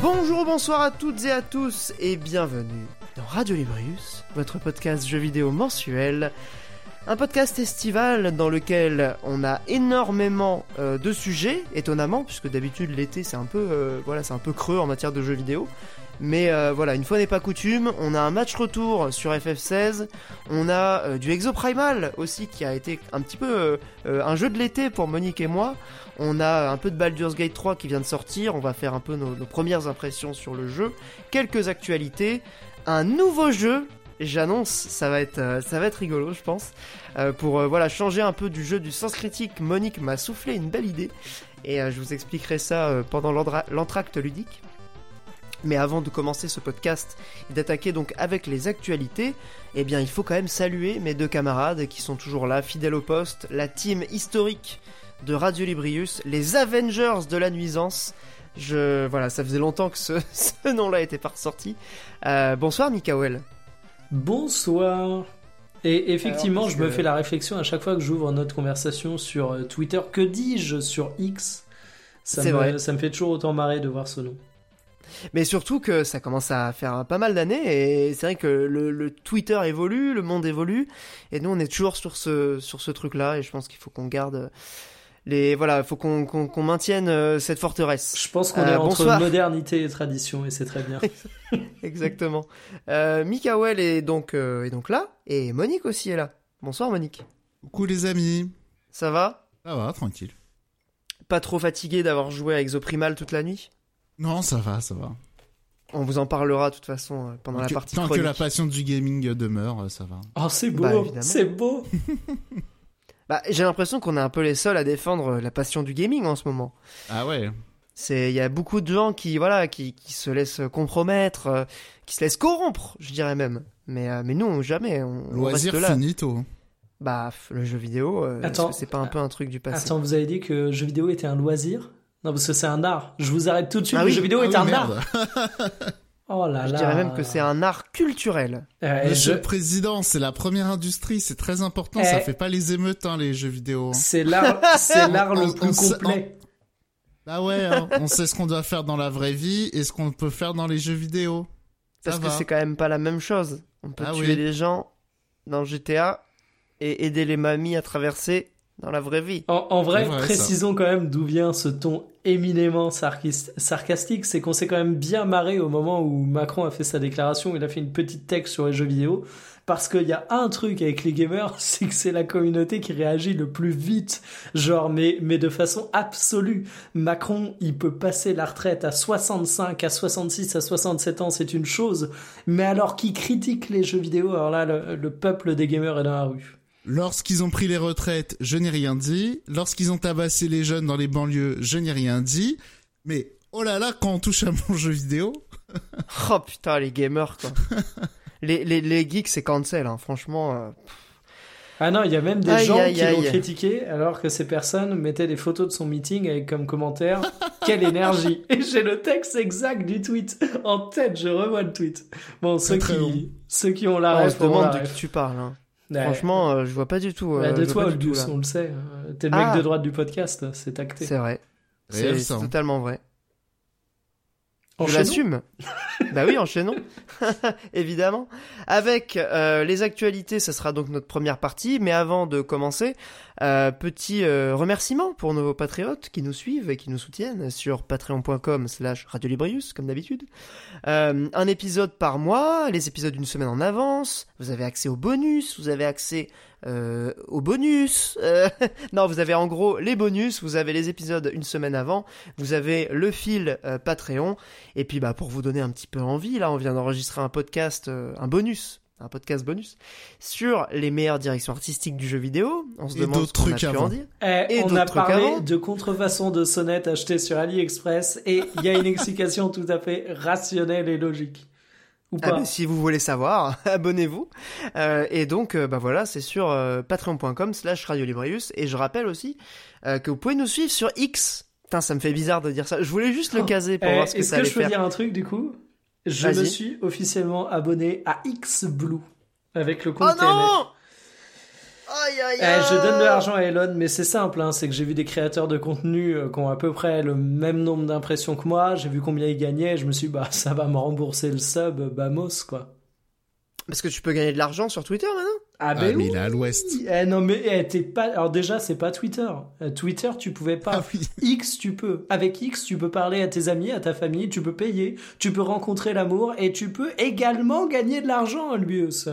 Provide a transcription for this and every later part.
Bonjour, bonsoir à toutes et à tous et bienvenue dans Radio Librius, votre podcast jeux vidéo mensuel. Un podcast estival dans lequel on a énormément euh, de sujets, étonnamment, puisque d'habitude l'été c'est un peu euh, voilà c'est un peu creux en matière de jeux vidéo. Mais euh, voilà, une fois n'est pas coutume, on a un match retour sur FF16, on a du Exoprimal aussi qui a été un petit peu un jeu de l'été pour Monique et moi. On a un peu de Baldur's Gate 3 qui vient de sortir, on va faire un peu nos premières impressions sur le jeu, quelques actualités, un nouveau jeu. J'annonce, ça va être euh, ça va être rigolo, je pense. Euh, pour euh, voilà changer un peu du jeu du sens critique, Monique m'a soufflé une belle idée et je vous expliquerai ça pendant l'entracte ludique. Mais avant de commencer ce podcast et d'attaquer donc avec les actualités, eh bien il faut quand même saluer mes deux camarades qui sont toujours là, fidèles au poste, la team historique de Radio Librius, les Avengers de la nuisance. Je voilà, ça faisait longtemps que ce, nom-là était pas ressorti. Bonsoir Mikael. Bonsoir. Et effectivement, Alors, je me que- fais la réflexion à chaque fois que j'ouvre notre conversation sur euh, Twitter. Que dis-je sur X? Ça me, vrai. ça me fait toujours autant marrer de voir ce nom. Mais surtout que ça commence à faire pas mal d'années et c'est vrai que le, le Twitter évolue, le monde évolue et nous on est toujours sur ce sur ce truc là et je pense qu'il faut qu'on garde les voilà, il faut qu'on maintienne euh, cette forteresse. Je pense qu'on Euh, est entre bonsoir. modernité et tradition et c'est très bien. Exactement. Euh, Mikael est donc euh, est donc là et Monique aussi est là. Bonsoir Monique. Coucou les amis. Ça va? Ça va, tranquille. Pas trop fatigué d'avoir joué à Exoprimal toute la nuit? Non, ça va, ça va. On vous en parlera de toute façon euh, pendant la partie tant que la passion du gaming euh, demeure, euh, ça va. Oh, c'est beau, Bah, évidemment. c'est beau. Bah, j'ai l'impression qu'on est un peu les seuls à défendre euh, la passion du gaming en ce moment. Ah ouais. C'est, il y a beaucoup de gens qui, voilà, qui, qui se laissent compromettre, euh, qui se laissent corrompre, je dirais même. Mais, euh, mais nous, jamais. On, on Loisir reste là. finito. Bah, f- le jeu vidéo, euh, Attends. c'est pas un peu un truc du passé? Attends, vous avez dit que jeu vidéo était un loisir? Non, parce que c'est un art. Je vous arrête tout de suite. Ah le jeu vidéo Ah est oui, un merde. art. Oh là là. Je dirais même que c'est un art culturel. Euh, Monsieur je- le Président, c'est la première industrie, c'est très important. Eh. Ça fait pas les émeutes, hein, les jeux vidéo. hein. C'est l'art, c'est l'art On- le plus on complet. Ah ouais, hein, on sait ce qu'on doit faire dans la vraie vie et ce qu'on peut faire dans les jeux vidéo. Ça Parce que va. c'est quand même pas la même chose. On peut Ah tuer oui. les gens dans GTA et aider les mamies à traverser dans la vraie vie. En, en vrai, ça. précisons quand même d'où vient ce ton éminemment sarcastique. C'est qu'on s'est quand même bien marré au moment où Macron a fait sa déclaration. Il a fait une petite texte sur les jeux vidéo. Parce qu'il y a un truc avec les gamers, c'est que c'est la communauté qui réagit le plus vite. Genre, mais, mais de façon absolue. Macron, il peut passer la retraite à 65, à 66, à 67 ans, c'est une chose. Mais alors qu'il critique les jeux vidéo, alors là, le, le peuple des gamers est dans la rue. Lorsqu'ils ont pris les retraites, je n'ai rien dit. Lorsqu'ils ont tabassé les jeunes dans les banlieues, je n'ai rien dit. Mais oh là là, quand on touche à mon jeu vidéo, Oh putain, les gamers, quoi. les, les, les geeks, c'est cancel, hein. franchement. euh, Ah non, il y a même des Aïe, gens aïe, qui l'ont critiqué alors que ces personnes mettaient des photos de son meeting avec comme commentaire quelle énergie. Et j'ai le texte exact du tweet en tête, je revois le tweet. Bon, ceux qui, ceux qui ont la on ref se auront demande de qui tu parles. hein. Ouais. Franchement, euh, je vois pas du tout. Bah, euh, de toi, là. on le sait. Euh, T'es le mec Ah. de droite du podcast, c'est acté. C'est vrai. C'est hein. totalement vrai. Je l'assume. bah oui, enchaînons. Évidemment. Avec euh, les actualités, ce sera donc notre première partie. Mais avant de commencer, euh, petit euh, remerciement pour nos patriotes qui nous suivent et qui nous soutiennent sur patreon.com slash radiolibrius, comme d'habitude. Un épisode par mois, les épisodes d'une semaine en avance. Vous avez accès aux bonus, vous avez accès euh, aux bonus. Euh, non, vous avez en gros les bonus, vous avez les épisodes une semaine avant, vous avez le fil euh, Patreon. Et puis bah pour vous donner un petit peu envie, là on vient d'enregistrer un podcast, euh, un bonus, un podcast bonus sur les meilleures directions artistiques du jeu vidéo. On se Et demande ce d'autres qu'on a trucs pu avant. en dire. Eh, Et on a parlé avant. de contrefaçon de sonnettes achetées sur AliExpress et il y a une explication tout à fait rationnelle et logique. Ou Ah ben, si vous voulez savoir, abonnez-vous. Euh, et donc, euh, bah voilà, c'est sur euh, patreon.com slash radiolibrius. Et je rappelle aussi euh, que vous pouvez nous suivre sur X, Putain, ça me fait bizarre de dire ça. Je voulais juste le Oh. caser pour Eh, voir ce que Est-ce ça que allait je peux faire. dire un truc du coup? Je me suis officiellement abonné à XBlue avec le compte Oh non Aïe aïe Eh, je donne de l'argent à Elon, mais c'est simple, hein, c'est que j'ai vu des créateurs de contenu euh, qui ont à peu près le même nombre d'impressions que moi, j'ai vu combien ils gagnaient, et je me suis dit, bah ça va me rembourser le sub, bamos quoi. Parce que tu peux gagner de l'argent sur Twitter maintenant? Ah Ah, ben mais oui. il est à l'ouest. Eh, non mais eh, t'es pas. Alors déjà c'est pas Twitter. Euh, Twitter tu pouvais pas. Ah oui. X tu peux. Avec X tu peux parler à tes amis, à ta famille, tu peux payer, tu peux rencontrer l'amour et tu peux également gagner de l'argent, Albius.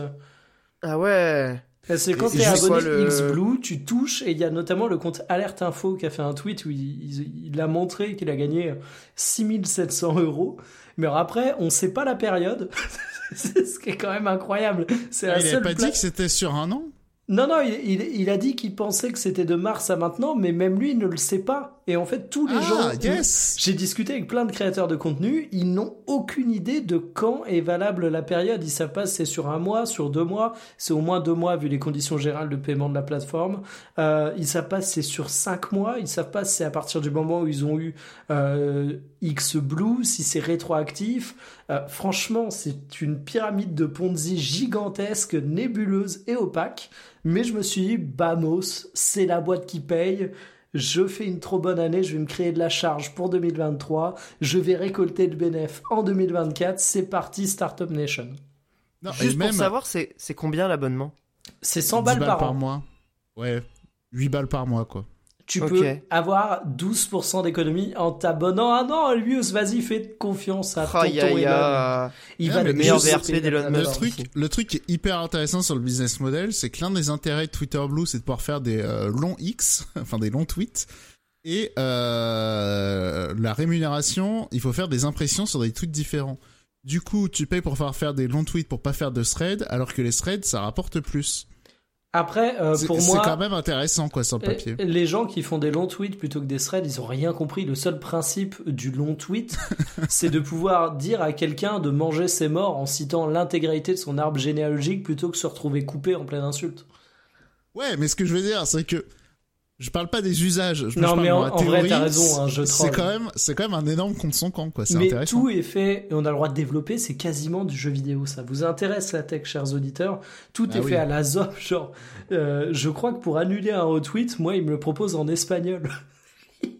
Ah ouais. C'est quand Et t'es abonné quoi, le- XBlue, tu touches et il y a notamment le compte Alerte Info qui a fait un tweet où il, il- il a montré qu'il a gagné 6700 euros. Mais alors après, on sait pas la période. C'est ce qui est quand même incroyable. C'est la Il seule pas pla- dit que c'était sur un an? Non, non, il, il- il a dit qu'il pensait que c'était de mars à maintenant, mais même lui, il ne le sait pas. Et en fait, tous les Ah, gens. yes J'ai discuté avec plein de créateurs de contenu, ils n'ont aucune idée de quand est valable la période. Ils savent pas si c'est sur un mois, sur deux mois, c'est au moins deux mois vu les conditions générales de paiement de la plateforme. Euh, ils savent pas si c'est sur cinq mois, ils savent pas si c'est à partir du moment où ils ont eu euh, X Blue, si c'est rétroactif. Euh, franchement, c'est une pyramide de Ponzi gigantesque, nébuleuse et opaque. Mais je me suis dit, Bamos, c'est la boîte qui paye. Je fais une trop bonne année, je vais me créer de la charge pour 2023. Je vais récolter le bénéf en 2024. C'est parti, Startup Nation. Non, Juste même pour savoir, c'est c'est combien l'abonnement? C'est 100 10 balles par an. mois. Ouais, 8 balles par mois, quoi. Tu peux avoir 12% d'économie en t'abonnant. Ah non, Lius, vas-y, fais confiance à tonton Elon. Il Ah, va te le meilleur VRP d'Elon Le Musk. barre. truc, le truc qui est hyper intéressant sur le business model, c'est que l'un des intérêts de Twitter Blue, c'est de pouvoir faire des euh, longs X, enfin des longs tweets. Et euh, la rémunération, il faut faire des impressions sur des tweets différents. Du coup, tu payes pour faire faire des longs tweets pour pas faire de thread, alors que les threads, ça rapporte plus. Après, euh, C'est pour c'est moi, quand même intéressant, quoi, sur le papier. Euh, Les gens qui font des longs tweets plutôt que des threads, ils ont rien compris. Le seul principe du long tweet, c'est de pouvoir dire à quelqu'un de manger ses morts en citant l'intégralité de son arbre généalogique plutôt que se retrouver coupé en pleine insulte. Ouais, mais ce que je veux dire, c'est que je parle pas des usages. Je, Non, parle mais en- en vrai, théorie, t'as raison, hein, je C'est quand même, c'est quand même un énorme contre son camp, quoi. C'est Mais intéressant. tout est fait et on a le droit de développer, c'est quasiment du jeu vidéo. Ça vous intéresse la tech, chers auditeurs? Tout Ah est oui. fait à la zop. Genre, euh, je crois que pour annuler un retweet, moi, il me le propose en espagnol.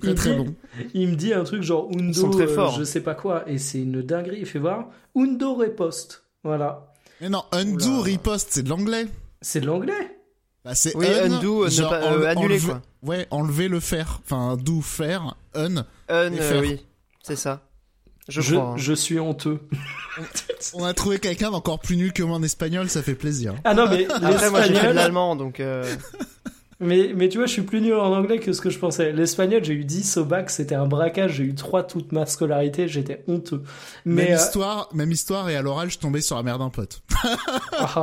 Très il, très dit- bon. il me dit un truc genre Undo, très euh, je sais pas quoi, et c'est une dinguerie. Il fait voir Undo repost. Voilà. Mais non, undo, Oula. repost, c'est de l'anglais. C'est de l'anglais? Bah, c'est Oui, un, undo, euh, ne genre pas- euh, enle- annuler, enlever- quoi. Ouais, enlever le faire. Enfin, do, faire, un. Un, euh, oui, c'est ça. Je, Je, crois. hein. je suis honteux. On a trouvé quelqu'un d'encore plus nul que moi en espagnol, ça fait plaisir. Ah non, mais Après, moi, j'ai fait de l'espagnol. l'allemand, donc. euh, Mais, mais tu vois, je suis plus nul en anglais que ce que je pensais. L'espagnol, j'ai eu 10 au bac, c'était un braquage, j'ai eu 3 toute ma scolarité, j'étais honteux. Mais, même euh, histoire, même histoire, et à l'oral, je tombais sur la mère d'un pote. oh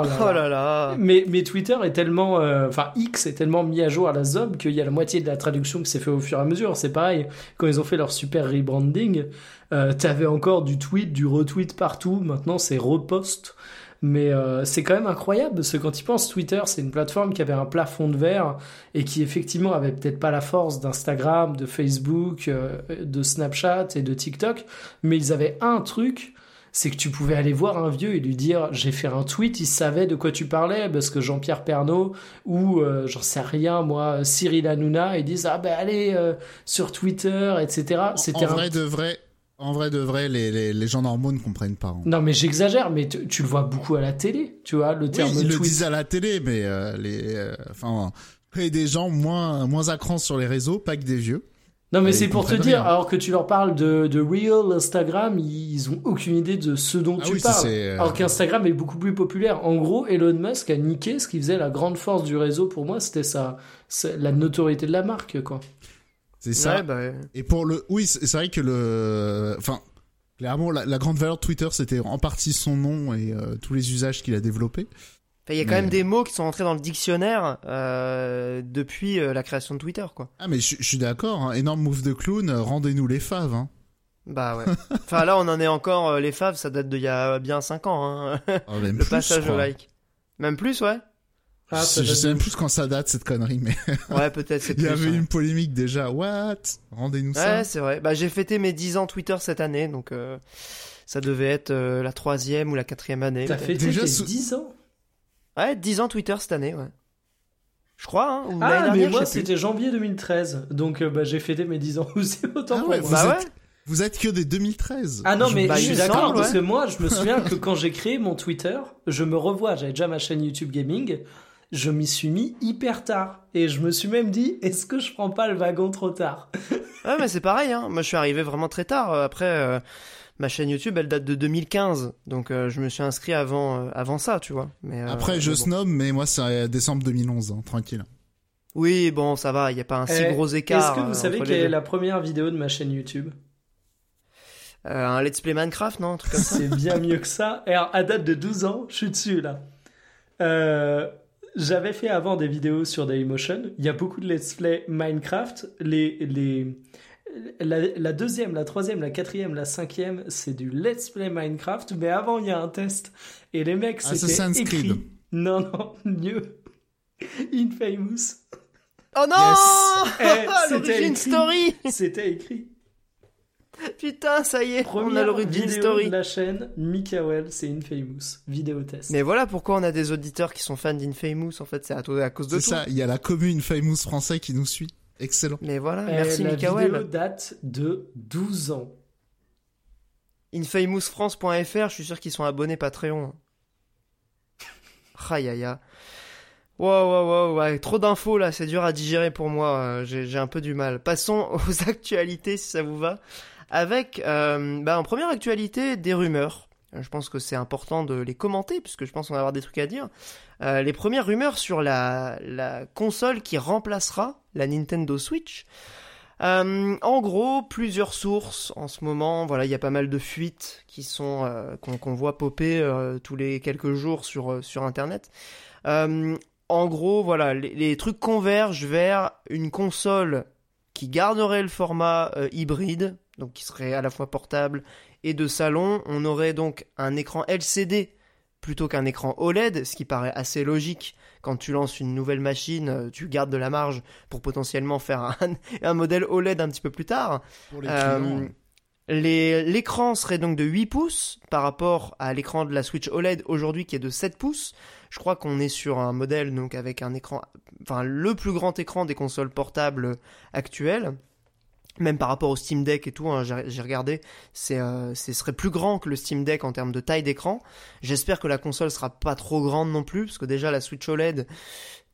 là Oh là. là là. Mais, mais Twitter est tellement, euh, enfin X est tellement mis à jour à la zob qu'il y a la moitié de la traduction qui s'est fait au fur et à mesure. C'est pareil, quand ils ont fait leur super rebranding, euh, t'avais encore du tweet, du retweet partout. Maintenant c'est repost. Mais euh, c'est quand même incroyable parce que quand ils pensent Twitter, c'est une plateforme qui avait un plafond de verre et qui effectivement avait peut-être pas la force d'Instagram, de Facebook, euh, de Snapchat et de TikTok, mais ils avaient un truc, c'est que tu pouvais aller voir un vieux et lui dire j'ai fait un tweet, il savait de quoi tu parlais parce que Jean-Pierre Pernaud ou euh, j'en sais rien moi Cyril Hanouna ils disent ah ben allez euh, sur Twitter etc. C'était en un- vrai de vrai, en vrai de vrai, les, les, les gens normaux ne comprennent pas. hein. non mais j'exagère mais tu, tu le vois beaucoup à la télé tu vois le Oui, terme ils le disent à la télé, mais euh, les, euh, enfin, et des gens moins moins à cran sur les réseaux, pas que des vieux. Non mais c'est pour te dire, rien. alors que tu leur parles de, de Real Instagram, ils ont aucune idée de ce dont Ah tu oui, ça, parles. euh, Alors qu'Instagram est beaucoup plus populaire. En gros, Elon Musk a niqué ce qui faisait la grande force du réseau pour moi, c'était sa- la notoriété de la marque, quoi. C'est ça. Ouais, bah. Et pour le, oui, c'est vrai que le, enfin, clairement, la, la grande valeur de Twitter, c'était en partie son nom et euh, tous les usages qu'il a développés. Il y a quand Mais- même des mots qui sont entrés dans le dictionnaire euh, depuis euh, la création de Twitter, quoi. Ah, mais je, je suis d'accord. hein. énorme move de clown. euh, Rendez-nous les faves. Hein. Bah ouais. enfin là, on en est encore. euh, les faves, ça date d'il y a bien 5 ans. Hein. Même le plus, passage au like. Même plus, ouais. Ah, je sais même plus quand ça date cette connerie, mais Ouais, peut-être il y avait une polémique déjà. What? Rendez-nous ça. Ouais, c'est vrai. Bah, j'ai fêté mes 10 ans Twitter cette année, donc euh, ça devait être euh, la troisième ou la quatrième année. T'as fêté Déjà, sous- 10 ans? Ouais, 10 ans Twitter cette année, ouais. Je crois, hein. Ou Ah, mais dernière, moi c'était janvier 2013, donc euh, bah, j'ai fêté mes 10 ans aussi autant Ah pour ouais, moi. vous Bah êtes- ouais. Vous êtes que des 2013. Ah non, Je- mais bah, je suis d'accord parce ouais. que moi, je me souviens que quand j'ai créé mon Twitter, je me revois, j'avais déjà ma chaîne YouTube Gaming, je m'y suis mis hyper tard. Et je me suis même dit, est-ce que je prends pas le wagon trop tard? Ouais, mais c'est pareil, hein. Moi, je suis arrivé vraiment très tard. Euh, Après, euh, ma chaîne YouTube, elle date de 2015. Donc, euh, je me suis inscrit avant, euh, avant ça, tu vois. Mais, euh, Après, je mais bon. snob, mais moi, c'est décembre 2011, hein, tranquille. Oui, bon, ça va. Il n'y a pas un si Eh, gros écart. Est-ce que vous euh, savez quelle est la première vidéo de ma chaîne YouTube? Euh, un Let's Play Minecraft, non Un truc comme ça? C'est bien mieux que ça. Et alors, à date de 12 ans, je suis dessus là. Euh, J'avais fait avant des vidéos sur Dailymotion. Il y a beaucoup de let's play Minecraft. Les, les, la, la deuxième, la troisième, la quatrième, la cinquième, c'est du let's play Minecraft. Mais avant, il y a un test. Et les mecs, c'était Assassin's écrit. Creed. Non, non, mieux. Infamous. Oh non Eh, c'était L'origine écrit. story C'était écrit. Putain, ça y est, on a vidéo story. de la chaîne, Mikael, c'est Infamous. Vidéo test. Mais voilà pourquoi on a des auditeurs qui sont fans d'Infamous, en fait, c'est à, à cause de C'est ça, il y a la commune famous français qui nous suit. Excellent. Mais voilà, Eh, merci la vidéo Mikael. date de 12 ans. Infamousfrance.fr, je suis sûr qu'ils sont abonnés Patreon. Aïe. Wow, wow, wow, ouais, trop d'infos là, c'est dur à digérer pour moi, euh, j'ai j'ai un peu du mal. Passons aux actualités si ça vous va. Avec, euh, bah, en première actualité, des rumeurs. Euh, Je pense que c'est important de les commenter puisque je pense qu'on va avoir des trucs à dire. Euh, les premières rumeurs sur la, la console qui remplacera la Nintendo Switch. Euh, en gros, plusieurs sources en ce moment. Voilà, il y a pas mal de fuites qui sont euh, qu'on qu'on voit popper euh, tous les quelques jours sur euh, sur Internet. Euh, en gros, voilà, les, les trucs convergent vers une console qui garderait le format hybride, donc qui serait à la fois portable et de salon. On aurait donc un écran LCD plutôt qu'un écran OLED, ce qui paraît assez logique. Quand tu lances une nouvelle machine, euh, tu gardes de la marge pour potentiellement faire un, un modèle OLED un petit peu plus tard. Euh, L'écran serait donc de 8 pouces par rapport à l'écran de la Switch OLED aujourd'hui qui est de 7 pouces. Je crois qu'on est sur un modèle donc avec un écran, enfin le plus grand écran des consoles portables actuelles. Même par rapport au Steam Deck et tout, hein, j'ai regardé, c'est, euh, ce serait plus grand que le Steam Deck en termes de taille d'écran. J'espère que la console sera pas trop grande non plus, parce que déjà la Switch OLED,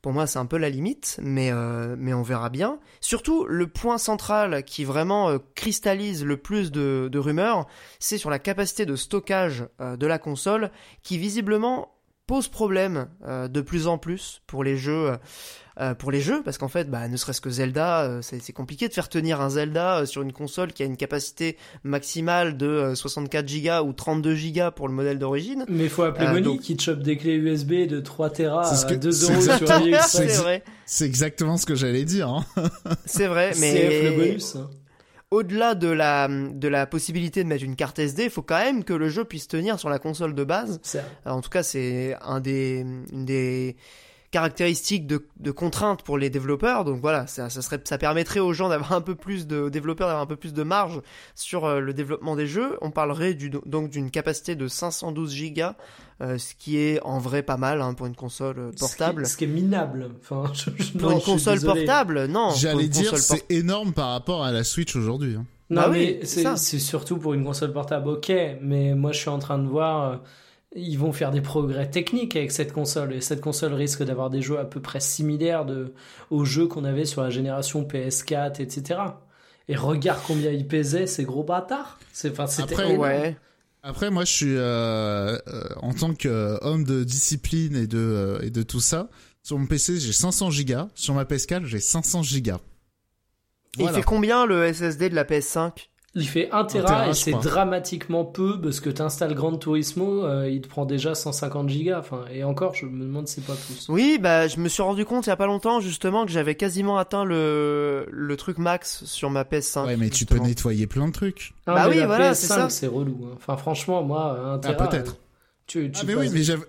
pour moi c'est un peu la limite, mais, euh, mais on verra bien. Surtout, le point central qui vraiment euh, cristallise le plus de, rumeurs, c'est sur la capacité de stockage euh, de la console, qui visiblement pose problème de plus en plus pour les jeux. Euh, pour les jeux, parce qu'en fait, bah, ne serait-ce que Zelda, euh, c'est compliqué de faire tenir un Zelda euh, sur une console qui a une capacité maximale de euh, 64 Go ou 32 Go pour le modèle d'origine. Mais faut appeler Euh, Moni donc- qui te chope des clés USB de 3 Tera ce à que- 2 c'est euros sur c'est vrai, C'est exactement ce que j'allais dire. Hein. c'est vrai, CF mais le bonus. hein. au-delà de la, de la possibilité de mettre une carte SD, il faut quand même que le jeu puisse tenir sur la console de base. Alors, en tout cas, c'est un des, une des caractéristiques de, de contraintes pour les développeurs. Donc voilà, ça, ça, serait, ça permettrait aux gens d'avoir un peu plus de aux développeurs d'avoir un peu plus de marge sur euh, le développement des jeux. On parlerait du, donc d'une capacité de 512 gigas, euh, ce qui est en vrai pas mal hein, pour une console euh, portable. Ce qui est, ce qui est minable. Enfin, je- je- Pour non, une console portable, non. J'allais dire, console c'est énorme par rapport à la Switch aujourd'hui. hein. Non, Bah mais oui, c'est surtout pour une console portable, ok, mais moi je suis en train de voir, euh, ils vont faire des progrès techniques avec cette console, et cette console risque d'avoir des jeux à peu près similaires de, aux jeux qu'on avait sur la génération PS4, etc. Et regarde combien ils pesaient, ces gros bâtards. C'est, enfin, c'était Après. Ouais. Après, moi, je suis euh, euh, en tant qu'homme de discipline et de euh, et de tout ça. Sur mon PC, j'ai 500 gigas. Sur ma PS4, j'ai 500 gigas. Et il fait combien le SSD de la PS5 Il fait 1 Tera et c'est dramatiquement peu parce que tu installes Gran Turismo, euh, il te prend déjà 150 gigas. Enfin, et encore, je me demande si c'est pas plus. Oui, bah je me suis rendu compte il y a pas longtemps justement que j'avais quasiment atteint le, le truc max sur ma PS5. Ouais, mais tu peux nettoyer plein de trucs. Ah, Bah oui, la voilà, PS5, c'est ça. c'est relou. hein. Enfin, franchement, moi, 1 Tera. peut-être. euh, Tu, tu Ah, mais oui, mais j'avais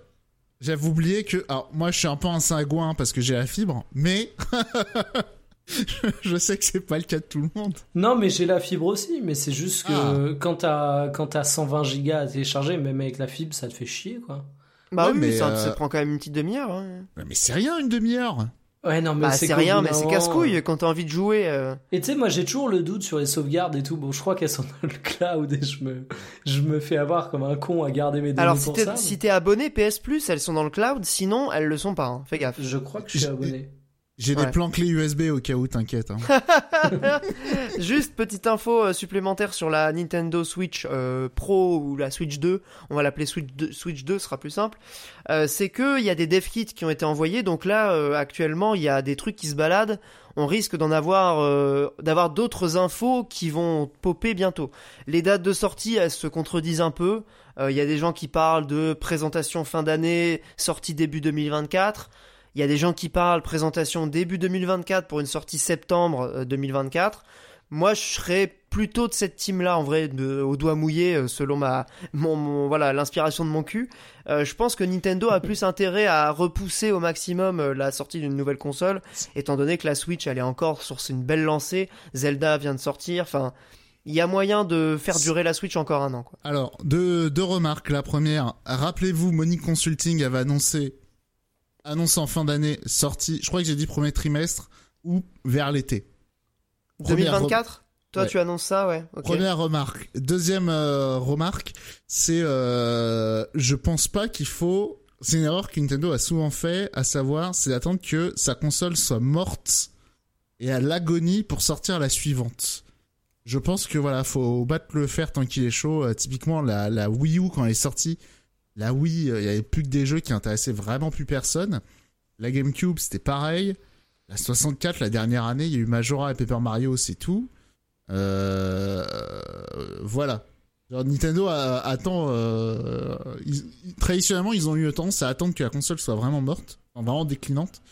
J'avais oublié que, alors moi je suis un peu un cingouin parce que j'ai la fibre, mais je sais que c'est pas le cas de tout le monde. Non, mais j'ai la fibre aussi, mais c'est juste que Ah. quand t'as quand t'as 120 gigas à télécharger, même avec la fibre, ça te fait chier, quoi. Bah Ouais, oui, mais, ça, euh, ça prend quand même une petite demi-heure. hein. Mais c'est rien une demi-heure. Ouais, non, mais Bah c'est rien, mais c'est casse-couille quand t'as envie de jouer. euh. Et tu sais, moi j'ai toujours le doute sur les sauvegardes et tout. Bon, je crois qu'elles sont dans le cloud et je me, je me fais avoir comme un con à garder mes données Alors si pour t'es ça. si t'es abonné PS Plus, elles sont dans le cloud, sinon elles le sont pas. hein. Fais gaffe. Je crois que je suis abonné. J'ai Ouais. des plans clés USB au cas où, t'inquiète. hein. Juste petite info euh, supplémentaire sur la Nintendo Switch euh, Pro ou la Switch 2, on va l'appeler Switch 2, Switch 2 ce sera plus simple. Euh, c'est que il y a des dev kits qui ont été envoyés, donc là euh, actuellement il y a des trucs qui se baladent. On risque d'en avoir d'avoir d'autres infos qui vont popper bientôt. Les dates de sortie elles se contredisent un peu. Il y a des gens qui parlent de présentation fin d'année, sortie début 2024. Il y a des gens qui parlent présentation début 2024 pour une sortie septembre euh, 2024. Moi, je serais plutôt de cette team-là, en vrai, au doigt mouillé, euh, selon ma, mon, mon- voilà, l'inspiration de mon cul. Euh, je pense que Nintendo a plus intérêt à repousser au maximum euh, la sortie d'une nouvelle console, étant donné que la Switch, elle est encore sur une belle lancée. Zelda vient de sortir. Enfin, il y a moyen de faire durer la Switch encore un an, quoi. Alors, deux, deux remarques. La première, rappelez-vous, Monique Consulting avait annoncé, annoncé en fin d'année, sortie, je crois que j'ai dit premier trimestre, ou vers l'été. Première 2024 Toi, Ouais. tu annonces ça, ouais. Première remarque. Deuxième euh, remarque, c'est euh, je pense pas qu'il faut. C'est une erreur que Nintendo a souvent fait, à savoir, c'est d'attendre que sa console soit morte et à l'agonie pour sortir la suivante. Je pense que voilà, faut battre le fer tant qu'il est chaud. Euh, typiquement, la, la Wii U quand elle est sortie, la Wii, il y avait plus que des jeux qui intéressaient vraiment plus personne. La GameCube, c'était pareil. La 64, la dernière année, il y a eu Majora et Paper Mario, c'est tout. Euh, voilà. Genre, Nintendo attend. euh, traditionnellement, ils ont eu tendance à attendre que la console soit vraiment morte, vraiment déclinante.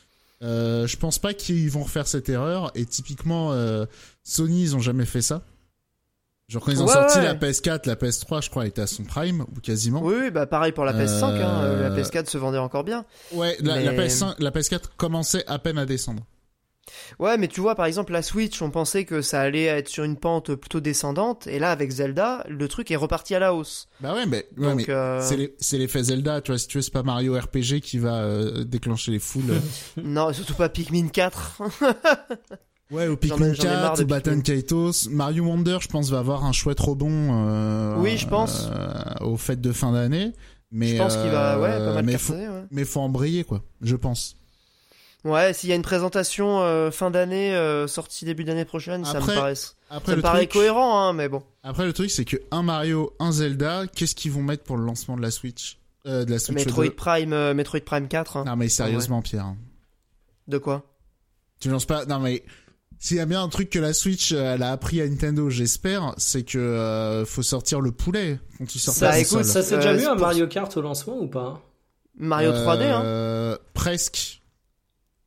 Euh, je pense pas qu'ils vont refaire cette erreur. Et typiquement, euh, Sony, ils ont jamais fait ça. Genre quand ils ont Ouais, sorti ouais. la PS4, la PS3, je crois, était à son prime ou quasiment. Oui, oui, bah pareil pour la PS5, hein, Euh, euh, la PS4 se vendait encore bien. Ouais, la, la Mais- PS5, la PS4 commençait à peine à descendre. Ouais, mais tu vois, par exemple, la Switch, on pensait que ça allait être sur une pente plutôt descendante, et là, avec Zelda, le truc est reparti à la hausse. Bah ouais, mais, ouais, Donc, mais euh, c'est l'effet Zelda, tu vois, si tu veux, c'est pas Mario RPG qui va euh, déclencher les foules. non, surtout pas Pikmin 4. Ouais, ai- Pikmin j'en ai marre 4, de ou Baton Kaitos. Mario Wonder, je pense, va avoir un chouette rebond. euh, Oui, je pense. euh, aux fêtes de fin d'année. Mais, Je pense qu'il va, ouais, euh, pas mal mais faut, ouais. mais faut embrayer, quoi, je pense. Ouais, s'il y a une présentation euh, fin d'année, euh, sortie début d'année prochaine, ça me paraît, Après, ça me le paraît truc, cohérent, hein, mais bon. après, le truc, c'est que un Mario, un Zelda, qu'est-ce qu'ils vont mettre pour le lancement de la Switch? Euh, de la Switch Metroid 2? Prime, euh, Metroid Prime 4, hein. Non, mais sérieusement, Pierre. De quoi? Tu lances pas. Non mais s'il y a bien un truc que la Switch euh, elle a appris à Nintendo, j'espère, c'est que euh, faut sortir le poulet quand tu sors Ça, écoute. Ça s'est Euh, déjà vu c'est un Mario Kart au lancement ou pas Mario 3D, hein. Euh, Presque.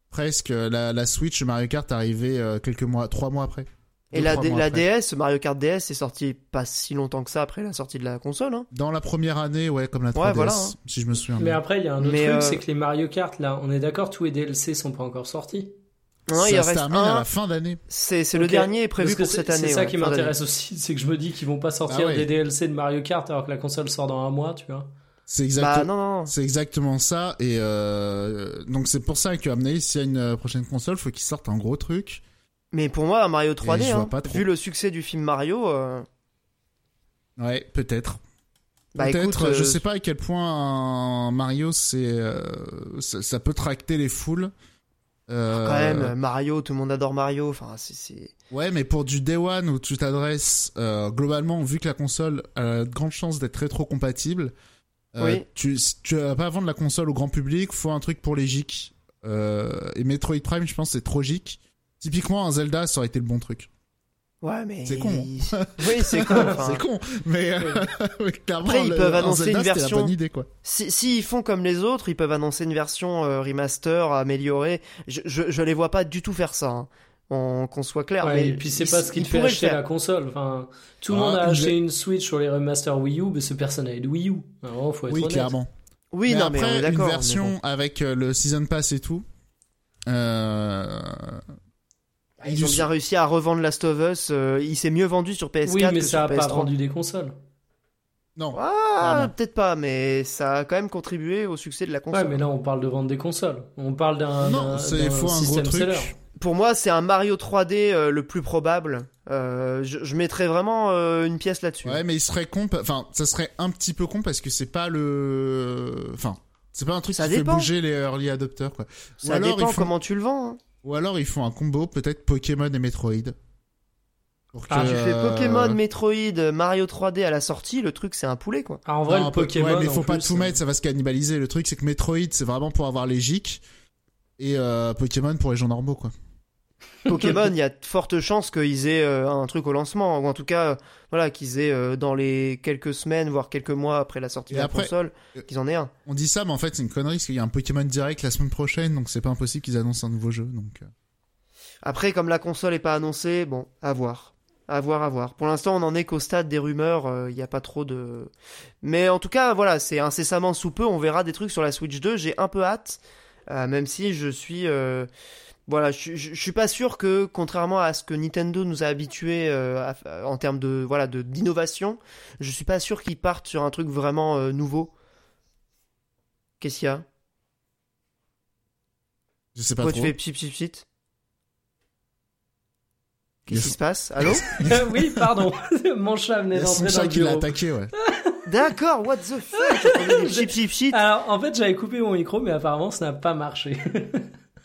Presque. La, la Switch Mario Kart arrivée euh, quelques mois, trois mois après. Et la. DS, Mario Kart DS, est sorti pas si longtemps que ça après la sortie de la console, hein. Dans la première année, ouais, comme la 3DS, Ouais, voilà, hein. si je me souviens. Mais bien. après, il y a un autre Mais, truc, euh, c'est que les Mario Kart, là, on est d'accord, tous les DLC sont pas encore sortis. Non, ça il se reste termine à la fin d'année. C'est c'est le dernier prévu pour cette année. C'est ça ouais, qui m'intéresse aussi, c'est que je me dis qu'ils vont pas sortir Ah ouais. des DLC de Mario Kart alors que la console sort dans un mois, tu vois. C'est Bah exactement. non, non. C'est exactement ça et euh, donc c'est pour ça que avis, s'il y a une euh, prochaine console, faut qu'ils sortent un gros truc. Mais pour moi, Mario je 3D, vois hein, pas trop. vu le succès du film Mario, euh, Ouais, peut-être. bah Peut-être, écoute, je euh, sais pas à quel point un Mario c'est euh, ça, ça peut tracter les foules. Euh, quand même, Mario, tout le monde adore Mario. Enfin, c'est-. Ouais, mais pour du Day One où tu t'adresses euh, globalement, vu que la console a de grandes chances d'être rétro-compatible, euh, Oui. tu tu vas pas vendre la console au grand public, faut un truc pour les geeks. Euh, et Metroid Prime, je pense, c'est trop geek. Typiquement, un Zelda, ça aurait été le bon truc. Ouais, mais. C'est con, oui, c'est con. enfin. c'est con, mais euh, clairement, Après, ils le- peuvent annoncer Zelda, une version- la bonne idée, quoi. Si, si ils font comme les autres, ils peuvent annoncer une version euh, remaster, améliorée. Je, je, je les vois pas du tout faire ça. hein. On- Qu'on soit clair. Ouais, mais et puis c'est pas ce qui te fait acheter faire. la console. Enfin, tout le Ah, monde a une acheté une Switch sur les remasters Wii U, mais ce personne a de Wii U. Alors, faut être Oui, honnête. clairement. Oui, mais non, après, mais on est une version bon. avec euh, le season pass et tout. Euh... Ah, Ils ont bien réussi à revendre Last of Us. euh, il s'est mieux vendu sur PS4 Oui, mais que ça a sur pas PS3. vendu des consoles. Non. Ah, peut-être pas, mais ça a quand même contribué au succès de la console. Ouais, mais là, on parle de vendre des consoles. On parle d'un Non, d'un- c'est d'un faut un gros truc. seller. Pour moi, c'est un Mario 3D euh, le plus probable. Euh, je, je mettrais vraiment euh, une pièce là-dessus. Ouais, mais il serait con. Enfin, ça serait un petit peu con parce que c'est pas le. Enfin, c'est pas un truc Ça qui dépend. fait bouger les early adopters, quoi. Ou Ça alors, dépend comment tu le vends. hein. Ou alors ils font un combo, peut-être Pokémon et Metroid. Pour que, Ah, Tu fais euh, Pokémon, Metroid, Mario 3D à la sortie, le truc c'est un poulet quoi. Ah, en vrai, non, le po- Pokémon. Ouais, mais faut pas plus, tout mettre, ça va se cannibaliser. Le truc, c'est que Metroid, c'est vraiment pour avoir les gics. Et euh, Pokémon pour les gens normaux, quoi. Pokémon, il y a de fortes chances qu'ils aient euh, un truc au lancement, ou en tout cas, euh, voilà, qu'ils aient euh, dans les quelques semaines, voire quelques mois après la sortie Et de la après- console, qu'ils en aient un. On dit ça, mais en fait, c'est une connerie parce qu'il y a un Pokémon direct la semaine prochaine, donc c'est pas impossible qu'ils annoncent un nouveau jeu. Donc. Après, comme la console est pas annoncée, bon, à voir. À voir, à voir. Pour l'instant, on en est qu'au stade des rumeurs, euh, il n'y a pas trop de... Mais en tout cas, voilà, c'est incessamment sous peu, on verra des trucs sur la Switch 2, j'ai un peu hâte, euh, même si je suis... euh, Voilà, je, je, je suis pas sûr que, contrairement à ce que Nintendo nous a habitués euh, à- en termes de voilà de d'innovation, je suis pas sûr qu'ils partent sur un truc vraiment euh, nouveau. Qu'est-ce qu'il y a? Je sais pas Pourquoi tu trop. fais pchit pchit pchit Qu'est-ce qui se passe? Allô? Oui, pardon. Mon chat venait d'entrer dans chat le qui l'a bureau. attaqué, ouais. D'accord, what the fuck? J'entendais des pchit pchit pchit. Alors, en fait, j'avais coupé mon micro, mais apparemment, ça n'a pas marché.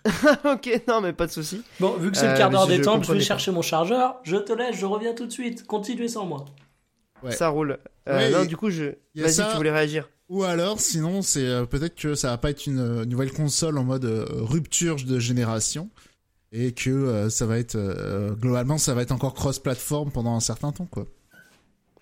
ok, non mais pas de souci. Bon, vu que c'est Euh, le quart d'heure je- je détente, je vais pas. chercher mon chargeur. Je te laisse, je reviens tout de suite. Continuez sans moi. Ouais. Ça roule. Euh, Ouais, non, et- du coup, je. y a Vas-y, ça- tu voulais réagir. Ou alors, sinon, c'est euh, peut-être que ça va pas être une euh, nouvelle console en mode euh, rupture de génération et que euh, ça va être euh, globalement ça va être encore cross-platform pendant un certain temps, quoi.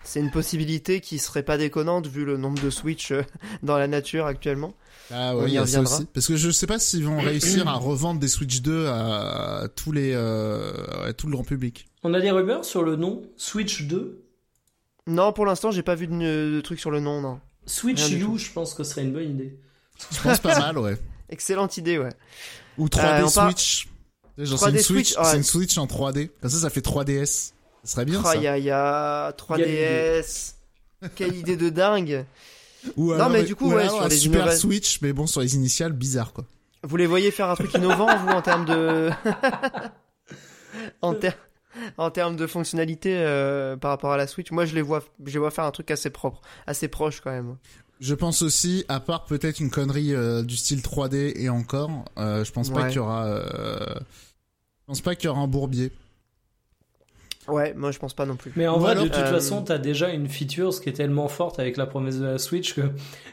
C'est une possibilité qui serait pas déconnante vu le nombre de Switch euh, dans la nature actuellement. Ah On ouais, y il y a ça reviendra. aussi. Parce que je sais pas s'ils vont réussir à revendre des Switch 2 à, tous les euh, à tout le grand public. On a des rumeurs sur le nom Switch 2. Non, pour l'instant, j'ai pas vu de, de truc sur le nom, non. Switch U, je pense que ce serait une bonne idée. Je pense pas mal, ouais. Excellente idée, ouais. Ou 3D Euh, on par- Switch. Genre, c'est 3D une Switch, Switch, ouais. c'est une Switch en 3D. Comme ça, ça fait 3DS. Ça serait bien Oh, ça. y a, y a 3DS. Quelle idée de dingue. Ou Non, mais du coup, ou ouais, alors sur un les Super innova- Switch, mais bon, sur les initiales, bizarre quoi. Vous les voyez faire un truc innovant, vous, en termes de. en, ter- en termes de fonctionnalité euh, par rapport à la Switch? Moi, je les, vois, je les vois faire un truc assez propre, assez proche quand même. Je pense aussi, à part peut-être une connerie euh, du style 3D et encore, euh, je pense pas Ouais. qu'il y aura. euh, Je pense pas qu'il y aura un bourbier. Ouais, moi, je pense pas non plus. Mais en Ou vrai, alors- de toute Euh, façon, t'as déjà une feature qui est tellement forte avec la promesse de la Switch que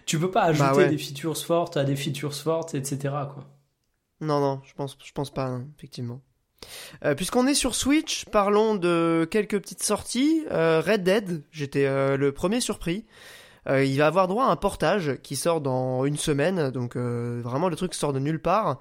tu peux pas ajouter Bah ouais. des features fortes à des features fortes, etc. Quoi. Non, non, je pense, je pense pas, non, effectivement. Euh, Puisqu'on est sur Switch, parlons de quelques petites sorties. Euh, Red Dead, j'étais euh, le premier surpris. Euh, il va avoir droit à un portage qui sort dans une semaine, donc euh, vraiment le truc sort de nulle part.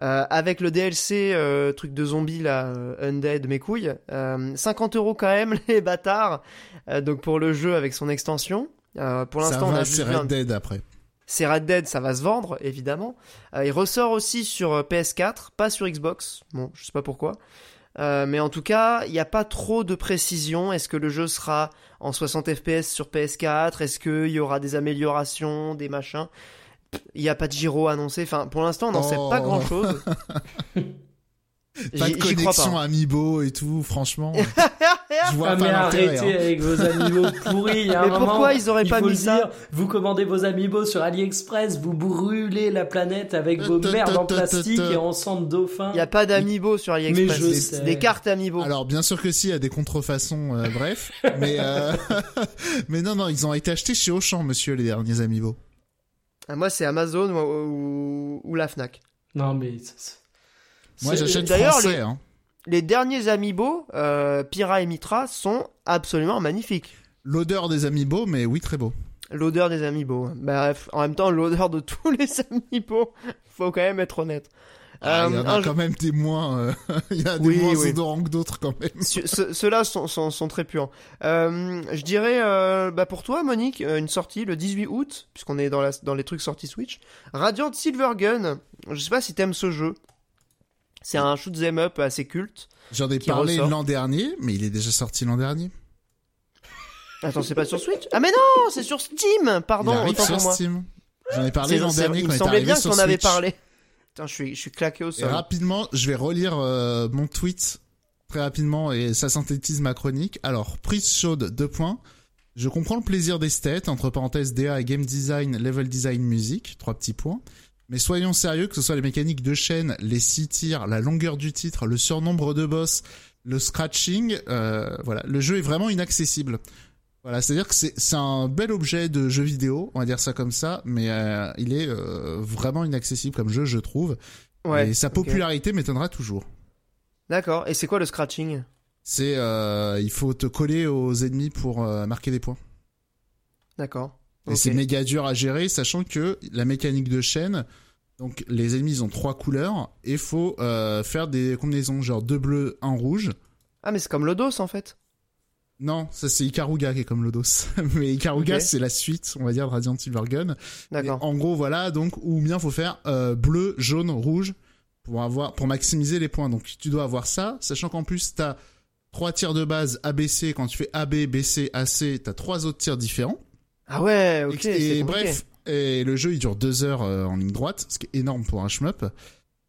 Euh, avec le DLC euh, truc de zombie là, euh, Undead mes couilles, euh, 50 euros quand même les bâtards. Euh, donc pour le jeu avec son extension. Euh, pour l'instant on a juste c'est Red Dead après. c'est Red Dead, ça va se vendre, évidemment. Euh, il ressort aussi sur euh, PS4, pas sur Xbox. Bon, je sais pas pourquoi. Euh, mais en tout cas, il n'y a pas trop de précision. Est-ce que le jeu sera en 60 FPS sur PS4 Est-ce qu'il y aura des améliorations, des machins? Il n'y a pas de gyro annoncé. Enfin, pour l'instant, on n'en sait Oh. pas grand-chose. Pas de connexion pas. Amiibo et tout, franchement. je vois Ah, pas mais arrêtez hein. avec vos amiibo pourris. Il y a un Mais moment, pourquoi ils auraient il pas mis ça dire, Vous commandez vos amiibo sur AliExpress, vous brûlez la planète avec vos merdes en plastique et en sang de dauphin. Il n'y a pas d'amiibo sur AliExpress. je Des- sais. Des cartes amiibo. Alors bien sûr que si, il y a des contrefaçons, euh, bref. Mais euh, mais non non, ils ont été achetés chez Auchan, monsieur, les derniers Amiibo. Ah, Moi, c'est Amazon ou, ou- ou la Fnac. Non, mais. Moi j'achète français. les- Hein. Les derniers amiibo, euh, Pyra et Mitra, sont absolument magnifiques. L'odeur des Amiibo, mais oui très beau. L'odeur des amiibo. Bref, en même temps, l'odeur de tous les amiibo, faut quand même être honnête. Ah, il y Euh, en a un quand même des moins. euh, Il y a des Oui, moins oui. odorants que d'autres quand même. Ce- ce- Ceux-là sont, sont, sont très puants. Euh, je dirais, euh, bah pour toi, Monique, euh, une sortie le 18 août, puisqu'on est dans, la, dans les trucs sortis Switch. Radiant Silvergun. Je sais pas si t'aimes ce jeu. C'est un shoot 'em up assez culte. J'en ai parlé l'an dernier, mais il est déjà sorti l'an dernier. Attends, c'est pas sur Switch? Ah mais non, c'est sur Steam. Pardon, il autant sur pour moi. Steam. J'en ai parlé l'an dernier quand me il est semblait bien avais Switch. parlé. Putain, je suis, je suis claqué au Et sol. rapidement, je vais relire euh, mon tweet très rapidement et ça synthétise ma chronique. Alors, prise chaude, deux points. Je comprends le plaisir d'esthète, entre parenthèses DA et game design, level design, musique, trois petits points. Mais soyons sérieux, que ce soit les mécaniques de chaîne, les six tirs, la longueur du titre, le surnombre de boss, le scratching, euh, voilà, le jeu est vraiment inaccessible. Voilà, c'est-à-dire que c'est un bel objet de jeu vidéo, on va dire ça comme ça, mais euh, il est euh, vraiment inaccessible comme jeu, je trouve. Ouais. et sa popularité m'étonnera toujours. D'accord. Et c'est quoi le scratching? C'est euh, il faut te coller aux ennemis pour marquer des points. D'accord. Et c'est méga dur à gérer, sachant que la mécanique de chaîne, donc les ennemis ils ont trois couleurs et faut faire des combinaisons genre deux bleus, un rouge. Ah mais c'est comme Lodos en fait. Non, ça c'est Ikaruga qui est comme Lodos. Mais Ikaruga c'est la suite, on va dire, de Radiant Silvergun. D'accord. En gros, voilà, donc, ou bien faut faire euh, bleu, jaune, rouge pour avoir, pour maximiser les points. Donc, tu dois avoir ça, sachant qu'en plus, t'as trois tirs de base ABC. Quand tu fais AB, BC, AC, t'as trois autres tirs différents. Ah ouais, ok. et et bref, et le jeu il dure deux heures euh, en ligne droite, ce qui est énorme pour un shmup.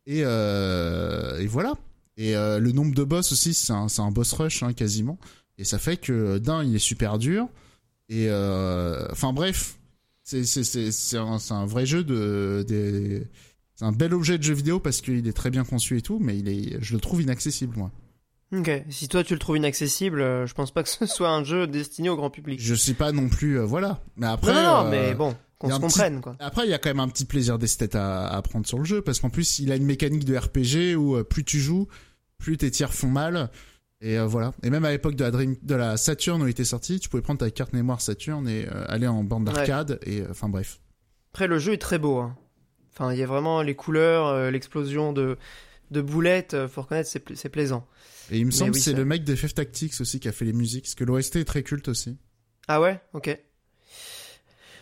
Et, euh, et voilà. Et euh, le nombre de boss aussi, c'est un, c'est un boss rush hein, quasiment. Et ça fait que d'un, il est super dur. Et euh, enfin bref, c'est c'est c'est c'est un, un vrai jeu de des c'est un bel objet de jeu vidéo parce qu'il est très bien conçu et tout, mais il est je le trouve inaccessible moi. Ok. Si toi tu le trouves inaccessible, euh, je pense pas que ce soit un jeu destiné au grand public. Je sais pas non plus euh, voilà. Mais après non, non, non, euh, mais bon, qu'on se petit- comprenne quoi. Après, il y a quand même un petit plaisir d'esthète à, à prendre sur le jeu, parce qu'en plus, il a une mécanique de RPG où euh, plus tu joues, plus tes tirs font mal. Et euh, voilà. Et même à l'époque de la Dream, de la Saturn où il était sorti, tu pouvais prendre ta carte mémoire Saturn et euh, aller en bande d'arcade. Et euh, enfin bref. Après le jeu est très beau. Hein. Enfin, il y a vraiment les couleurs, euh, l'explosion de de boulettes. euh, faut reconnaître, c'est c'est plaisant. Et il me semble oui, que c'est ça- le mec de FF Tactics aussi qui a fait les musiques, parce que l'OST est très culte aussi. Ah ouais, ok.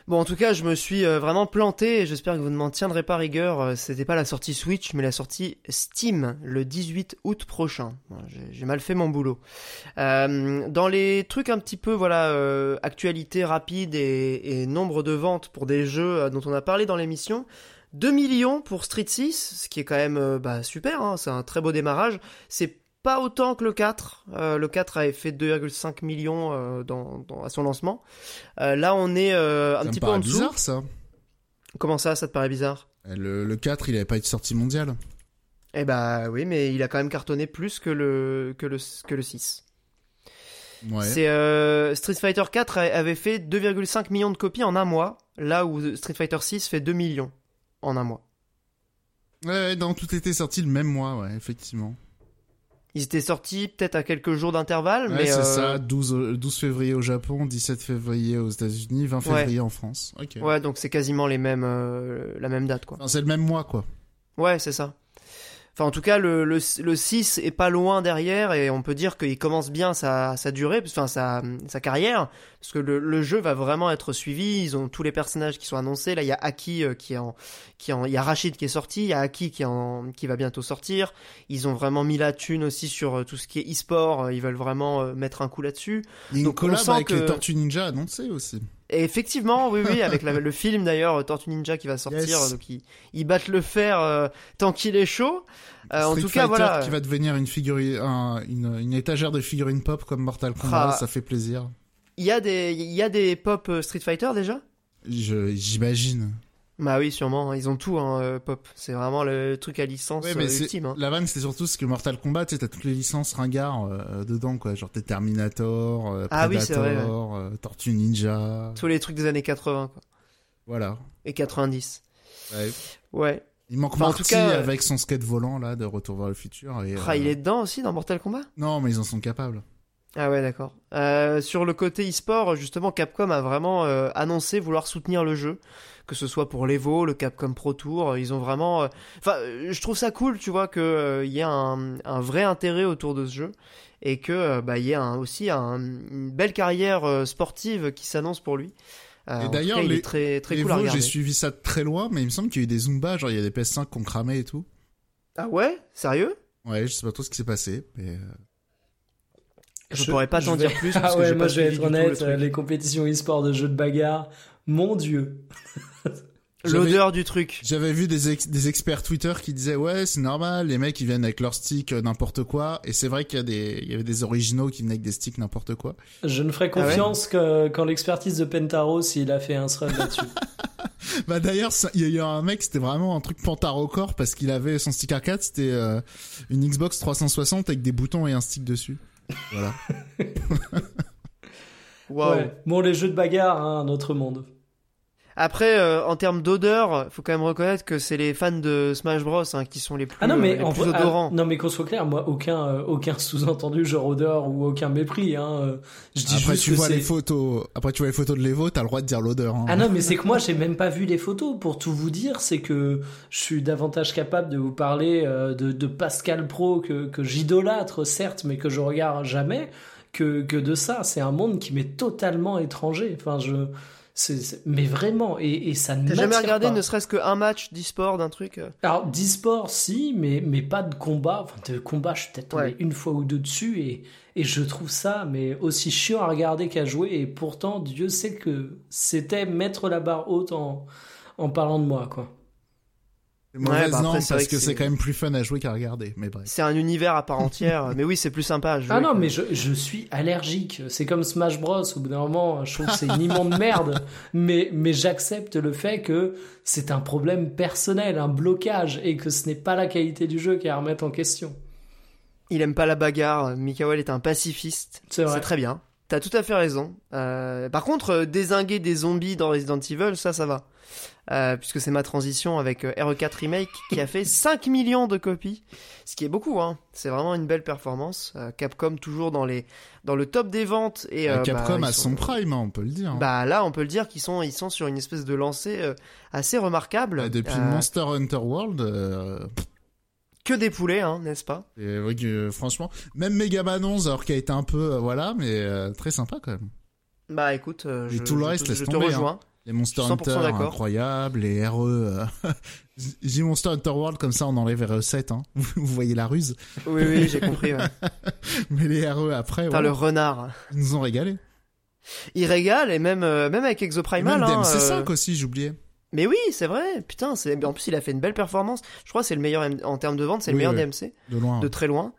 Bon, en tout cas, je me suis euh, vraiment planté j'espère que vous ne m'en tiendrez pas rigueur. Euh, C'était pas la sortie Switch, mais la sortie Steam le 18 août prochain. J'ai- mal fait mon boulot. Euh, dans les trucs un petit peu, voilà, euh, actualité rapide et, et nombre de ventes pour des jeux euh, dont on a parlé dans l'émission. 2 millions pour Street 6, ce qui est quand même bah, super, hein, c'est un très beau démarrage. C'est pas autant que le 4. Euh, le 4 avait fait 2,5 millions euh, dans, dans- à son lancement. Euh, là, on est un ça petit me peu en dessous. bizarre ça. Comment ça, ça te paraît bizarre? Le, le 4, il avait pas été sorti mondial. Eh bah oui, mais il a quand même cartonné plus que le, que le, que le 6. Ouais. C'est Street Fighter 4 a- avait fait 2,5 millions de copies en un mois, là où Street Fighter 6 fait 2 millions en un mois. Ouais, non, tout était sorti le même mois, ouais, effectivement. Ils étaient sortis peut-être à quelques jours d'intervalle, Ouais, mais c'est euh, ça, 12, au- 12 février au Japon, 17 février aux États-Unis, 20 Ouais. février en France. Ok. ouais, donc c'est quasiment les mêmes, euh, la même date quoi. Enfin, c'est le même mois, quoi. Ouais, c'est ça. Enfin, en tout cas, le, le, le 6 est pas loin derrière et on peut dire qu'il commence bien sa, sa durée, enfin sa, sa carrière, parce que le, le jeu va vraiment être suivi. Ils ont tous les personnages qui sont annoncés. Là, il y a Aki euh, qui est en, qui est en, il y a Rachid qui est sorti, il y a Aki qui est en, qui va bientôt sortir. Ils ont vraiment mis la thune aussi sur euh, tout ce qui est e-sport. Ils veulent vraiment euh, mettre un coup là-dessus. Il y a une Donc, on collab sent avec que- les Tortues Ninja annoncée aussi. Et effectivement, oui, oui, avec la- le film d'ailleurs, Tortue Ninja qui va sortir, Yes. donc ils, ils battent le fer euh, tant qu'il est chaud. Euh, en tout cas, Fighter voilà. qui va devenir une figurine, un- une, une étagère de figurines pop comme Mortal Kombat, Ah. ça fait plaisir. Il y a des, il y a des pop euh, Street Fighter déjà? J'imagine. Bah oui, sûrement. Ils ont tout, hein, euh, pop. C'est vraiment le truc à licence Ouais, euh, mais ultime. Hein. la vanne, c'est surtout ce que Mortal Kombat, tu sais, t'as toutes les licences ringards euh, dedans, quoi. Genre, t'es Terminator, euh, Ah Predator, vrai, Tortue Ninja. Tous les trucs des années 80 quoi. Voilà. et 90. Ouais. Ouais. Il manque Enfin, en Marty tout cas, avec son skate volant, là, de Retour vers le futur. Et, Ah, il est dedans aussi dans Mortal Kombat? Non, mais ils en sont capables. Ah ouais, d'accord. Sur le côté e-sport, justement, Capcom a vraiment annoncé vouloir soutenir le jeu, que ce soit pour l'Evo, le Capcom Pro Tour. Ils ont vraiment. euh, Enfin, euh, je trouve ça cool, tu vois, que euh, il y a un, un vrai intérêt autour de ce jeu et que euh, bah il y a un- aussi un- une belle carrière euh, sportive qui s'annonce pour lui. Euh, Et d'ailleurs, il les- est très très Les cool j'ai suivi ça de très loin, mais il me semble qu'il y a eu des Zumba, genre il y a des PS5 qu'on cramait et tout. Ah ouais, sérieux? Ouais, je sais pas trop ce qui s'est passé, mais euh, Je pourrais pas t'en vais- dire plus, parce Ah que ouais, j'ai moi pas je vais être honnête, euh, les compétitions e-sport de jeux de bagarre, mon dieu. L'odeur du truc. J'avais vu des, ex- des experts Twitter qui disaient ouais c'est normal les mecs ils viennent avec leur stick euh, n'importe quoi et c'est vrai qu'il y a des il y avait des originaux qui venaient avec des sticks n'importe quoi. Je ne ferai Ah ouais confiance que quand l'expertise de Pentaro s'il a fait un thread là-dessus. Bah d'ailleurs il y a eu un mec c'était vraiment un truc pantarocore parce qu'il avait son stick arcade c'était euh, une Xbox 360 avec des boutons et un stick dessus. Voilà. Ouais. Bon, les jeux de bagarre, hein, un autre monde. Après, euh, en termes d'odeur, faut quand même reconnaître que c'est les fans de Smash Bros hein, qui sont les plus, Ah non mais euh, les en plus vrai- ah, odorants. non mais qu'on soit clair, moi aucun euh, aucun sous-entendu genre odeur ou aucun mépris. Hein. euh, Je dis Après juste tu que vois les photos après tu vois les photos de l'Evo t'as le droit de dire l'odeur. Hein. Ah non, mais c'est que moi, j'ai même pas vu les photos. Pour tout vous dire, c'est que je suis davantage capable de vous parler euh, de, de Pascal Pro que, que j'idolâtre, certes, mais que je regarde jamais, que, que de ça. C'est un monde qui m'est totalement étranger. Enfin, je. Mais vraiment, et, et ça ne T'as jamais regardé pas. ne serait-ce qu'un match d'e-sport d'un truc euh Alors, d'e-sport, si, mais, mais pas de combat. Enfin, de combat, je suis peut-être tombé Ouais. une fois ou deux dessus, et, et je trouve ça mais aussi chiant à regarder qu'à jouer, et pourtant, Dieu sait que c'était mettre la barre haute en, en parlant de moi, quoi. Mauvaise Ouais, bah après, parce que que c'est quand même plus fun à jouer qu'à regarder mais bref. C'est un univers à part entière. mais oui, c'est plus sympa à jouer. Ah non, que- mais je, je suis allergique. C'est comme Smash Bros. Au bout d'un moment, je trouve que c'est une immonde merde. Mais, mais j'accepte le fait que c'est un problème personnel, un blocage, et que ce n'est pas la qualité du jeu qui est à remettre en question. Il aime pas la bagarre. Mikael est un pacifiste. C'est vrai. C'est très bien. T'as tout à fait raison. Euh, par contre, euh, désinguer des zombies dans Resident Evil, ça, ça va. Euh, puisque c'est ma transition avec euh, RE4 Remake qui a fait 5 millions de copies. Ce qui est beaucoup, hein. C'est vraiment une belle performance. Euh, Capcom toujours dans les dans le top des ventes et euh, Capcom bah, a ils sont- son prime hein, on peut le dire. hein. Bah là, on peut le dire qu'ils sont ils sont sur une espèce de lancée euh, assez remarquable. Bah, depuis Monster Hunter World euh, que des poulets, hein, n'est-ce pas? Et oui, que, franchement, même Megaman 11, alors qu'il a été un peu, euh, voilà, mais euh, très sympa quand même. Bah écoute, euh, Et je, tout le je reste, te- laisse je te tomber, rejoins. Les Monster Je suis 100% Hunter, d'accord. incroyables, les RE. euh, dis Monster Hunter World comme ça, on enlève RE 7, hein. Vous voyez la ruse. Oui, oui, j'ai compris. ouais. Mais les RE après, Putain, ouais, le renard. ils nous ont régalé. Il régale et même euh, même avec Et Exoprimal. même hein, DMC5 euh, aussi, j'oubliais. Mais oui, c'est vrai. Putain, c'est en plus il a fait une belle performance. Je crois que c'est le meilleur en termes de vente, c'est Oui, le meilleur oui. DMC De loin. de très loin.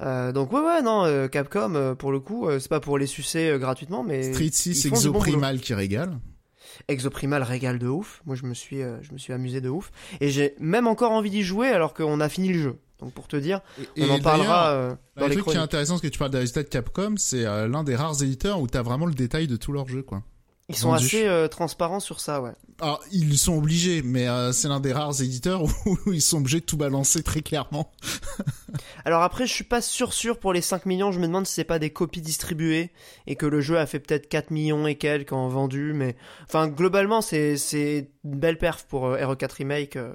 Euh, donc ouais ouais non euh, Capcom euh, pour le coup c'est pas pour les sucer gratuitement mais Street ils 6 font du bon boulot. Exoprimal qui régale. Exoprimal régale de ouf. Moi je me suis je me suis amusé de ouf et j'ai même encore envie d'y jouer alors qu'on a fini le jeu. Donc pour te dire, Et- on et en parlera dans Le truc qui est intéressant, c'est que tu parles des résultats de Capcom, c'est l'un des rares éditeurs où t'as vraiment le détail de tout leur jeu, quoi. Ils sont vendu. assez euh, transparents sur ça, ouais. Alors, ils sont obligés, mais euh, c'est l'un des rares éditeurs où ils sont obligés de tout balancer très clairement. Alors après, je suis pas sûr sûr pour les 5 millions, je me demande si c'est pas des copies distribuées et que le jeu a fait peut-être 4 millions et quelques en vendu, mais enfin globalement c'est c'est une belle perf pour euh, RE4 Remake. euh,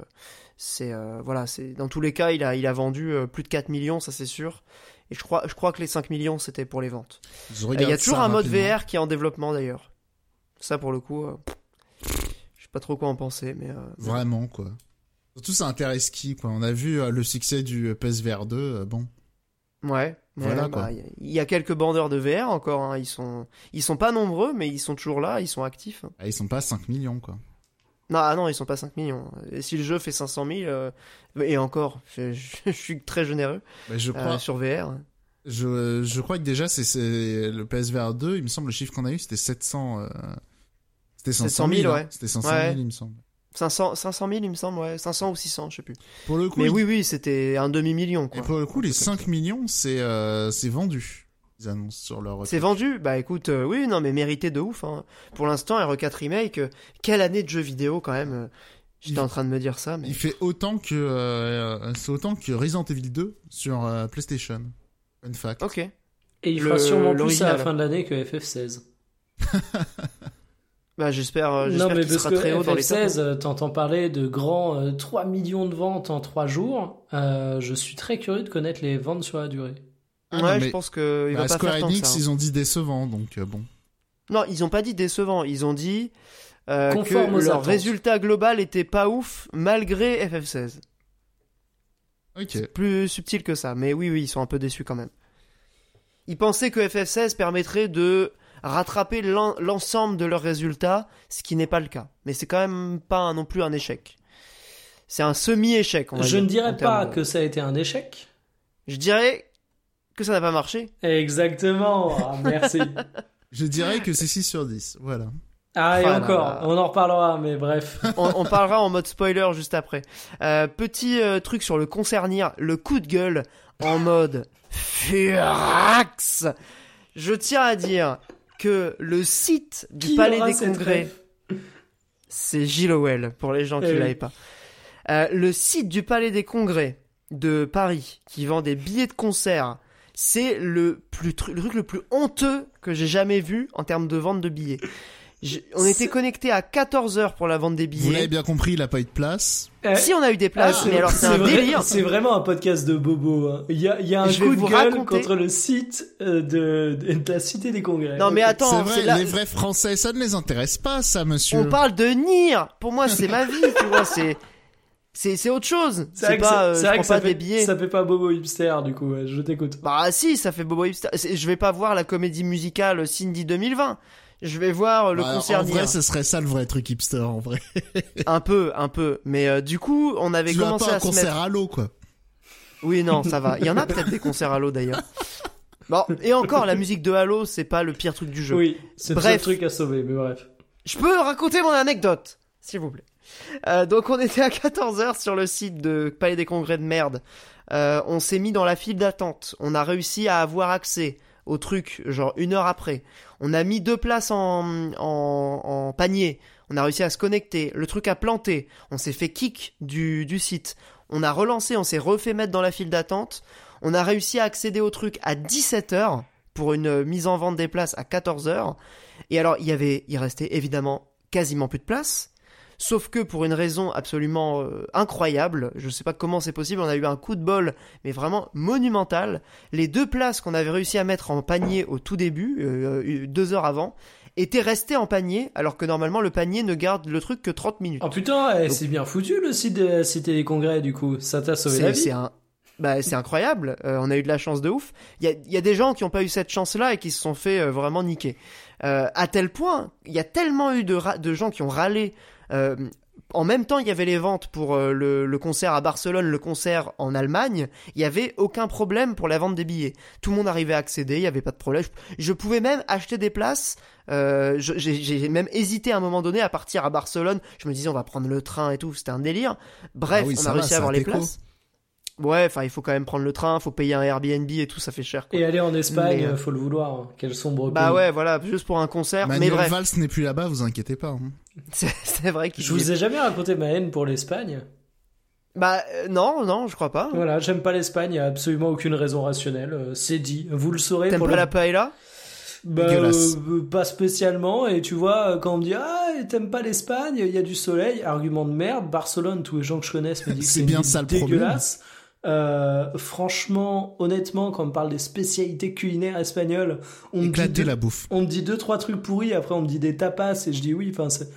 c'est euh, voilà, c'est dans tous les cas, il a il a vendu euh, plus de 4 millions, ça c'est sûr. Et je crois je crois que les 5 millions c'était pour les ventes. Regarde Il y a toujours un mode. VR qui est en développement d'ailleurs. Ça pour le coup, euh, je sais pas trop quoi en penser, mais euh, Vraiment, quoi. Surtout, ça intéresse qui, quoi. On a vu euh, le succès du PSVR 2, euh, bon. Ouais, Voilà, bah, Il y a quelques bandeurs de VR encore. hein, Ils sont, ils sont pas nombreux, mais ils sont toujours là. Ils sont actifs. Ah, ils sont pas à 5 millions, quoi. Non, ah non, ils sont pas 5 millions. Et si le jeu fait 500 000, euh, et encore, je, je- je suis très généreux Bah, je euh, sur VR. je, je crois que déjà, c'est, c'est le PSVR 2, il me semble, le chiffre qu'on a eu, c'était 700, euh, c'était 500 700 000, 000, hein. ouais. C'était 500 Ouais. 000, il me semble. 500, 500 000, il me semble, ouais. 500 ou 600, je sais plus. Pour le coup, Mais il- oui, oui, c'était un demi-million, et pour le coup, les truc comme 5 millions, c'est, euh, c'est vendu. Ils annoncent sur leur. C'est vendu? Bah écoute, euh, oui, non, mais mérité de ouf. Hein. Pour l'instant, RE4 Remake, euh, quelle année de jeux vidéo quand même. euh, J'étais en train de me dire ça, mais... Il fait autant que, euh, c'est autant que Resident Evil 2 sur euh, PlayStation. Fun fact. Ok. Et il Le- fera sûrement plus à la fin de l'année que FF16. Bah, j'espère, euh, j'espère qu'il sera que très haut dans les tops. FF16, euh, t'entends parler de grands euh, 3 millions de ventes en 3 jours. Euh, je suis très curieux de connaître les ventes sur la durée. Ah, Ouais, non, je pense que il Bah, va pas Square faire tant que Enix, ça. hein. ils ont dit décevant, donc euh, bon. Non, ils ont pas dit décevant. Ils ont dit euh, que Conforme aux leur attentes. résultat global était pas ouf malgré FF16. Ok. Plus subtil que ça, mais oui, oui, ils sont un peu déçus quand même. Ils pensaient que FF16 permettrait de rattraper l'en- l'ensemble de leurs résultats, ce qui n'est pas le cas. Mais c'est quand même pas un- non plus un échec. C'est un semi-échec. Je dire, ne dirais pas de- que ça a été un échec. Je dirais que ça n'a pas marché. Exactement. Ah, merci. Je dirais que c'est 6 sur 10, voilà. Ah, et là encore, là. on en reparlera, mais bref. on, on parlera en mode spoiler juste après. Euh, petit euh, truc sur le concernir, le coup de gueule en mode Furax. Je tiens à dire que le site du Qui Palais des Congrès, c'est Gilles pour les gens qui Eh oui. l'avaient pas. Euh, le site du Palais des Congrès de Paris qui vend des billets de concert, c'est le plus le truc le plus honteux que j'ai jamais vu en termes de vente de billets. On était connecté à 14 heures pour la vente des Vous l'avez billets. bien compris, il a pas eu de place. Eh, Si on a eu des places, ah, mais alors c'est un vrai- délire. C'est vraiment un podcast de bobo. hein. Il y a, il y a un Je coup de gueule raconter- contre le site euh, de, de la Cité des Congrès. Non mais attends, c'est vrai, les vrais Français, ça ne les intéresse pas, ça, monsieur. on parle de Nier. Pour moi, c'est ma vie, tu vois. C'est c'est c'est autre chose. C'est vrai C'est que pas, ça- euh, c'est je vrai prends que ça pas des fait, billets. ça fait pas bobo hipster, du coup, ouais, je t'écoute. Bah si, ça fait bobo hipster. Je vais pas voir la comédie musicale Cindy 2020. Je vais voir le Bah, concert en vrai, ce serait ça le vrai truc hipster, en vrai. Un peu, un peu. Mais euh, du coup, on avait tu vas commencé pas à à un se concert mettre. à l'eau, quoi. Oui, non, ça va. Il y en a peut-être des concerts Halo d'ailleurs. Bon, et encore, la musique de Halo, c'est pas le pire truc du jeu. Oui, c'est le truc à sauver, mais bref. Je peux raconter mon anecdote, s'il vous plaît. Euh, donc on était à 14h sur le site de Palais des Congrès de merde. Euh, on s'est mis dans la file d'attente. On a réussi à avoir accès au truc, genre une heure après. On a mis deux places en, en, en panier. On a réussi à se connecter. Le truc a planté. On s'est fait kick du, du site. On a relancé, on s'est refait mettre dans la file d'attente. On a réussi à accéder au truc à 17h pour une mise en vente des places à 14h. Et alors, il y avait, il restait évidemment quasiment plus de place. Sauf que pour une raison absolument euh, incroyable, je sais pas comment c'est possible, on a eu un coup de bol, mais vraiment monumental. Les deux places qu'on avait réussi à mettre en panier au tout début, euh, euh, deux heures avant, étaient restées en panier, alors que normalement le panier ne garde le truc que 30 minutes. Oh putain, eh, c'est bien foutu le site de la Cité des Congrès, du coup. Ça t'a sauvé la vie. c'est un... bah, c'est incroyable, Euh, on a eu de la chance de ouf. Il y a, il y a des gens qui n'ont pas eu cette chance-là et qui se sont fait euh, vraiment niquer. Euh, à tel point, il y a tellement eu de gens qui ont râlé. Euh, en même temps, il y avait les ventes pour euh, le, le concert à Barcelone, le concert en Allemagne. Il y avait aucun problème pour la vente des billets. Tout le monde arrivait à accéder, il y avait pas de problème. Je, je pouvais même acheter des places. Euh, J'ai même hésité à un moment donné à partir à Barcelone. Je me disais on va prendre le train et tout, c'était un délire. Bref, Ah oui, on a va, réussi à avoir les places. Ouais, enfin il faut quand même prendre le train, faut payer un Airbnb et tout, ça fait cher. Quoi. Et aller en Espagne, Mais, euh, faut le vouloir. hein. Quel sombre Bah pays. ouais, voilà, juste pour un concert. Manuel mais bref, Valls n'est plus là-bas, vous inquiétez pas. hein. c'est vrai qu'il Je vous ai jamais raconté ma haine pour l'Espagne. Bah euh, non, non, je crois pas. Voilà, j'aime pas l'Espagne, il y a absolument aucune raison rationnelle. euh, C'est dit, vous le saurez. T'aimes pas le- la paella? Bah, Dégueulasse. euh, pas spécialement. Et tu vois, quand on me dit ah t'aimes pas l'Espagne, il y a du soleil, argument de merde. Barcelone, tous les gens que je connaisse me disent que C'est c'est bien ça le ville problème. Euh, franchement, honnêtement, quand on parle des spécialités culinaires espagnoles, on me dit deux, la bouffe. on me dit deux trois trucs pourris. Après, on me dit des tapas et je dis oui. Enfin, c'est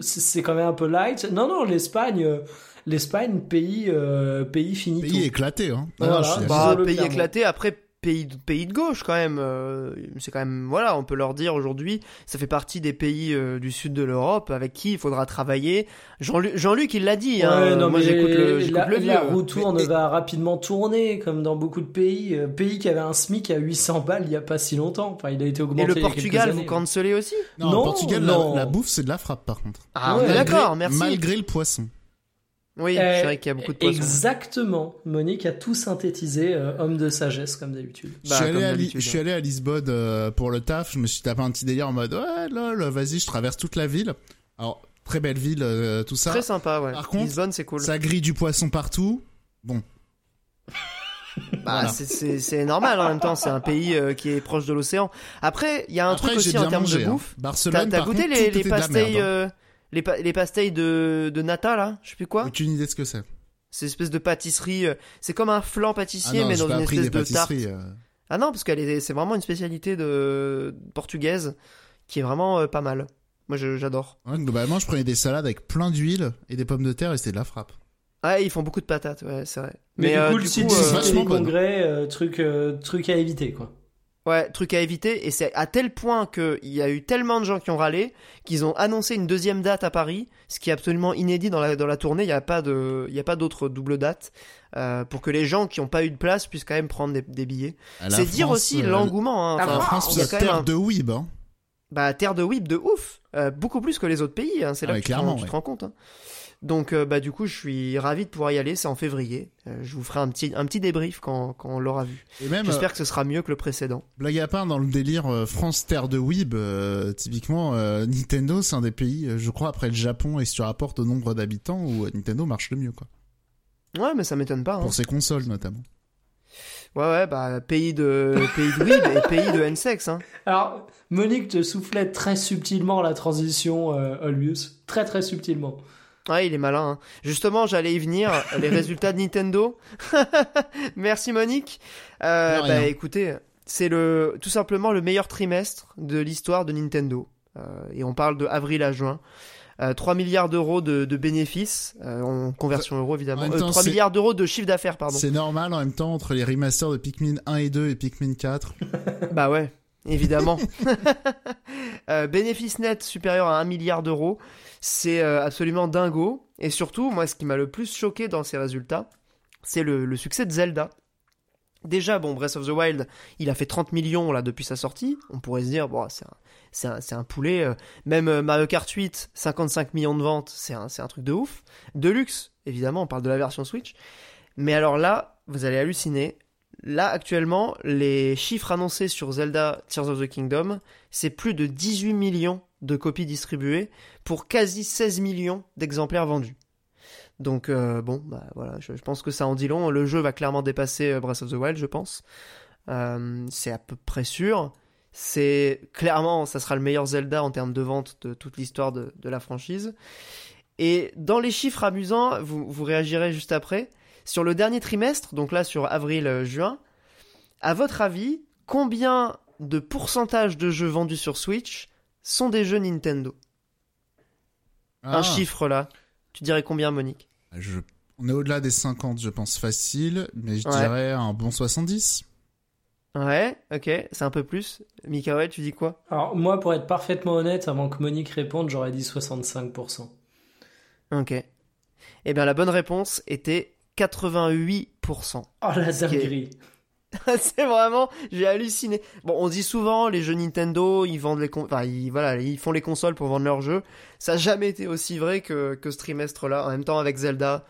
c'est- quand même un peu light. Non, non, l'Espagne, euh, l'Espagne, pays, euh, pays finito. Pays éclaté, hein. Ah, Voilà. Bah, pays clairement. éclaté, après pays de, pays de gauche quand même. euh, c'est quand même, voilà, on peut leur dire aujourd'hui, ça fait partie des pays euh, du sud de l'Europe avec qui il faudra travailler. Jean-Luc, Jean-Luc il l'a dit. hein, non, moi j'écoute le, j'écoute la, le vieux. la roue tourne Mais- va rapidement tourner, comme dans beaucoup de pays. Euh, pays qui avait un SMIC à 800 balles il y a pas si longtemps. Enfin, il a été augmenté. Et le Portugal, vous années. cancelez aussi? Non, Non, au Portugal, non. La, la bouffe, c'est de la frappe, par contre. Ah, Ouais, d'accord, merci. Malgré le poisson. Oui, Euh, c'est vrai qu'il y a beaucoup de poissons. Exactement. Monique a tout synthétisé, euh, homme de sagesse, comme d'habitude. je, Bah, suis allé à Li- d'habitude, je suis allé à Lisbonne euh, pour le taf. Je me suis tapé un petit délire en mode ouais, lol, vas-y, je traverse toute la ville. Alors, très belle ville, euh, tout ça. Très sympa, ouais. Par contre, Lisbonne, c'est cool. Ça grille du poisson partout. Bon. Bah, Voilà. c'est- normal en même temps, c'est un pays euh, qui est proche de l'océan. Après, il y a un Après, truc j'ai aussi en termes mangé. de hein. bouffe. Barcelone, t'as par goûté contre, les, tout les pastilles, hein. euh, les, pa- les pastilles de, de nata là Je sais plus quoi. Aucune idée de ce que c'est. C'est une espèce de pâtisserie. euh, C'est comme un flan Ah pâtissier, non, mais dans une espèce des de tarte. euh. Ah non, parce qu'elle est, c'est vraiment une spécialité de portugaise qui est vraiment euh, pas mal. Moi, j'adore. Ouais, globalement, je prenais des salades avec plein d'huile et des pommes de terre et c'était de la frappe. Ah, ils font beaucoup de patates, ouais, c'est vrai. Mais, du coup, du le site coup, euh, congrès, euh, euh, truc à éviter, quoi. Ouais, truc à éviter. Et c'est à tel point qu'il y a eu tellement de gens qui ont râlé qu'ils ont annoncé une deuxième date à Paris, ce qui est absolument inédit dans la, dans la tournée. Il n'y a pas d'autre double date euh, pour que les gens qui n'ont pas eu de place puissent quand même prendre des, des billets. C'est dire aussi euh, l'engouement. Hein. la Enfin, France, c'est terre un- de Weeb. Hein. bah, terre de whip de ouf, Euh, beaucoup plus que les autres pays. hein. C'est là Ah que tu, te rends, compte. Donc, euh, bah, du coup, je suis ravi de pouvoir y aller. C'est en février. Euh, je vous ferai un petit, un petit débrief quand, quand on l'aura vu. Et même, J'espère que ce sera mieux que le précédent. euh, blague à part, dans le délire euh, France terre de Weeb, euh, typiquement, euh, Nintendo, c'est un des pays, euh, je crois, après le Japon et si tu rapportes au nombre d'habitants, où euh, Nintendo marche le mieux, quoi. Ouais, mais ça m'étonne pas. hein. Pour ses consoles, notamment. Ouais, ouais, bah, pays de, pays de whip et pays de N-Sex. Hein. Alors, Monique te soufflait très subtilement la transition euh. Très, très subtilement. Ouais, il est malin. hein. Justement, j'allais y venir. les résultats de Nintendo. Merci Monique. Euh, bah écoutez, c'est le tout simplement le meilleur trimestre de l'histoire de Nintendo. Euh, et on parle de avril à juin. Euh, 3 milliards d'euros de, de bénéfices euh, en conversion euro évidemment. En même Euh, temps, 3 c'est- milliards d'euros de chiffre d'affaires pardon. C'est normal, en même temps, entre les remasters de Pikmin 1 et 2 et Pikmin 4. Bah ouais, évidemment. Bénéfice net supérieur à 1 milliard d'euros, c'est euh, absolument dingo. Et surtout, moi, ce qui m'a le plus choqué dans ces résultats, c'est le, le succès de Zelda. Déjà, bon, Breath of the Wild, il a fait 30 millions là depuis sa sortie. On pourrait se dire, bon, c'est un, un, un poulet. euh, Même euh, Mario Kart 8, 55 millions de ventes, c'est un, c'est un truc de ouf. Deluxe, évidemment, on parle de la version Switch. Mais alors là, vous allez halluciner. Là, actuellement, les chiffres annoncés sur Zelda Tears of the Kingdom, c'est plus de 18 millions de copies distribuées pour quasi 16 millions d'exemplaires vendus. Donc euh, bon, bah voilà, je, pense que ça en dit long. Le jeu va clairement dépasser euh, Breath of the Wild, je pense. Euh, c'est à peu près sûr. C'est clairement, ça sera le meilleur Zelda en termes de vente de toute l'histoire de, la franchise. Et dans les chiffres amusants, vous, vous réagirez juste après. Sur le dernier trimestre, donc là sur avril-juin, à votre avis, combien de pourcentage de jeux vendus sur Switch sont des jeux Nintendo Ah, Un chiffre là. Tu dirais combien, Monique? Je- On est au-delà des 50, je pense, facile, mais je Ouais. dirais un bon 70. Ouais, ok, c'est un peu plus. Mikael, tu dis quoi? Alors, moi, pour être parfaitement honnête, avant que Monique réponde, j'aurais dit 65%. Ok. Eh bien, la bonne réponse était 88%. Oh la qui est- dinguerie. c'est vraiment, j'ai halluciné. Bon, on dit souvent les jeux Nintendo, ils vendent les, enfin, ils, voilà, ils font les consoles pour vendre leurs jeux. Ça n'a jamais été aussi vrai que, que ce trimestre-là. En même temps, avec Zelda,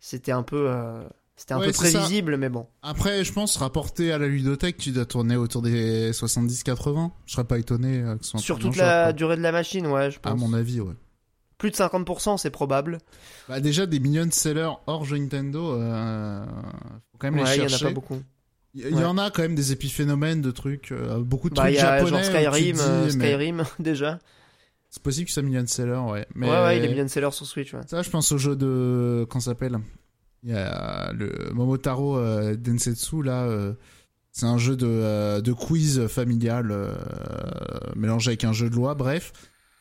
c'était un peu, euh, c'était un Ouais, peu c'est ça. prévisible, mais bon. Après, je pense, rapporté à la ludothèque, tu dois tourner autour des 70-80. Je serais pas étonné euh, que ce soit Sur toute la quoi. durée de la machine, ouais, je pense. À mon avis, ouais. Plus de 50%, c'est probable. Bah, déjà, des millions sellers hors jeu Nintendo, euh, faut quand même Ouais, les il y en a chercher. pas beaucoup. Il y, en a quand même des épiphénomènes de trucs, euh, beaucoup de Bah, trucs y a japonais. genre Skyrim, dis, euh, mais Skyrim, déjà. C'est possible que ça million seller, ouais. Mais Ouais, ouais, il est million seller sur Switch, ouais. Ça, je pense au jeu de. Ça s'appelle? Il y a le Momotaro euh, Densetsu, là. C'est un jeu de, de quiz familial mélangé avec un jeu de loi, bref.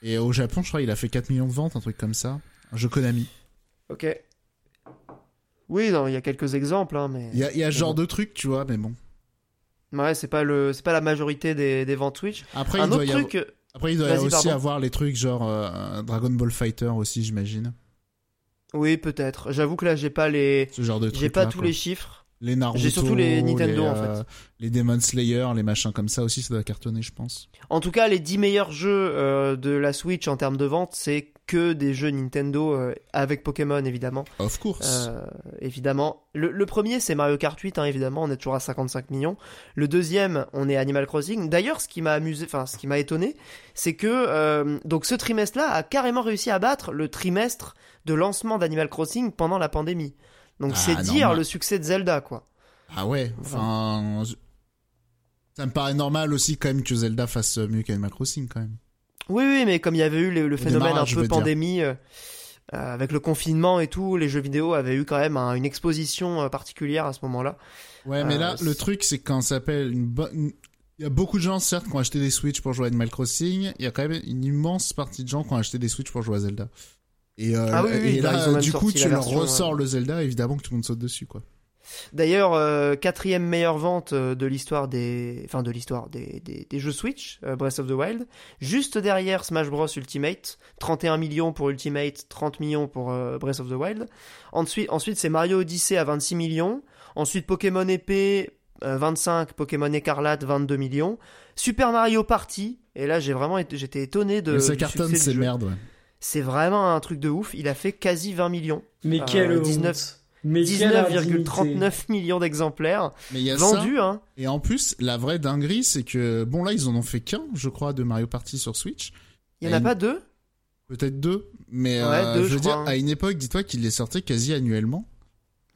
Et au Japon, je crois, il a fait 4 millions de ventes, un truc comme ça. Un jeu Konami. Ok. Oui, non, il y a quelques exemples, hein, mais. Il y a, il y a ce genre bon. de truc, tu vois, mais bon. Ouais, c'est pas le, c'est pas la majorité des, des ventes Switch. Après, Un il doit y avoir, après, il doit aussi pardon. avoir les trucs genre euh, Dragon Ball Fighter aussi, j'imagine. oui, peut-être. J'avoue que là, j'ai pas les, Ce genre de j'ai pas tous les chiffres. Les Naruto. J'ai surtout les Nintendo, les, en euh, Les Demon Slayer, les machins comme ça aussi, ça doit cartonner, je pense. En tout cas, les 10 meilleurs jeux euh, de la Switch en termes de vente, c'est que des jeux Nintendo euh, avec Pokémon, évidemment. Of course. Euh, évidemment. Le, le premier, c'est Mario Kart 8, hein, évidemment, on est toujours à 55 millions. Le deuxième, on est Animal Crossing. D'ailleurs, ce qui m'a amusé, enfin, ce qui m'a étonné, c'est que euh, donc ce trimestre-là a carrément réussi à battre le trimestre de lancement d'Animal Crossing pendant la pandémie. Donc Ah, c'est dire normal. le succès de Zelda, quoi. Ah ouais, enfin, je- ça me paraît normal aussi quand même que Zelda fasse mieux qu'Animal Crossing quand même. Oui, oui, mais comme il y avait eu le, le phénomène un peu pandémie, euh, euh, avec le confinement et tout, les jeux vidéo avaient eu quand même un- une exposition euh, particulière à ce moment-là. Ouais, mais là, le truc, c'est quand ça s'appelle une bonne... Il y a beaucoup de gens, certes, qui ont acheté des Switch pour jouer à Animal Crossing. Il y a quand même une immense partie de gens qui ont acheté des Switch pour jouer à Zelda. Et, euh, Ah oui, oui, et là, du coup, tu leur ressors le Zelda, évidemment que tout le monde saute dessus, quoi. D'ailleurs, euh, quatrième meilleure vente euh, de l'histoire des, enfin de l'histoire des, des, des jeux Switch, euh, Breath of the Wild. Juste derrière Smash Bros Ultimate, 31 millions pour Ultimate, 30 millions pour euh, Breath of the Wild. Ensuite, ensuite c'est Mario Odyssey à 26 millions. Ensuite Pokémon Épée, euh, 25, Pokémon Écarlate, 22 millions. Super Mario Party. Et là, j'ai vraiment été, j'étais étonné de. Mais ça du cartonne, c'est merde, ouais. C'est vraiment un truc de ouf. Il a fait quasi 20 millions. Mais Euh, quelle 19 honte. Mais quelle indignité. 19,39 millions d'exemplaires vendus, hein. Et en plus, la vraie dinguerie, c'est que, bon, là, ils en ont fait qu'un, je crois, de Mario Party sur Switch. Il y en a pas deux? Peut-être deux. Mais, Ouais, euh, deux, je je veux dire, crois. à une époque, dis-toi qu'il les sortait quasi annuellement.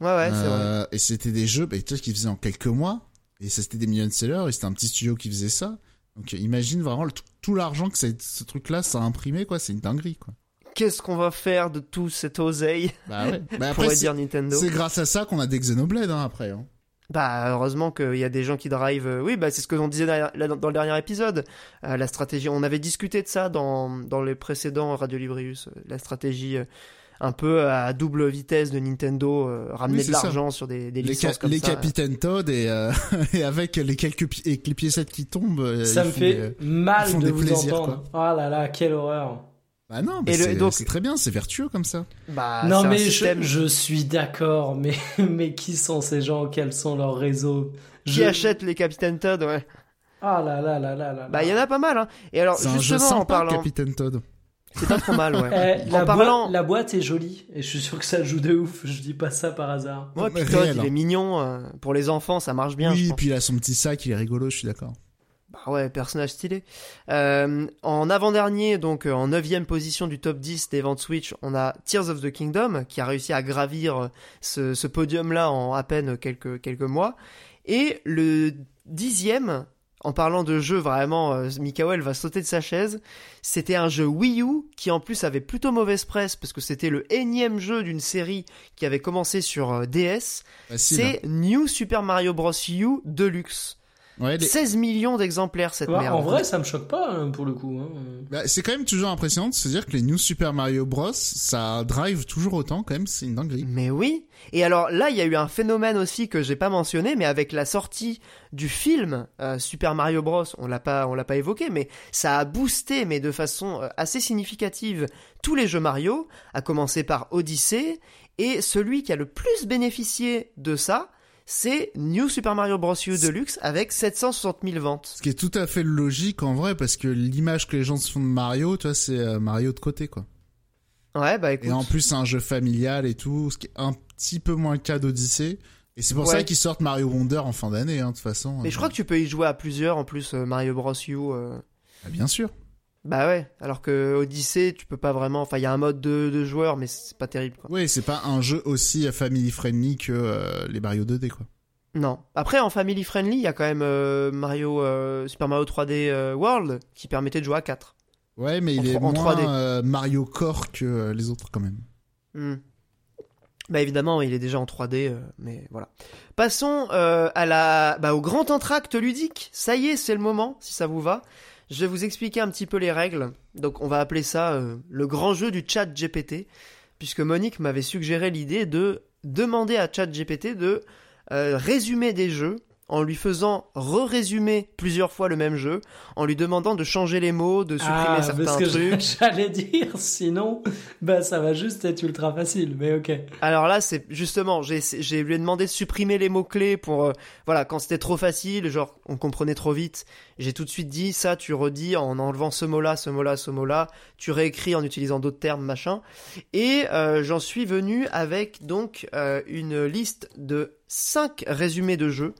Ouais, ouais, c'est vrai. Euh, Et c'était des jeux, bah, tu sais, qu'ils faisaient en quelques mois. Et ça, c'était des million sellers. Et c'était un petit studio qui faisait ça. Donc, imagine vraiment le- tout, tout l'argent que ce truc-là, ça a imprimé, quoi. C'est une dinguerie, quoi. Qu'est-ce qu'on va faire de tout cette oseille Bah ouais. Bah après, pourrait c'est dire Nintendo c'est grâce à ça qu'on a des Xenoblade, hein, après. Hein. Bah, heureusement qu'il y a des gens qui drive. euh, Oui, bah, c'est ce que l'on disait derrière- là, dans, le dernier épisode. Euh, la stratégie, on avait discuté de ça dans, dans les précédents Radio Librius. euh, La stratégie un peu à double vitesse de Nintendo, euh, ramener Oui, de l'argent sur des, licences comme les ça. Capitaine Todd et, euh, et avec les quelques pi- et les piécettes qui tombent. Ça me fait des- mal de vous plaisirs, entendre. Ah là là, quelle horreur. Bah non, mais le- c'est donc- c'est très bien, c'est vertueux comme ça. Bah, non c'est un mais système je, je suis d'accord, mais, mais qui sont ces gens? Quels sont leurs réseaux? Qui Je- achète les Capitaine Todd, ouais. Ah là là là là là. Bah, il y en a pas mal, hein. Et alors, C'est un jeu justement, en parlant. Capitaine Todd. C'est pas trop mal, ouais. Eh, la, en parlant. boîte, la boîte est jolie et je suis sûr que ça joue de ouf. Je dis pas ça par hasard. Ouais, puis Todd, il hein. est mignon. euh, pour les enfants, ça marche bien. je oui, puis il a son petit sac, il est rigolo, je suis d'accord. Bah ouais, personnage stylé. Euh, en avant-dernier, donc euh, en neuvième position du top 10 des ventes Switch, on a Tears of the Kingdom, qui a réussi à gravir euh, ce, ce podium-là en à peine quelques, quelques mois. Et le dixième, en parlant de jeu vraiment, euh, Mikael va sauter de sa chaise, c'était un jeu Wii U qui en plus avait plutôt mauvaise presse parce que c'était le énième jeu d'une série qui avait commencé sur euh, DS. C'est New Super Mario Bros. U Deluxe. Ouais, les- 16 millions d'exemplaires cette Ouais, merde. en vrai, ça me choque pas hein, pour le coup. hein. Bah, c'est quand même toujours impressionnant de se dire que les New Super Mario Bros, ça drive toujours autant, quand même, c'est une dinguerie. Mais oui. Et alors là, il y a eu un phénomène aussi que j'ai pas mentionné, mais avec la sortie du film euh, Super Mario Bros, on l'a pas, on l'a pas évoqué, mais ça a boosté, mais de façon euh, assez significative, tous les jeux Mario, à commencer par Odyssey, et celui qui a le plus bénéficié de ça, c'est New Super Mario Bros. U Deluxe avec 760 000 ventes. Ce qui est tout à fait logique en vrai, parce que l'image que les gens se font de Mario, tu vois, c'est euh, Mario de côté, quoi. Ouais, bah écoute. Et en plus, c'est un jeu familial et tout, ce qui est un petit peu moins le cas d'Odyssey. Et c'est pour Ouais. ça qu'ils sortent Mario Wonder en fin d'année, hein, de toute façon. Mais je crois que tu peux y jouer à plusieurs, en plus euh, Mario Bros. U. euh, Ah, bien sûr. Bah ouais, alors que Odyssey, tu peux pas vraiment. Enfin, il y a un mode de, de joueur, mais c'est pas terrible quoi. Oui, c'est pas un jeu aussi euh, family friendly que euh, les Mario 2D, quoi. Non. Après, en family friendly, il y a quand même euh, Mario, euh, Super Mario 3D euh, World qui permettait de jouer à 4. Ouais, mais En il est en moins 3D. Mario Core que les autres, quand même. Hmm. Bah évidemment, il est déjà en 3D, euh, mais voilà. Passons euh, à la, bah, au grand entracte ludique. Ça y est, c'est le moment, si ça vous va. Je vais vous expliquer un petit peu les règles. Donc, on va appeler ça euh, le grand jeu du chat GPT, puisque Monique m'avait suggéré l'idée de demander à chat GPT de euh, résumer des jeux en lui faisant re-résumer plusieurs fois le même jeu, en lui demandant de changer les mots, de supprimer Ah, certains parce que trucs. j'allais dire, sinon, bah ça va juste être ultra facile. Mais ok. Alors là, c'est justement, j'ai, j'ai lui ai demandé de supprimer les mots clés pour, euh, voilà, quand c'était trop facile, genre on comprenait trop vite. J'ai tout de suite dit ça, tu redis en enlevant ce mot-là, ce mot-là, ce mot-là. Tu réécris en utilisant d'autres termes, machin. Et euh, j'en suis venu avec donc euh, une liste de cinq résumés de jeux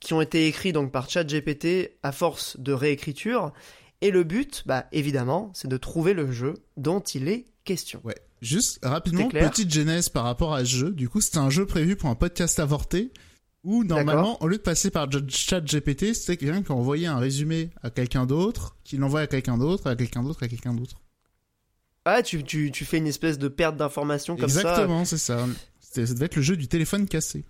qui ont été écrits donc par ChatGPT à force de réécriture. Et le but, bah évidemment, c'est de trouver le jeu dont il est question. Ouais. Juste rapidement, petite genèse par rapport à ce jeu. Du coup, c'était un jeu prévu pour un podcast avorté Où normalement, au lieu de passer par chat GPT, c'était quelqu'un qui envoyait un résumé à quelqu'un d'autre, qui l'envoie à quelqu'un d'autre, à quelqu'un d'autre, à quelqu'un d'autre. Ah, tu, tu, tu fais une espèce de perte d'informations comme ça. Exactement, c'est ça. Ça devait être le jeu du téléphone cassé.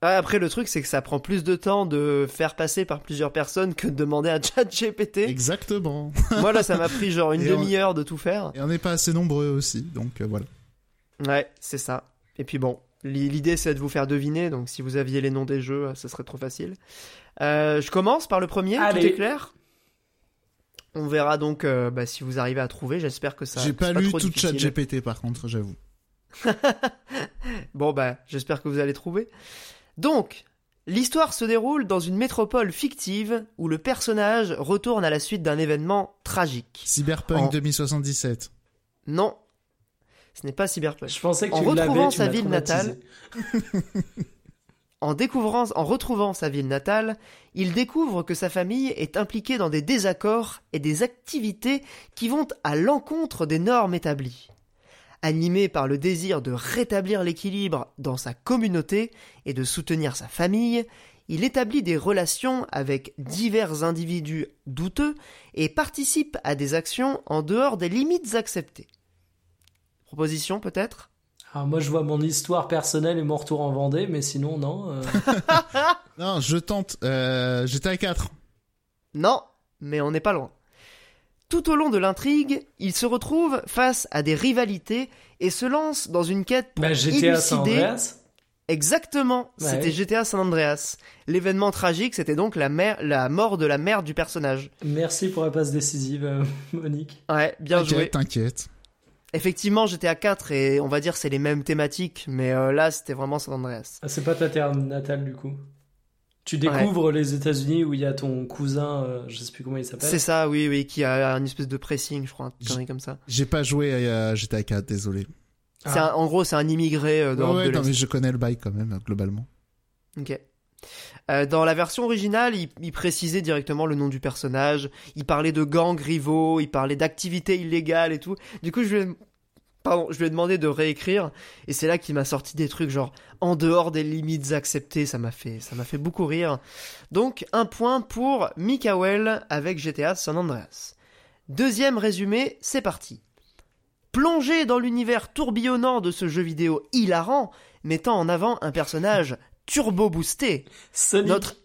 Ah, après, le truc, c'est que ça prend plus de temps de faire passer par plusieurs personnes que de demander à ChatGPT. Exactement. Moi, là, ça m'a pris genre une demi-heure de tout faire. Et on n'est pas assez nombreux aussi, donc euh, voilà. Ouais, c'est ça. Et puis bon, l'idée, c'est de vous faire deviner, donc si vous aviez les noms des jeux, ce serait trop facile. Euh, je commence par le premier, Allez. tout est clair? On verra donc euh, bah, si vous arrivez à trouver. J'espère que ça. J'ai pas, lu tout chat GPT par contre, j'avoue. bon bah, j'espère que vous allez trouver. Donc, l'histoire se déroule dans une métropole fictive où le personnage retourne à la suite d'un événement tragique. Cyberpunk 2077. Non, ce n'est pas Cyberpunk. Je pensais que en tu retrouvant sa ville natale. en découvrant, en retrouvant sa ville natale, il découvre que sa famille est impliquée dans des désaccords et des activités qui vont à l'encontre des normes établies. Animé par le désir de rétablir l'équilibre dans sa communauté et de soutenir sa famille, il établit des relations avec divers individus douteux et participe à des actions en dehors des limites acceptées. Proposition peut-être? Alors moi je vois mon histoire personnelle et mon retour en Vendée, mais sinon non. Euh. non, je tente. Euh, J'étais à 4. Non, mais on n'est pas loin. Tout au long de l'intrigue, il se retrouve face à des rivalités et se lance dans une quête pour bah, GTA San Andreas Exactement, c'était GTA San Andreas. L'événement tragique, c'était donc la, la mort de la mère du personnage. Merci pour la passe décisive, euh, Monique. Ouais, bien joué. T'inquiète. Effectivement, GTA 4 et on va dire c'est les mêmes thématiques, mais euh, là c'était vraiment San Andreas. Ah, c'est pas ta terre natale du coup. Tu découvres les États-Unis où il y a ton cousin, euh, je sais plus comment il s'appelle. C'est ça, oui, oui, qui a un espèce de pressing, je crois, un comme ça. J'ai pas joué à GTA 4, désolé. Ah. en gros, c'est un immigré euh, ouais, ouais, non, mais je connais le bail quand même, globalement. Ok. Euh, dans la version originale, il, précisait directement le nom du personnage. Il parlait de gangs rivaux, il parlait d'activités illégales et tout. Du coup, je lui ai, pardon, je lui ai demandé de réécrire. Et c'est là qu'il m'a sorti des trucs genre en dehors des limites acceptées. Ça m'a fait, ça m'a fait beaucoup rire. Donc, un point pour Mikael avec GTA San Andreas. Deuxième résumé, c'est parti. Plongé dans l'univers tourbillonnant de ce jeu vidéo hilarant, mettant en avant un personnage turbo boosté. Sonic. Notre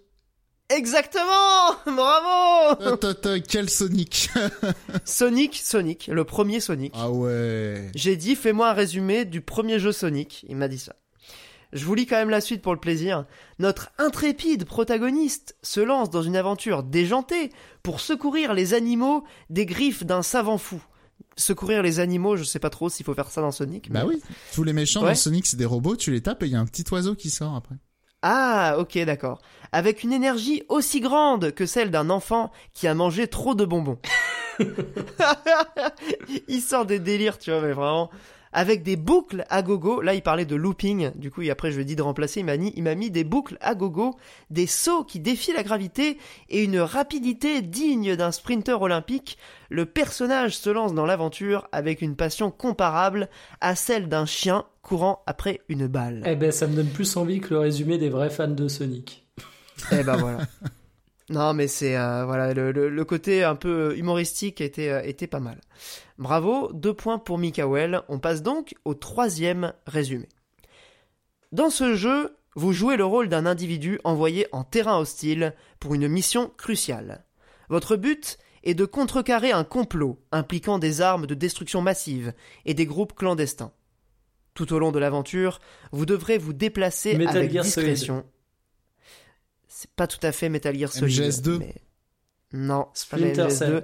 Exactement Bravo Quel Sonic Sonic, Sonic, le premier Sonic. Ah ouais J'ai dit, fais-moi un résumé du premier jeu Sonic. Il m'a dit ça. Je vous lis quand même la suite pour le plaisir. Notre intrépide protagoniste se lance dans une aventure déjantée pour secourir les animaux des griffes d'un savant fou. Secourir les animaux, je sais pas trop s'il faut faire ça dans Sonic. Bah oui, tous les méchants dans Sonic c'est des robots, tu les tapes et il y a un petit oiseau qui sort après. Ah, ok, d'accord. Avec une énergie aussi grande que celle d'un enfant qui a mangé trop de bonbons. il sort des délires, tu vois, mais vraiment. Avec des boucles à gogo, là il parlait de looping, du coup après je lui ai dit de remplacer, il m'a mis, il m'a mis des boucles à gogo, des sauts qui défient la gravité et une rapidité digne d'un sprinter olympique. Le personnage se lance dans l'aventure avec une passion comparable à celle d'un chien courant après une balle. Eh ben, ça me donne plus envie que le résumé des vrais fans de Sonic. Eh ben voilà. Non, mais c'est euh, voilà le, côté un peu humoristique était, euh, était pas mal. Bravo, deux points pour Mikael. On passe donc au troisième résumé. Dans ce jeu, vous jouez le rôle d'un individu envoyé en terrain hostile pour une mission cruciale. Votre but est de contrecarrer un complot impliquant des armes de destruction massive et des groupes clandestins. Tout au long de l'aventure, vous devrez vous déplacer avec discrétion. C'est pas tout à fait Metal Gear Solid. MGS2 Non, pas MGS2.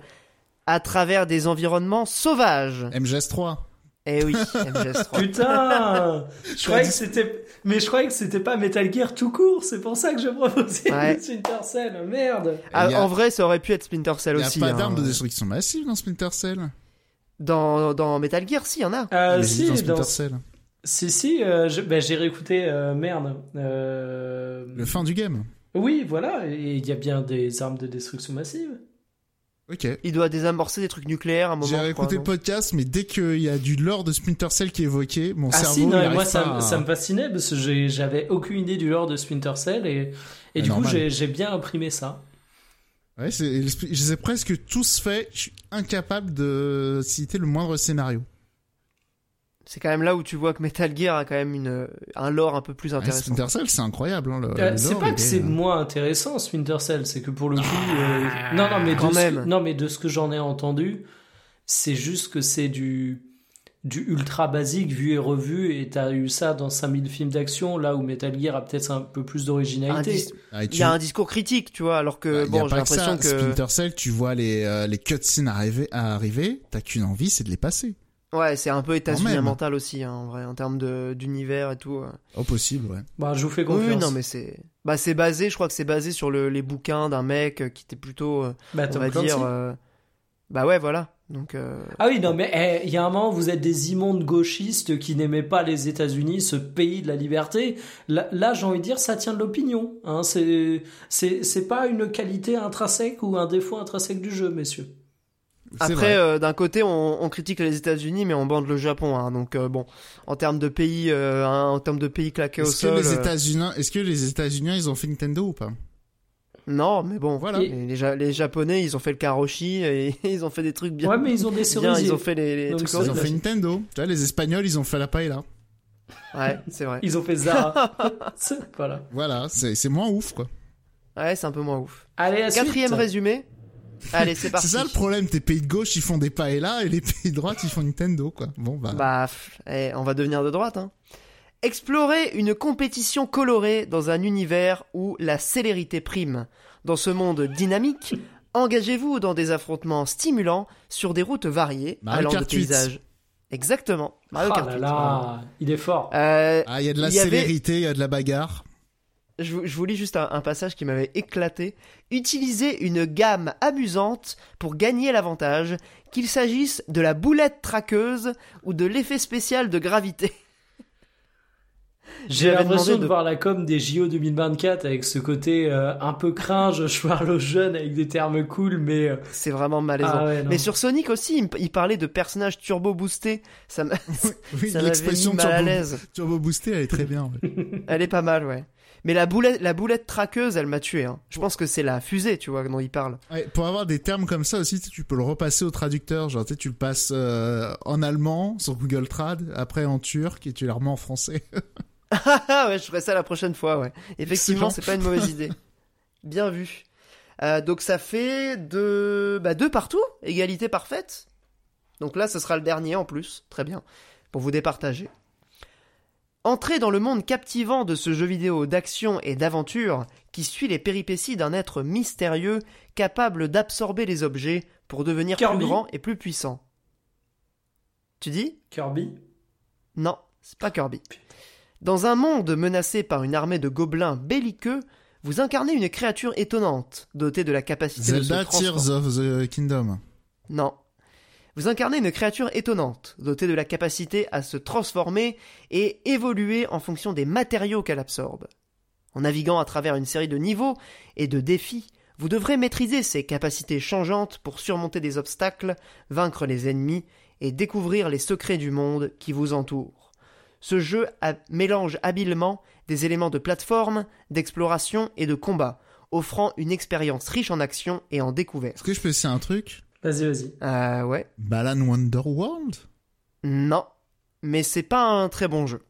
À travers des environnements sauvages. MGS3 eh oui, MGS3. Putain Je croyais que c'était... Mais je croyais que c'était pas Metal Gear tout court, c'est pour ça que je proposais ouais. Splinter Cell, merde ah, En vrai, ça aurait pu être Splinter Cell aussi. Il n'y a pas d'armes de destruction massive dans Splinter Cell dans, dans Metal Gear, si, il y en a. Euh, si, dans Splinter Cell. Si, si, euh, ben, j'ai réécouté, euh, merde. Le fin du game Oui, voilà, il y a bien des armes de destruction massive. Ok. Il doit désamorcer des trucs nucléaires à un moment. J'ai je crois, écouté le podcast, mais dès qu'il y a du lore de Splinter Cell qui est évoqué, mon Ah cerveau. si, non, il moi ça, me- à- ça me fascinait parce que j'avais aucune idée du lore de Splinter Cell et, et Ah, du coup normal. j'ai j'ai bien imprimé ça. Ouais, c'est, je sais presque tous fait. Je suis incapable de citer le moindre scénario. C'est quand même là où tu vois que Metal Gear a quand même une, un lore un peu plus intéressant. Splinter Cell, c'est incroyable. Hein, le, Euh, le c'est pas que est, c'est euh, moins intéressant Splinter Cell, c'est que pour le coup, euh, non non mais de Quand ce, même. non mais de ce que j'en ai entendu, c'est juste que c'est du du ultra basique vu et revu et t'as eu ça dans 5000 films d'action là où Metal Gear a peut-être un peu plus d'originalité. dis- ah, Il y a un discours critique, tu vois, alors que bah, bon, j'ai pas que ça. l'impression que Splinter Cell, tu vois les, euh, les cutscenes arriver, à arriver, t'as qu'une envie, c'est de les passer. Ouais, c'est un peu même. mental aussi, hein, en vrai, en termes de- d'univers et tout. Oh, possible, ouais. Bah je vous fais confiance. oui, non, mais c'est, bah, c'est basé, je crois que c'est basé sur le- les bouquins d'un mec euh, qui était plutôt, euh, Bah, on Tom va Clancy. dire, euh, bah ouais, voilà. Donc, euh, Ah oui, non, mais eh, il y a un moment, vous êtes des immondes gauchistes qui n'aimaient pas les États-Unis, ce pays de la liberté. Là, là, j'ai envie de dire, ça tient de l'opinion. Hein. C'est, c'est, c'est pas une qualité intrinsèque ou un défaut intrinsèque du jeu, messieurs. Après, euh, d'un côté, on, on critique les États-Unis, mais on bande le Japon. Hein, donc euh, bon, en termes de pays, euh, hein, en termes de pays claqués au Est-ce que sol, les euh, États-Unis, est-ce que les États-Unis, ils ont fait Nintendo ou pas? Non, mais bon, Voilà. Les, les Ja- les Japonais, ils ont fait le karoshi et ils ont fait des trucs bien. Ouais, mais ils ont des bien, cerisiers. ils ont fait les, les Donc, trucs ça, Ils ont fait Nintendo. Tu vois, les Espagnols, ils ont fait la paella. Ouais, c'est vrai. Ils ont fait Zara. Voilà. Voilà, c'est c'est moins ouf, quoi. Ouais, c'est un peu moins ouf. Allez, la Quatrième suite. résumé. Allez, c'est C'est parti. ça le problème, tes pays de gauche, ils font des paella et les pays de droite, ils font Nintendo, quoi. Bon, bah. Bah, eh, on va devenir de droite. Hein. Explorer une compétition colorée dans un univers où la célérité prime. Dans ce monde dynamique, engagez-vous dans des affrontements stimulants sur des routes variées, Mario allant de Kart 8. paysages. Exactement. Mario Ah Kart là 8, là, il est fort. Euh, Ah, il y a de la il y avait- célérité, il y a de la bagarre. Je, vous- je vous lis juste un, un passage qui m'avait éclaté. Utilisez une gamme amusante pour gagner l'avantage, qu'il s'agisse de la boulette traqueuse ou de l'effet spécial de gravité. J'ai l'impression de... de- voir la com des JO 2024 avec ce côté euh, un peu cringe, je parle aux jeunes avec des termes cool, mais... euh, C'est vraiment malaisant. Ah ouais. Mais sur Sonic aussi, il, parlait de personnages turbo boostés. Ça, m'a- Oui, l'expression mal à turbo, l'aise. turbo boosté, elle est très bien. ouais. Elle est pas mal, ouais. Mais la boulette, la boulette traqueuse, elle m'a tué. Hein. Je pense que c'est la fusée, tu vois, dont il parle. Ouais, pour avoir des termes comme ça aussi, tu peux le repasser au traducteur. Genre, tu sais, tu le passes euh, en allemand sur Google Trad, après en turc et tu le remets en français. Ah ouais, je ferai ça la prochaine fois, ouais. Effectivement, c'est pas une mauvaise idée. Bien vu. Euh, donc ça fait deux, bah, deux partout, égalité parfaite. Donc là, ce sera le dernier en plus. Très bien. Pour vous départager. Entrez dans le monde captivant de ce jeu vidéo d'action et d'aventure qui suit les péripéties d'un être mystérieux capable d'absorber les objets pour devenir Kirby plus grand et plus puissant. Tu dis? Kirby non, c'est pas Kirby. Dans un monde menacé par une armée de gobelins belliqueux, vous incarnez une créature étonnante, dotée de la capacité de se Zelda transformer. Tears of the Kingdom. Non. Vous incarnez une créature étonnante, dotée de la capacité à se transformer et évoluer en fonction des matériaux qu'elle absorbe. En naviguant à travers une série de niveaux et de défis, vous devrez maîtriser ces capacités changeantes pour surmonter des obstacles, vaincre les ennemis et découvrir les secrets du monde qui vous entoure. Ce jeu mélange habilement des éléments de plateforme, d'exploration et de combat, offrant une expérience riche en action et en découverte. Est-ce que je peux essayer un truc? Vas-y, vas-y. Euh, ouais. Balan Wonderworld? Non, mais c'est pas un très bon jeu.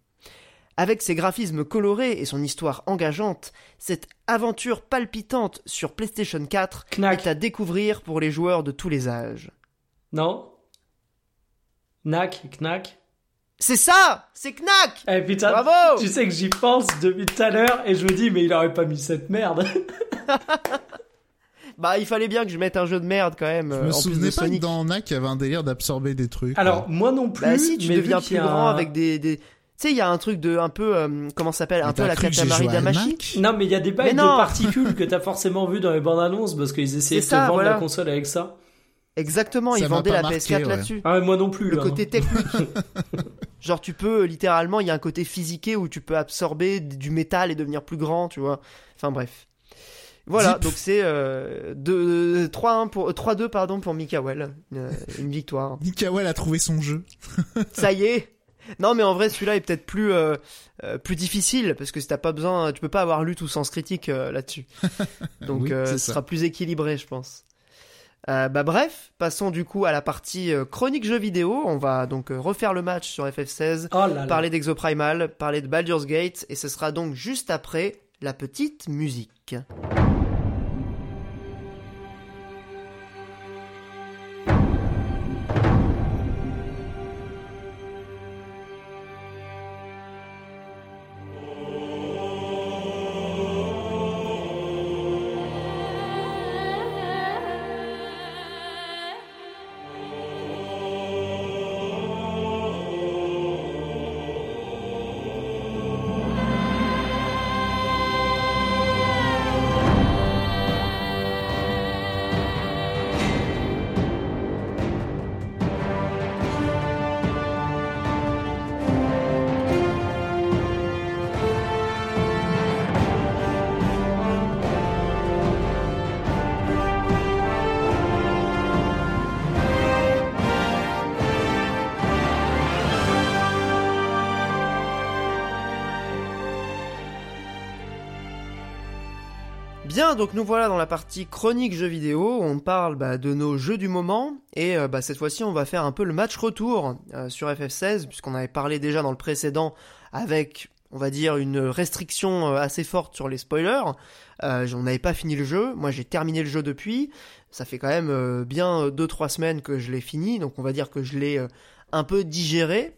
Avec ses graphismes colorés et son histoire engageante, cette aventure palpitante sur PlayStation 4 Knack. est à découvrir pour les joueurs de tous les âges. Non Knack, knack. C'est ça C'est Knack Eh putain, Bravo tu sais que j'y pense depuis tout à l'heure et je me dis, mais il aurait pas mis cette merde. Bah, il fallait bien que je mette un jeu de merde quand même. Je euh, me en plus souvenais de pas que dans NAC, il y avait un délire d'absorber des trucs. Alors, moi non plus. Bah si, tu mais deviens plus grand un- avec des... des... Tu sais, il y a un truc de un peu... euh, comment ça s'appelle Un peu la Katamari Damacy Non, mais il y a des bails de particules que t'as forcément vu dans les bandes annonces parce qu'ils essayaient de te ça, vendre voilà. la console avec ça. Exactement, Ça ils vendaient la marqué, PS4 ouais. là-dessus. Ah, moi non plus. le là. côté technique. Genre tu peux euh, littéralement, il y a un côté physiqué où tu peux absorber du métal et devenir plus grand, tu vois. Enfin bref. Voilà, donc c'est euh, deux- 3-1 pour 3-2 pardon pour Mikael, une, une victoire. Mikael a trouvé son jeu. Ça y est. Non mais en vrai celui-là est peut-être plus euh, euh, plus difficile parce que si t'as pas besoin, tu peux pas avoir lu tout sens critique euh, là-dessus. Donc Oui, euh, ce ça. sera plus équilibré, je pense. Euh, bah bref, passons du coup à la partie euh, chronique jeux vidéo. On va donc euh, refaire le match sur FF16, Oh là là. parler d'Exoprimal, parler de Baldur's Gate, et ce sera donc juste après la petite musique. Donc nous voilà dans la partie chronique jeux vidéo. On parle bah, de nos jeux du moment et euh, bah, cette fois-ci on va faire un peu le match retour euh, sur FF16 puisqu'on avait parlé déjà dans le précédent avec, on va dire, une restriction euh, assez forte sur les spoilers. On n'avait pas fini le jeu. Moi j'ai terminé le jeu depuis. Ça fait quand même bien 2-3 semaines que je l'ai fini, donc on va dire que je l'ai un peu digéré.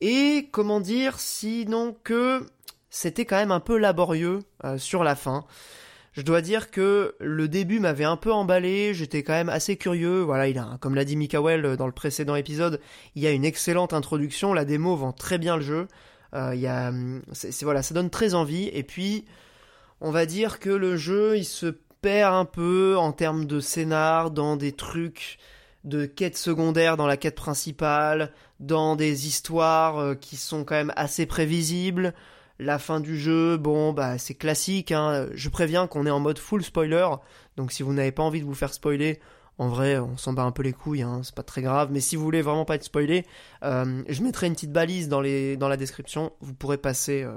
Et comment dire, sinon que c'était quand même un peu laborieux sur la fin. Je dois dire que le début m'avait un peu emballé, j'étais quand même assez curieux. Voilà, comme l'a dit Mikael dans le précédent épisode, il y a une excellente introduction, la démo vend très bien le jeu. Euh, c'est- voilà, ça donne très envie. Et puis, on va dire que le jeu, il se perd un peu en termes de scénar, dans des trucs de quête secondaire dans la quête principale, dans des histoires euh, qui sont quand même assez prévisibles. La fin du jeu, bon, bah c'est classique. Hein. Je préviens qu'on est en mode full spoiler, donc si vous n'avez pas envie de vous faire spoiler, en vrai, on s'en bat un peu les couilles, hein, c'est pas très grave. Mais si vous voulez vraiment pas être spoilé, euh, je mettrai une petite balise dans, les, dans la description. Vous pourrez passer euh,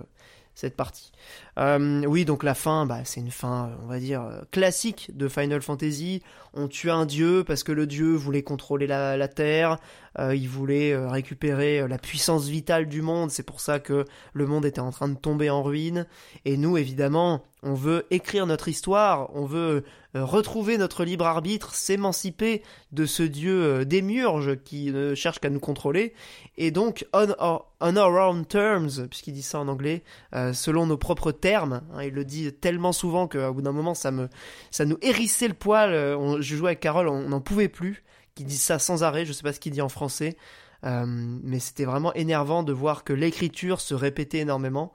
cette partie. Euh, oui, donc la fin, bah, c'est une fin, on va dire, euh, classique de Final Fantasy. On tue un dieu parce que le dieu voulait contrôler la, Terre, euh, il voulait récupérer la puissance vitale du monde, c'est pour ça que le monde était en train de tomber en ruine. Et nous, évidemment, on veut écrire notre histoire, on veut retrouver notre libre arbitre, s'émanciper de ce dieu démiurge qui ne cherche qu'à nous contrôler. Et donc, on our, own terms, puisqu'il dit ça en anglais, selon nos propres termes. hein, il le dit tellement souvent qu'au bout d'un moment, ça nous hérissait le poil. euh, je jouais avec Carole, on n'en pouvait plus. Qui dit ça sans arrêt, je sais pas ce qu'il dit en français. Euh, mais c'était vraiment énervant de voir que l'écriture se répétait énormément.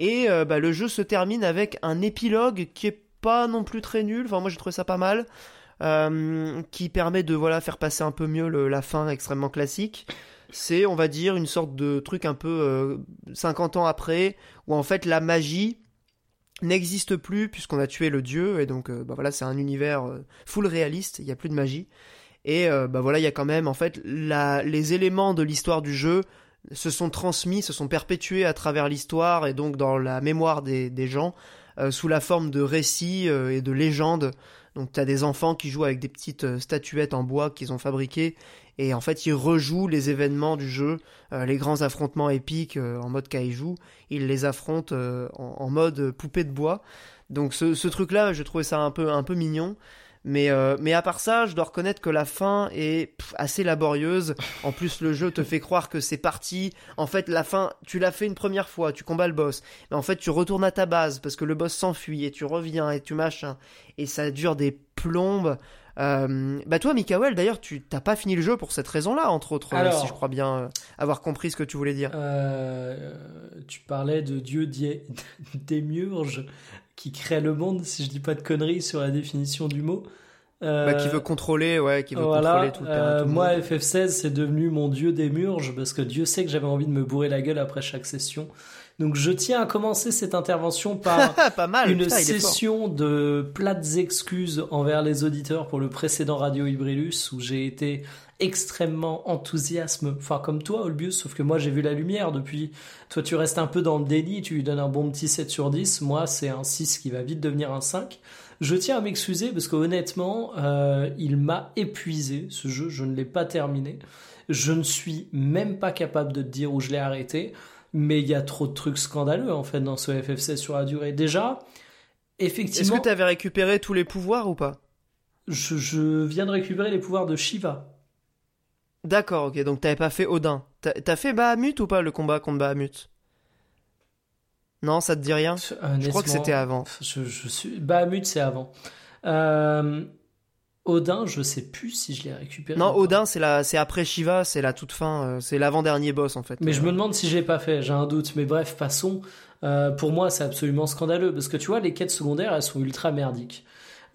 Et euh, bah, le jeu se termine avec un épilogue qui est pas non plus très nul. Enfin, moi j'ai trouvé ça pas mal. Qui permet de voilà faire passer un peu mieux la fin extrêmement classique. C'est, on va dire, une sorte de truc un peu euh, 50 ans après, où en fait la magie n'existe plus puisqu'on a tué le dieu, et donc euh, bah voilà, c'est un univers euh, full réaliste, il n'y a plus de magie. Et euh, bah voilà, il y a quand même en fait la, les éléments de l'histoire du jeu se sont transmis, se sont perpétués à travers l'histoire et donc dans la mémoire des, gens euh, sous la forme de récits euh, et de légendes. Donc tu des enfants qui jouent avec des petites euh, statuettes en bois qu'ils ont fabriquées et en fait ils rejouent les événements du jeu, euh, les grands affrontements épiques euh, en mode kaiju, ils les affrontent euh, en, en mode poupée de bois. Donc ce, ce truc-là, je trouvais ça un peu un peu mignon. Mais, euh, mais à part ça, je dois reconnaître que la fin est assez laborieuse. En plus, le jeu te fait croire que c'est parti. En fait, la fin, tu l'as fait une première fois, tu combats le boss. Mais en fait, tu retournes à ta base parce que le boss s'enfuit et tu reviens et tu machin. Et ça dure des plombes. Euh, bah toi, Mikael, d'ailleurs, tu t'as pas fini le jeu pour cette raison-là, entre autres, Alors. si je crois bien euh, avoir compris ce que tu voulais dire. Euh, tu parlais de Dieu di- démiurge qui crée le monde, si je dis pas de conneries sur la définition du mot. Euh, Bah, qui veut contrôler, ouais, qui veut voilà, contrôler tout le, euh, tout le moi, monde. FF16, c'est devenu mon dieu des murges parce que Dieu sait que j'avais envie de me bourrer la gueule après chaque session. Donc, je tiens à commencer cette intervention par Ah, pas mal, une putain, session de plates excuses envers les auditeurs pour le précédent Radio Hybridus où j'ai été extrêmement enthousiasme, enfin comme toi Olbius, sauf que moi j'ai vu la lumière depuis. Toi tu restes un peu dans le déni, tu lui donnes un bon petit 7 sur 10, moi c'est un 6 qui va vite devenir un 5. Je tiens à m'excuser parce que honnêtement, euh, il m'a épuisé ce jeu, je ne l'ai pas terminé. Je ne suis même pas capable de te dire où je l'ai arrêté, mais il y a trop de trucs scandaleux en fait dans ce FF16 sur la durée. Déjà, Est-ce effectivement, que tu avais récupéré tous les pouvoirs ou pas je, je viens de récupérer les pouvoirs de Shiva. D'accord, ok, donc t'avais pas fait Odin. T'as fait Bahamut ou pas le combat contre Bahamut? Non, ça te dit rien? Je crois que c'était avant. Je, je suis... Bahamut, c'est avant. Euh, Odin, je sais plus si je l'ai récupéré. Non. Odin, c'est la, c'est après Shiva, c'est la toute fin, euh, c'est l'avant-dernier boss en fait. Mais je Euh, me demande si j'ai pas fait, j'ai un doute. Mais bref, passons. Euh, pour moi, c'est absolument scandaleux parce que tu vois, les quêtes secondaires, elles sont ultra merdiques.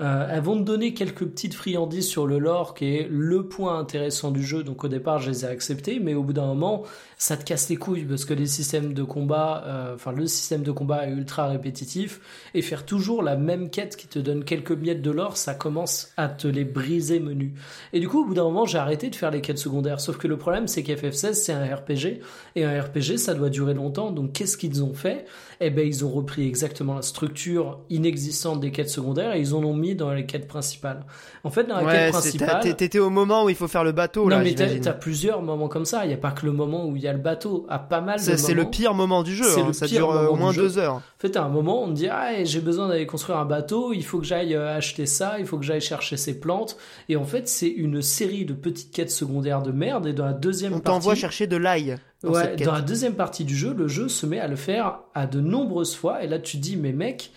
Euh, elles vont te donner quelques petites friandises sur le lore qui est le point intéressant du jeu. Donc au départ, je les ai acceptées, mais au bout d'un moment, ça te casse les couilles parce que les systèmes de combat, euh, le système de combat est ultra répétitif et faire toujours la même quête qui te donne quelques miettes de lore, ça commence à te les briser menu. Et du coup, au bout d'un moment, j'ai arrêté de faire les quêtes secondaires. Sauf que le problème, c'est qu'FF16, c'est un RPG. Et un RPG, ça doit durer longtemps. Donc, qu'est-ce qu'ils ont fait? Eh ben, ils ont repris exactement la structure inexistante des quêtes secondaires et ils en ont mis dans les quêtes principales. En fait, dans la Ouais, quête principale. t'étais au moment où il faut faire le bateau non, là, mais t'as plusieurs moments comme ça. Il n'y a pas que le moment où il y a le bateau. À pas mal de C'est c'est le pire moment du jeu, C'est hein, le ça pire dure euh, au moins deux heures. En fait, à un moment, on me dit Ah, j'ai besoin d'aller construire un bateau, il faut que j'aille euh, acheter ça, il faut que j'aille chercher ces plantes. Et en fait, c'est une série de petites quêtes secondaires de merde. Et dans la deuxième On partie. t'envoie chercher de l'ail. Dans Ouais, dans la deuxième partie du jeu, le jeu se met à le faire à de nombreuses fois. Et là, tu te dis Mais mec,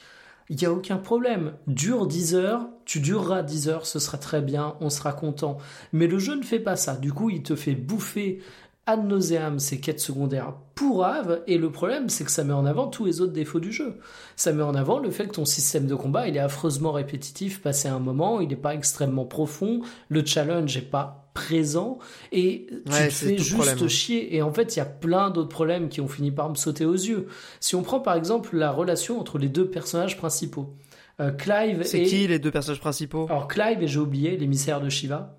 il n'y a aucun problème. Dure 10 heures, tu dureras 10 heures, ce sera très bien, on sera content. Mais le jeu ne fait pas ça. Du coup, il te fait bouffer ad nauseam ces quêtes secondaires pourraves. Et le problème, c'est que ça met en avant tous les autres défauts du jeu. Ça met en avant le fait que ton système de combat, il est affreusement répétitif passé un moment, il n'est pas extrêmement profond, le challenge n'est pas présent et tu Ouais, te fais juste problème, hein. chier. Et en fait, il y a plein d'autres problèmes qui ont fini par me sauter aux yeux. Si on prend par exemple la relation entre les deux personnages principaux, euh, Clive C'est et... qui les deux personnages principaux? Alors Clive et j'ai oublié, l'émissaire de Shiva.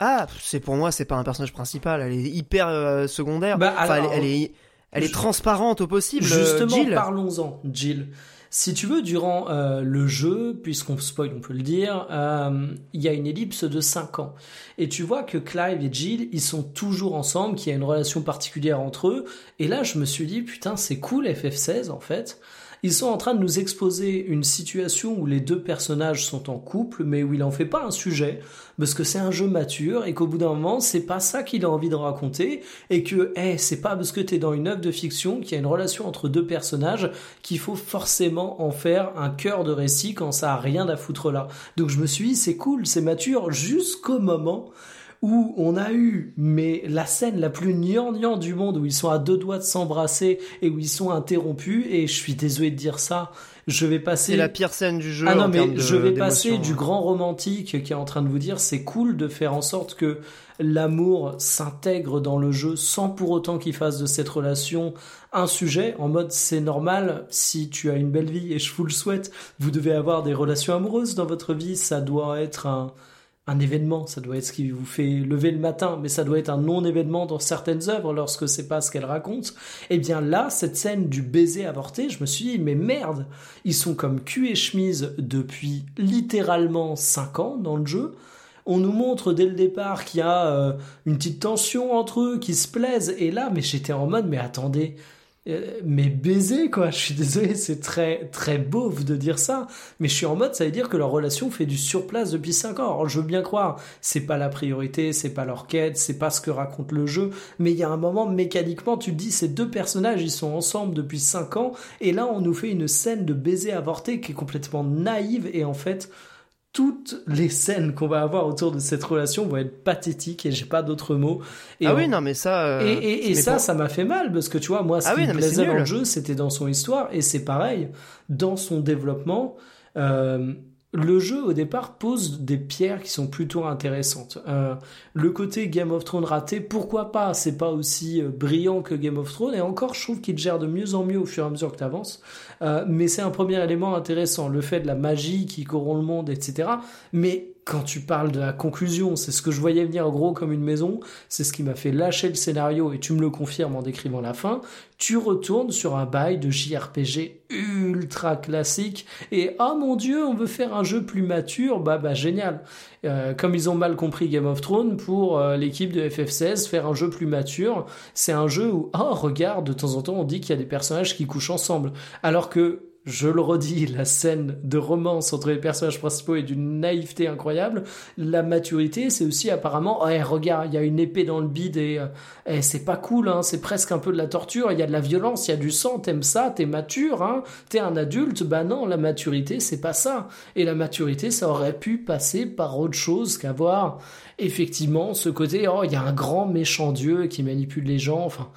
Ah, c'est pour moi, c'est pas un personnage principal. Elle est hyper euh, secondaire. Bah, Enfin, elle, elle est, elle est je- transparente au possible. euh, Justement, parlons-en, Jill. Si tu veux, durant euh, le jeu, puisqu'on spoil, on peut le dire, euh, il y a une ellipse de 5 ans. Et tu vois que Clive et Jill, ils sont toujours ensemble, qu'il y a une relation particulière entre eux. Et là, je me suis dit, putain, c'est cool FF16 en fait. Ils sont en train de nous exposer une situation où les deux personnages sont en couple, mais où il en fait pas un sujet, parce que c'est un jeu mature et qu'au bout d'un moment, c'est pas ça qu'il a envie de raconter, et que, eh, c'est pas parce que t'es dans une œuvre de fiction qu'il y a une relation entre deux personnages qu'il faut forcément en faire un cœur de récit quand ça a rien à foutre là. Donc je me suis dit, c'est cool, c'est mature, jusqu'au moment où on a eu mais la scène la plus gnangnan du monde où ils sont à deux doigts de s'embrasser et où ils sont interrompus et je suis désolé de dire ça je vais passer C'est la pire scène du jeu. ah non en mais de- je vais passer du grand romantique qui est en train de vous dire c'est cool de faire en sorte que l'amour s'intègre dans le jeu sans pour autant qu'il fasse de cette relation un sujet en mode c'est normal si tu as une belle vie et je vous le souhaite vous devez avoir des relations amoureuses dans votre vie ça doit être un un événement, ça doit être ce qui vous fait lever le matin, mais ça doit être un non-événement dans certaines œuvres lorsque c'est pas ce qu'elles racontent. Et bien là, cette scène du baiser avorté, je me suis dit, mais merde, ils sont comme cul et chemise depuis littéralement 5 ans dans le jeu. On nous montre dès le départ qu'il y a euh, une petite tension entre eux, qui se plaisent, et là, mais j'étais en mode, mais attendez, mais baiser quoi, je suis désolé, c'est très très beauf de dire ça, mais je suis en mode ça veut dire que leur relation fait du surplace depuis 5 ans. Alors je veux bien croire, c'est pas la priorité, c'est pas leur quête, c'est pas ce que raconte le jeu, mais il y a un moment mécaniquement tu te dis ces deux personnages ils sont ensemble depuis 5 ans et là on nous fait une scène de baiser avorté qui est complètement naïve et en fait toutes les scènes qu'on va avoir autour de cette relation vont être pathétiques et j'ai pas d'autres mots. Et Ah on- oui, non, mais ça. euh, et, et- et mais ça, pour- ça m'a fait mal parce que tu vois, moi, ce Ah qui oui, me non, plaisait dans le jeu, c'était dans son histoire et c'est pareil dans son développement. euh, le jeu au départ pose des pierres qui sont plutôt intéressantes. Euh, le côté Game of Thrones raté, pourquoi pas? C'est pas aussi euh, brillant que Game of Thrones et encore je trouve qu'il gère de mieux en mieux au fur et à mesure que tu avances. Euh, mais c'est un premier élément intéressant, le fait de la magie qui corrompt le monde, etc. Mais quand tu parles de la conclusion, c'est ce que je voyais venir gros comme une maison, c'est ce qui m'a fait lâcher le scénario et tu me le confirmes en décrivant la fin, tu retournes sur un bail de JRPG ultra classique et oh mon dieu, on veut faire un jeu plus mature, bah bah génial. Euh, comme ils ont mal compris Game of Thrones pour euh, l'équipe de FF16, faire un jeu plus mature, c'est un jeu où oh regarde, de temps en temps on dit qu'il y a des personnages qui couchent ensemble alors que je le redis, la scène de romance entre les personnages principaux est d'une naïveté incroyable. La maturité, c'est aussi apparemment, oh, regarde, il y a une épée dans le bide et, euh, eh, c'est pas cool, hein, c'est presque un peu de la torture, il y a de la violence, il y a du sang, t'aimes ça, t'es mature, hein, t'es un adulte. Bah non, la maturité, c'est pas ça. Et la maturité, ça aurait pu passer par autre chose qu'avoir effectivement ce côté, oh, il y a un grand méchant dieu qui manipule les gens, enfin.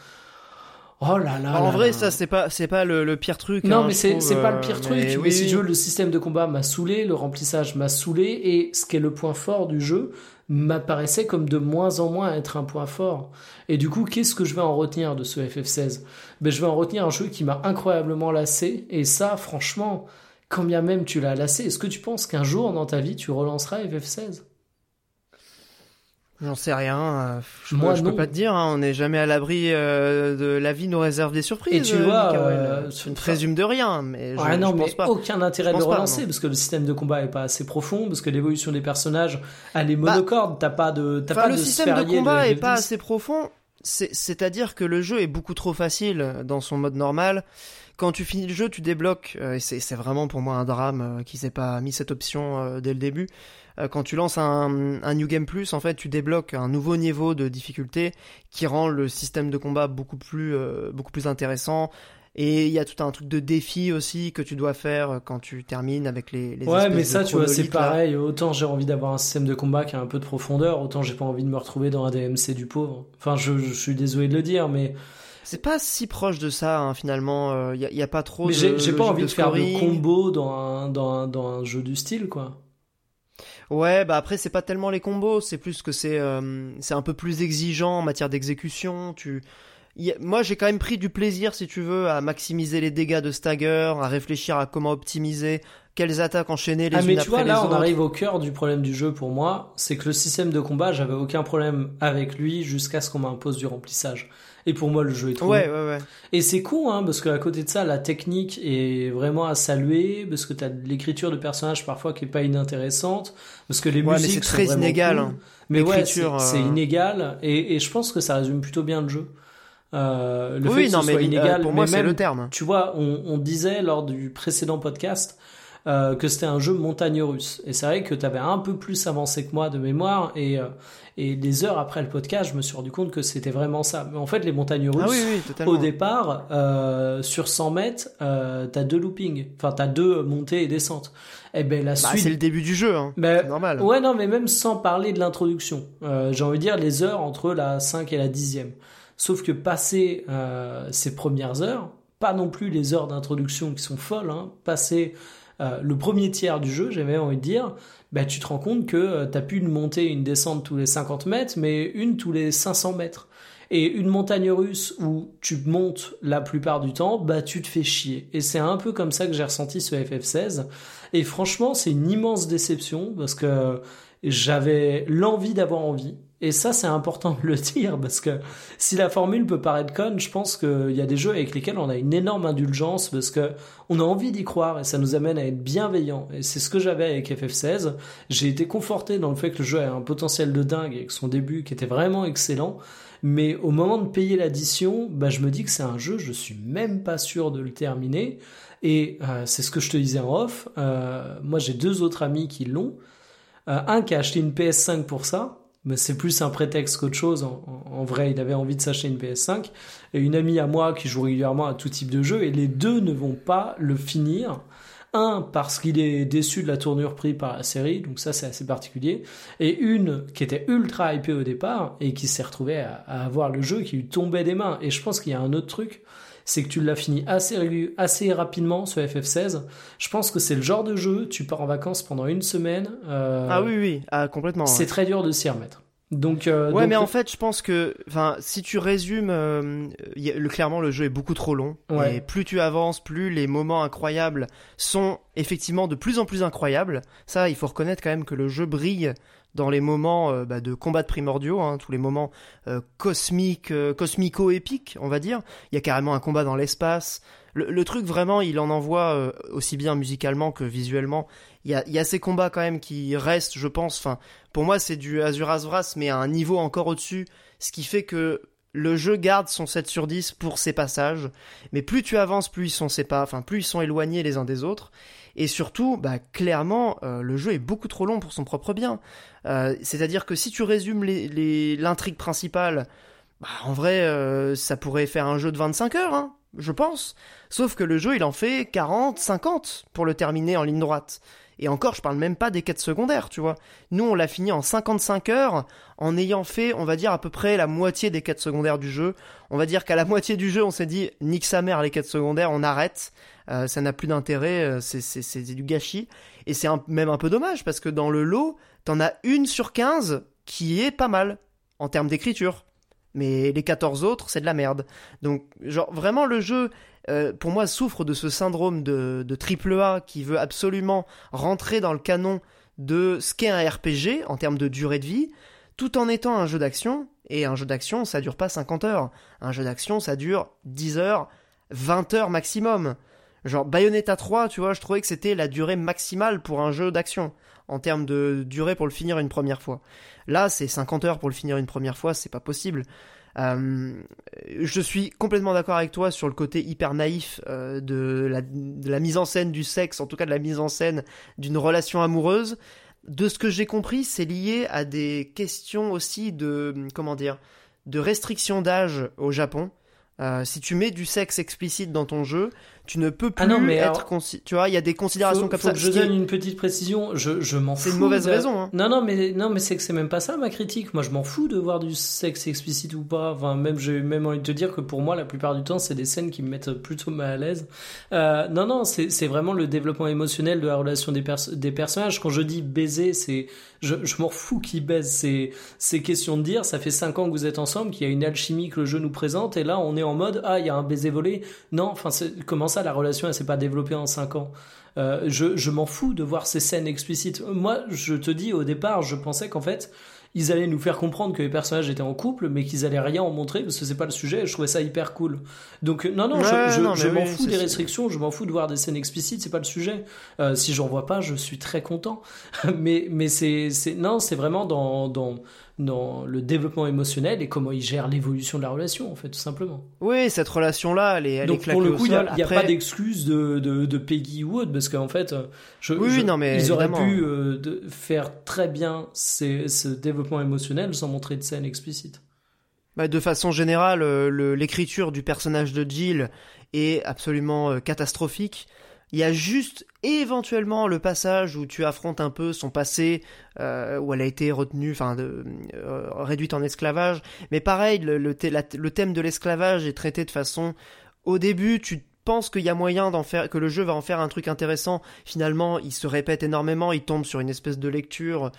Oh là là. En vrai, ça c'est pas c'est pas le, pire truc. Non, hein, mais c'est c'est pas le pire euh, truc. Mais, oui, si tu veux, le système de combat m'a saoulé, le remplissage m'a saoulé, et ce qui est le point fort du jeu m'apparaissait comme de moins en moins être un point fort. Et du coup, qu'est-ce que je vais en retenir de ce FF16 Ben, je vais en retenir un jeu qui m'a incroyablement lassé. Et ça, franchement, quand bien même tu l'as lassé, est-ce que tu penses qu'un jour dans ta vie tu relanceras FF16 J'en sais rien. euh, Je, Moi, je peux pas te dire. hein, on n'est jamais à l'abri euh, de la vie nous réserve des surprises. Et tu euh, vois, euh, je ne présume de rien, mais je, non, je mais pense pas. aucun intérêt de le pense pas, relancer parce que le système de combat est pas assez profond, parce que l'évolution des personnages, elle est monocorde, t'as pas de, t'as pas le de système de combat est FF10. pas assez profond. C'est- C'est-à-dire que le jeu est beaucoup trop facile dans son mode normal. Quand tu finis le jeu, tu débloques, euh, et c'est c'est vraiment pour moi un drame euh, qu'ils aient pas mis cette option euh, dès le début. Euh, quand tu lances un, un New Game Plus, en fait, tu débloques un nouveau niveau de difficulté qui rend le système de combat beaucoup plus, euh, beaucoup plus intéressant. Et il y a tout un truc de défi aussi que tu dois faire quand tu termines avec les, les Ouais, mais de ça, tu vois, c'est pareil. Autant j'ai envie d'avoir un système de combat qui a un peu de profondeur, autant j'ai pas envie de me retrouver dans un DMC du pauvre. Enfin, je, je suis désolé de le dire, mais, C'est pas si proche de ça, hein, finalement. Il y, a- y a pas trop mais de. j'ai pas envie de, faire de combo dans un, dans un, dans un jeu du style, quoi. Ouais, bah après c'est pas tellement les combos, c'est plus que c'est euh, c'est un peu plus exigeant en matière d'exécution. Tu, y moi j'ai quand même pris du plaisir si tu veux à maximiser les dégâts de stagger, à réfléchir à comment optimiser, quelles attaques enchaîner les Ah, unes mais tu après vois, les là, on arrive au cœur du problème du jeu pour moi. C'est que le système de combat, j'avais aucun problème avec lui jusqu'à ce qu'on m'impose du remplissage. Et pour moi, le jeu est trop Ouais, ouais, ouais. Et c'est con, hein, parce qu'à côté de ça, la technique est vraiment à saluer, parce que t'as de l'écriture de personnages parfois qui est pas inintéressante, parce que les Ouais, mais musiques c'est sont très inégal, cool. hein. Mais ouais, c'est euh, inégal, et, et je pense que ça résume plutôt bien le jeu. Euh, le fait Oui, que non, ce mais soit euh, inégal, pour moi c'est le terme. tu vois, on, on disait lors du précédent podcast euh, que c'était un jeu montagne russe. Et c'est vrai que tu avais un peu plus avancé que moi de mémoire. Et, euh, et des heures après le podcast, je me suis rendu compte que c'était vraiment ça. Mais en fait, les montagnes russes, Ah oui, oui, totalement. au départ, euh, sur 100 mètres, euh, t'as deux loopings. Enfin, t'as deux montées et descentes. Et ben la Bah, suite. c'est le début du jeu, hein. Ben, c'est normal. Ouais, non, mais même sans parler de l'introduction. Euh, J'ai envie de dire les heures entre la 5 et la 10e. Sauf que passer euh, ces premières heures, pas non plus les heures d'introduction qui sont folles, hein, passer euh, le premier tiers du jeu, j'avais envie de dire, bah, tu te rends compte que euh, t'as plus une montée et une descente tous les 50 mètres, mais une tous les 500 mètres. Et une montagne russe où tu montes la plupart du temps, bah tu te fais chier. Et c'est un peu comme ça que j'ai ressenti ce FF16. Et franchement, c'est une immense déception parce que j'avais l'envie d'avoir envie. Et ça, c'est important de le dire parce que si la formule peut paraître conne, je pense qu'il y a des jeux avec lesquels on a une énorme indulgence parce que on a envie d'y croire et ça nous amène à être bienveillant. Et c'est ce que j'avais avec FF16. J'ai été conforté dans le fait que le jeu a un potentiel de dingue et que son début qui était vraiment excellent. Mais au moment de payer l'addition, bah, je me dis que c'est un jeu, je suis même pas sûr de le terminer. Et euh, c'est ce que je te disais en off. Euh, moi, j'ai deux autres amis qui l'ont. Euh, un qui a acheté une PS5 pour ça, mais c'est plus un prétexte qu'autre chose. En, vrai, il avait envie de s'acheter une PS5. Et une amie à moi qui joue régulièrement à tout type de jeu. Et les deux ne vont pas le finir. Un, parce qu'il est déçu de la tournure prise par la série, donc ça c'est assez particulier. Et une qui était ultra hypée au départ et qui s'est retrouvée à, à avoir le jeu qui lui tombait des mains. Et je pense qu'il y a un autre truc, c'est que tu l'as fini assez, assez rapidement ce FF16. Je pense que c'est le genre de jeu, tu pars en vacances pendant une semaine. Euh, ah oui, oui, ah, complètement. C'est très dur de s'y remettre. Donc, euh, ouais, mais en fait, je pense que, enfin, si tu résumes, euh, le, clairement, le jeu est beaucoup trop long. Et plus tu avances, plus les moments incroyables sont effectivement de plus en plus incroyables. Ça, il faut reconnaître quand même que le jeu brille dans les moments euh, bah, de combat de primordiaux, hein, tous les moments euh, cosmiques, euh, cosmico-épiques, on va dire. Il y a carrément un combat dans l'espace. Le, truc vraiment, il en envoie aussi bien musicalement que visuellement. Il y, a, y a ces combats quand même qui restent, je pense. Enfin, pour moi, c'est du Azuras Vras, mais à un niveau encore au-dessus, ce qui fait que le jeu garde son 7 sur 10 pour ses passages, mais plus tu avances, plus ils sont séparés, enfin plus ils sont éloignés les uns des autres. Et surtout, bah, clairement, euh, le jeu est beaucoup trop long pour son propre bien. Euh, c'est-à-dire que si tu résumes l'intrigue principale, bah, en vrai, euh, ça pourrait faire un jeu de 25 heures, hein, je pense. Sauf que le jeu, il en fait 40, 50 pour le terminer en ligne droite. Et encore, je parle même pas des quêtes secondaires, tu vois. Nous, on l'a fini en 55 heures, en ayant fait, on va dire, à peu près la moitié des quêtes secondaires du jeu. On va dire qu'à la moitié du jeu, on s'est dit, nique sa mère les quêtes secondaires, on arrête. Euh, ça n'a plus d'intérêt, euh, c'est du gâchis. Et c'est même un peu dommage, parce que dans le lot, t'en as une sur 15 qui est pas mal, en termes d'écriture. Mais les 14 autres, c'est de la merde. Donc, genre, vraiment, le jeu, euh, pour moi, souffre de ce syndrome de, triple A qui veut absolument rentrer dans le canon de ce qu'est un RPG en termes de durée de vie, tout en étant un jeu d'action. Et un jeu d'action, ça dure pas 50 heures. Un jeu d'action, ça dure 10 heures, 20 heures maximum. Genre Bayonetta 3, tu vois, je trouvais que c'était la durée maximale pour un jeu d'action en termes de durée pour le finir une première fois. Là, c'est 50 heures pour le finir une première fois, c'est pas possible. Euh, je suis complètement d'accord avec toi sur le côté hyper naïf euh, de, la, mise en scène du sexe, en tout cas de la mise en scène d'une relation amoureuse. De ce que j'ai compris, c'est lié à des questions aussi de comment dire, de restriction d'âge au Japon. Euh, si tu mets du sexe explicite dans ton jeu, tu ne peux ah plus être tu vois il y a des considérations comme ça. que je donne une petite précision je, je m'en fous c'est une mauvaise raison hein. non non mais non mais c'est que c'est même pas ça ma critique. Moi je m'en fous de voir du sexe explicite ou pas. Enfin même j'ai même envie de te dire que pour moi la plupart du temps c'est des scènes qui me mettent plutôt mal à l'aise. Euh, non non c'est c'est vraiment le développement émotionnel de la relation des des personnages. Quand je dis baiser c'est je, je m'en fous qu'ils baisent c'est c'est question de dire ça fait 5 ans que vous êtes ensemble qu'il y a une alchimie que le jeu nous présente et là on est en mode ah il y a un baiser volé. Non enfin comment ça la relation elle s'est pas développée en 5 ans euh, je, je m'en fous de voir ces scènes explicites moi je te dis au départ je pensais qu'en fait ils allaient nous faire comprendre que les personnages étaient en couple, mais qu'ils allaient rien en montrer parce que c'est pas le sujet. je trouvais ça hyper cool. Donc non, non, je, m'en fous des restrictions, je m'en fous de voir des scènes explicites, c'est pas le sujet. Euh, si j'en vois pas, je suis très content. mais mais c'est c'est non, c'est vraiment dans dans dans le développement émotionnel et comment il gère l'évolution de la relation, en fait, tout simplement. Oui, cette relation-là, elle est, elle Donc, pour le coup, il n'y a, pas d'excuse de, de, de, Peggy Wood, parce qu'en fait, je, oui, non, mais ils auraient pu euh, de faire très bien ce développement émotionnel sans montrer de scène explicite. Bah, de façon générale, euh, l'écriture du personnage de Jill est absolument euh, catastrophique. Il y a juste éventuellement le passage où tu affrontes un peu son passé, euh, où elle a été retenue, enfin euh, réduite en esclavage. Mais pareil, le, le, thème de l'esclavage est traité de façon. Au début, tu penses qu'il y a moyen d'en faire, que le jeu va en faire un truc intéressant. Finalement, il se répète énormément, il tombe sur une espèce de lecture,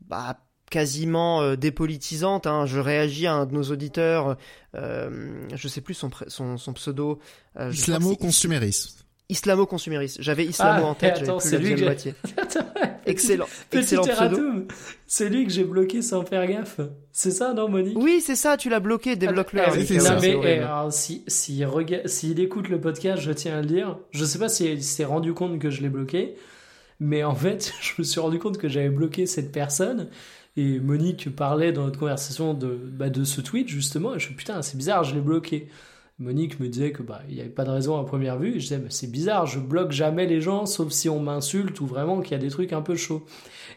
bah quasiment euh, dépolitisante. Hein. Je réagis à un de nos auditeurs, euh, je sais plus son, son, son pseudo. Euh, Islamo-consumériste islamo-consumériste. J'avais islamo ah, en tête, j'avais plus la deuxième moitié. excellent, excellent pseudo. C'est lui que j'ai bloqué sans faire gaffe. C'est ça, non, Monique? Oui, c'est ça, tu l'as bloqué, débloque-le. Ah, non, mais eh, alors, si, si s'il écoute le podcast, je tiens à le dire. Je sais pas s'il s'est rendu compte que je l'ai bloqué, mais en fait, je me suis rendu compte que j'avais bloqué cette personne. Et Monique parlait dans notre conversation de, bah, de ce tweet, justement. Et je me suis putain, c'est bizarre, je l'ai bloqué. Monique me disait que bah il n'y avait pas de raison à première vue. je disais c'est bizarre, je bloque jamais les gens sauf si on m'insulte ou vraiment qu'il y a des trucs un peu chauds.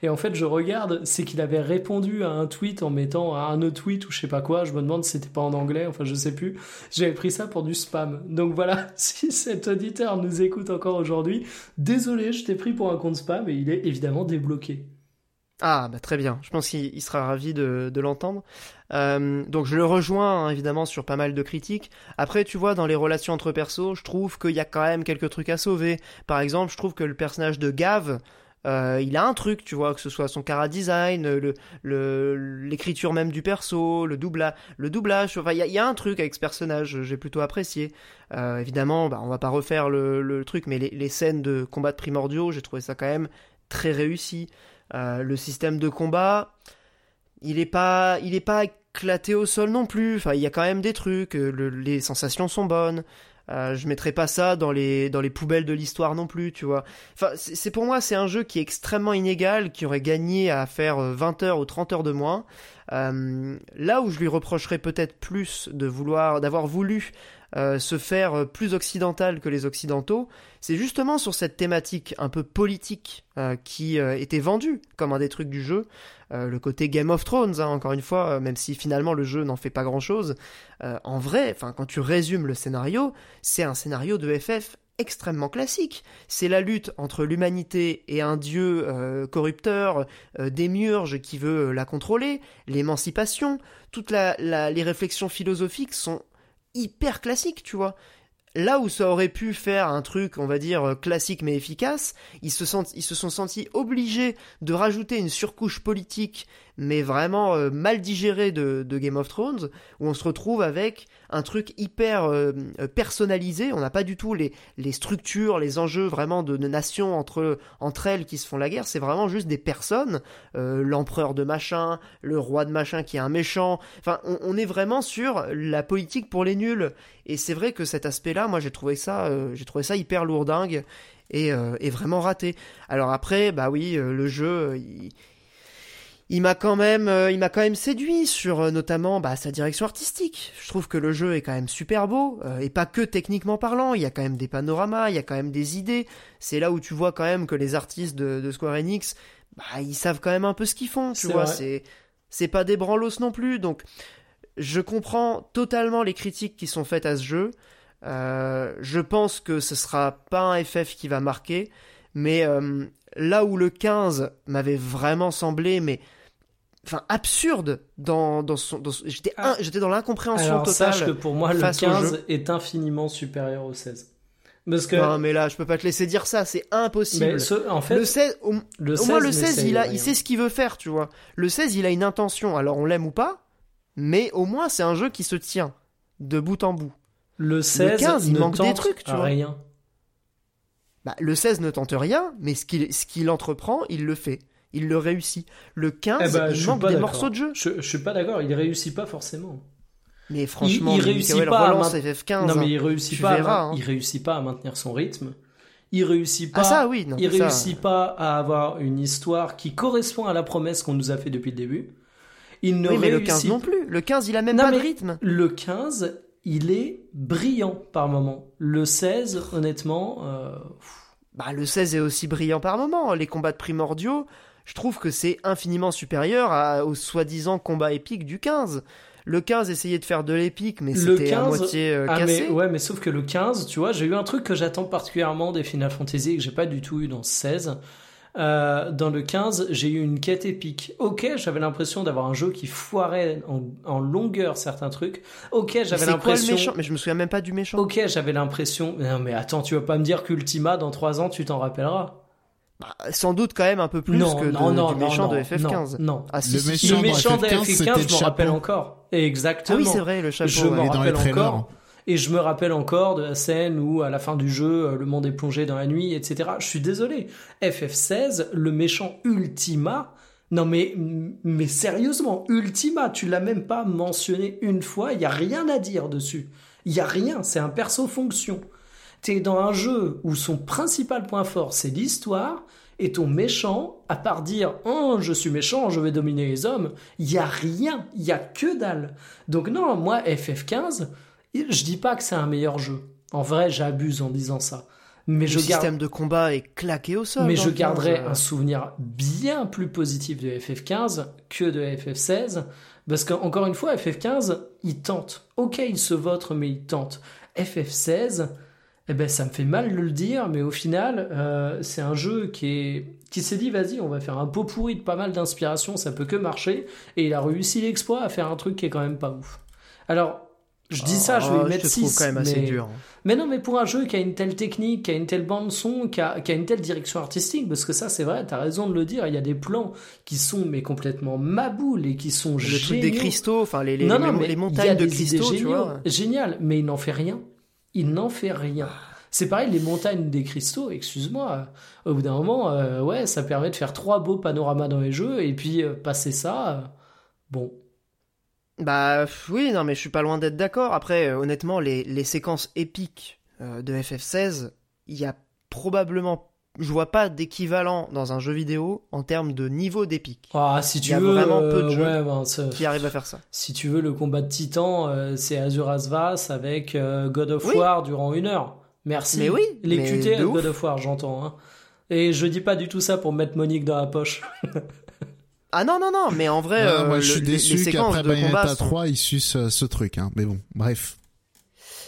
Et en fait je regarde, c'est qu'il avait répondu à un tweet en mettant un autre tweet ou je sais pas quoi. Je me demande si c'était pas en anglais, enfin je sais plus. J'avais pris ça pour du spam. Donc voilà, si cet auditeur nous écoute encore aujourd'hui, désolé, je t'ai pris pour un compte spam et il est évidemment débloqué. Ah, bah très bien. Je pense qu'il sera ravi de l'entendre. Euh, donc je le rejoins hein, évidemment sur pas mal de critiques. Après, tu vois, dans les relations entre persos, je trouve qu'il y a quand même quelques trucs à sauver. Par exemple, je trouve que le personnage de Gav, euh, il a un truc, tu vois, que ce soit son cara design, le, l'écriture même du perso, le doublage, le doublage. Enfin, il y, a un truc avec ce personnage, j'ai plutôt apprécié. Euh, évidemment, bah, on va pas refaire le, truc, mais les, scènes de combat de primordiaux, j'ai trouvé ça quand même très réussi. Le système de combat, il est pas, il est pas éclaté au sol non plus. Enfin, il y a quand même des trucs. Euh, les sensations sont bonnes. Euh, je mettrai pas ça dans les dans les poubelles de l'histoire non plus, tu vois. Enfin, c'est pour moi c'est un jeu qui est extrêmement inégal, qui aurait gagné à faire 20 heures ou 30 heures de moins. Là où je lui reprocherais peut-être plus de vouloir d'avoir voulu euh, se faire plus occidental que les occidentaux, c'est justement sur cette thématique un peu politique euh, qui euh, était vendue comme un des trucs du jeu, le côté Game of Thrones, hein, encore une fois, même si finalement le jeu n'en fait pas grand-chose. en vrai, enfin quand tu résumes le scénario, c'est un scénario de FF extrêmement classique. C'est la lutte entre l'humanité et un dieu corrupteur, des murges qui veut la contrôler, l'émancipation, toutes les réflexions philosophiques sont hyper classique, tu vois. Là où ça aurait pu faire un truc, on va dire, classique mais efficace, ils se, ils se sont sentis obligés de rajouter une surcouche politique mais vraiment euh, mal digéré de, de, Game of Thrones, où on se retrouve avec un truc hyper euh, euh, personnalisé. On n'a pas du tout les, les structures, les enjeux vraiment de, de nations entre, entre elles qui se font la guerre. C'est vraiment juste des personnes, l'empereur de machin, le roi de machin qui est un méchant. Enfin, on, on est vraiment sur la politique pour les nuls. Et c'est vrai que cet aspect-là, moi j'ai trouvé ça, j'ai trouvé ça hyper lourdingue et, et, vraiment raté. Alors après, bah oui, le jeu, il, il m'a quand même, euh, il m'a quand même séduit sur euh, notamment bah, sa direction artistique. Je trouve que le jeu est quand même super beau euh, et pas que techniquement parlant. Il y a quand même des panoramas, il y a quand même des idées. C'est là où tu vois quand même que les artistes de, Square Enix, bah, ils savent quand même un peu ce qu'ils font. Tu vois, c'est c'est pas des branlos non plus. Donc, je comprends totalement les critiques qui sont faites à ce jeu. je pense que ce sera pas un FF qui va marquer, mais là où le 15 m'avait vraiment semblé, mais enfin absurde dans, dans son j'étais ah. j'étais dans l'incompréhension totale. Sache que pour moi le 15 est infiniment supérieur au 16. Parce que non mais là je peux pas te laisser dire ça, c'est impossible. en fait, le 16 au, moins le 16 il a il sait ce qu'il veut faire, tu vois. Le 16 il a une intention, alors on l'aime ou pas, mais au moins c'est un jeu qui se tient de bout en bout. Le 16 le 15 il manque des trucs, tu vois. Rien. Bah, le 16 ne tente rien, mais ce qu'il ce qu'il entreprend, il le fait il le réussit. Le 15, eh ben, il manque des morceaux de jeu. Je, je suis pas d'accord, il réussit pas forcément. Mais franchement, il, réussit pas à FF15. Non mais il réussit pas. Hein. Il réussit pas à maintenir son rythme. Il réussit pas. Ah, ça, oui, il réussit pas à avoir une histoire qui correspond à la promesse qu'on nous a fait depuis le début. Il ne oui, mais le 15 non plus. Le 15, il a même pas de rythme. Le 15, il est brillant par moment. Le 16, honnêtement. Euh... Bah, le 16 est aussi brillant par moment. Les combats de primordiaux, je trouve que c'est infiniment supérieur à, au soi-disant combat épique du 15. Le 15 essayait de faire de l'épique, mais c'était à moitié euh, ah, cassé. ouais, mais sauf que le 15, tu vois, j'ai eu un truc que j'attends particulièrement des Final Fantasy et que j'ai pas du tout eu dans 16. Euh, dans le 15, j'ai eu une quête épique. Ok, j'avais l'impression d'avoir un jeu qui foirait en, longueur certains trucs. Ok, j'avais l'impression. Mais je me souviens même pas du méchant. Ok, j'avais l'impression. Non, mais attends, tu vas pas me dire qu'Ultima, dans 3 ans, tu t'en rappelleras? Bah, sans doute quand même un peu plus que du méchant de FF15. Non, ah, le, méchant de FF15, je m'en rappelle encore. Exactement. Ah oui, c'est vrai, le chapeau. Je m'en rappelle encore. Et je me rappelle encore de la scène où, à la fin du jeu, euh, le monde est plongé dans la nuit, etc. Je suis désolé. FF16, le méchant Ultima, non mais, mais sérieusement, Ultima, tu l'as même pas mentionné une fois, il y a rien à dire dessus. Il y a rien, c'est un perso fonction t'es dans un jeu où son principal point fort c'est l'histoire et ton méchant, à part dire oh je suis méchant, je vais dominer les hommes, il y a rien, il y a que dalle. Donc non, moi FF15, je dis pas que c'est un meilleur jeu. En vrai, j'abuse en disant ça. Mais le je système de combat est claqué au sol. Mais je garderai un souvenir bien plus positif de FF15 que de FF16. Parce qu'encore une fois, FF15, il tente. Ok, il se vote, mais il tente. FF16, Eh ben, ça me fait mal de le dire, mais au final, euh, c'est un jeu qui est qui s'est dit vas-y, on va faire un pot pourri de pas mal d'inspiration, ça peut que marcher, et il a réussi l'exploit à faire un truc qui est quand même pas ouf. Alors, je dis ça, je vais Oh, y mettre te trouve 6. quand même assez mais... dur. mais non, mais pour un jeu qui a une telle technique, qui a une telle bande son, qui a, qui a une telle direction artistique, parce que ça c'est vrai, t'as raison de le dire, il y a des plans qui sont mais complètement maboules et qui sont Le géniaux. truc des cristaux, enfin les, les, non, non, les- les montagnes de cristaux, tu vois. Génial, mais il n'en fait rien. Il n'en fait rien. C'est pareil, les montagnes des cristaux, excuse-moi, au bout d'un moment, euh, ouais, ça permet de faire trois beaux panoramas dans les jeux, et puis euh, passer ça, euh, bon. Bah oui, non, mais je suis pas loin d'être d'accord. Après, euh, honnêtement, les, les séquences épiques euh, de FF16, il y a probablement, je vois pas d'équivalent dans un jeu vidéo en termes de niveau d'épique Ah, si tu Il y a veux, vraiment peu de euh, jeux. ouais, ben, qui arrive à faire ça. si tu veux, le combat de titan, euh, c'est Azur Asvas avec euh, God of Oui. War durant une heure. Merci. Mais oui, Les mais QT de God ouf. of War, j'entends. Hein. Et je dis pas du tout ça pour mettre Monique dans la poche. Ah non, non, non, mais en vrai, Ouais, euh, moi, je suis le- déçu qu'après Bayonetta sont- 3, ils sucent euh, ce truc. Hein. Mais bon, bref.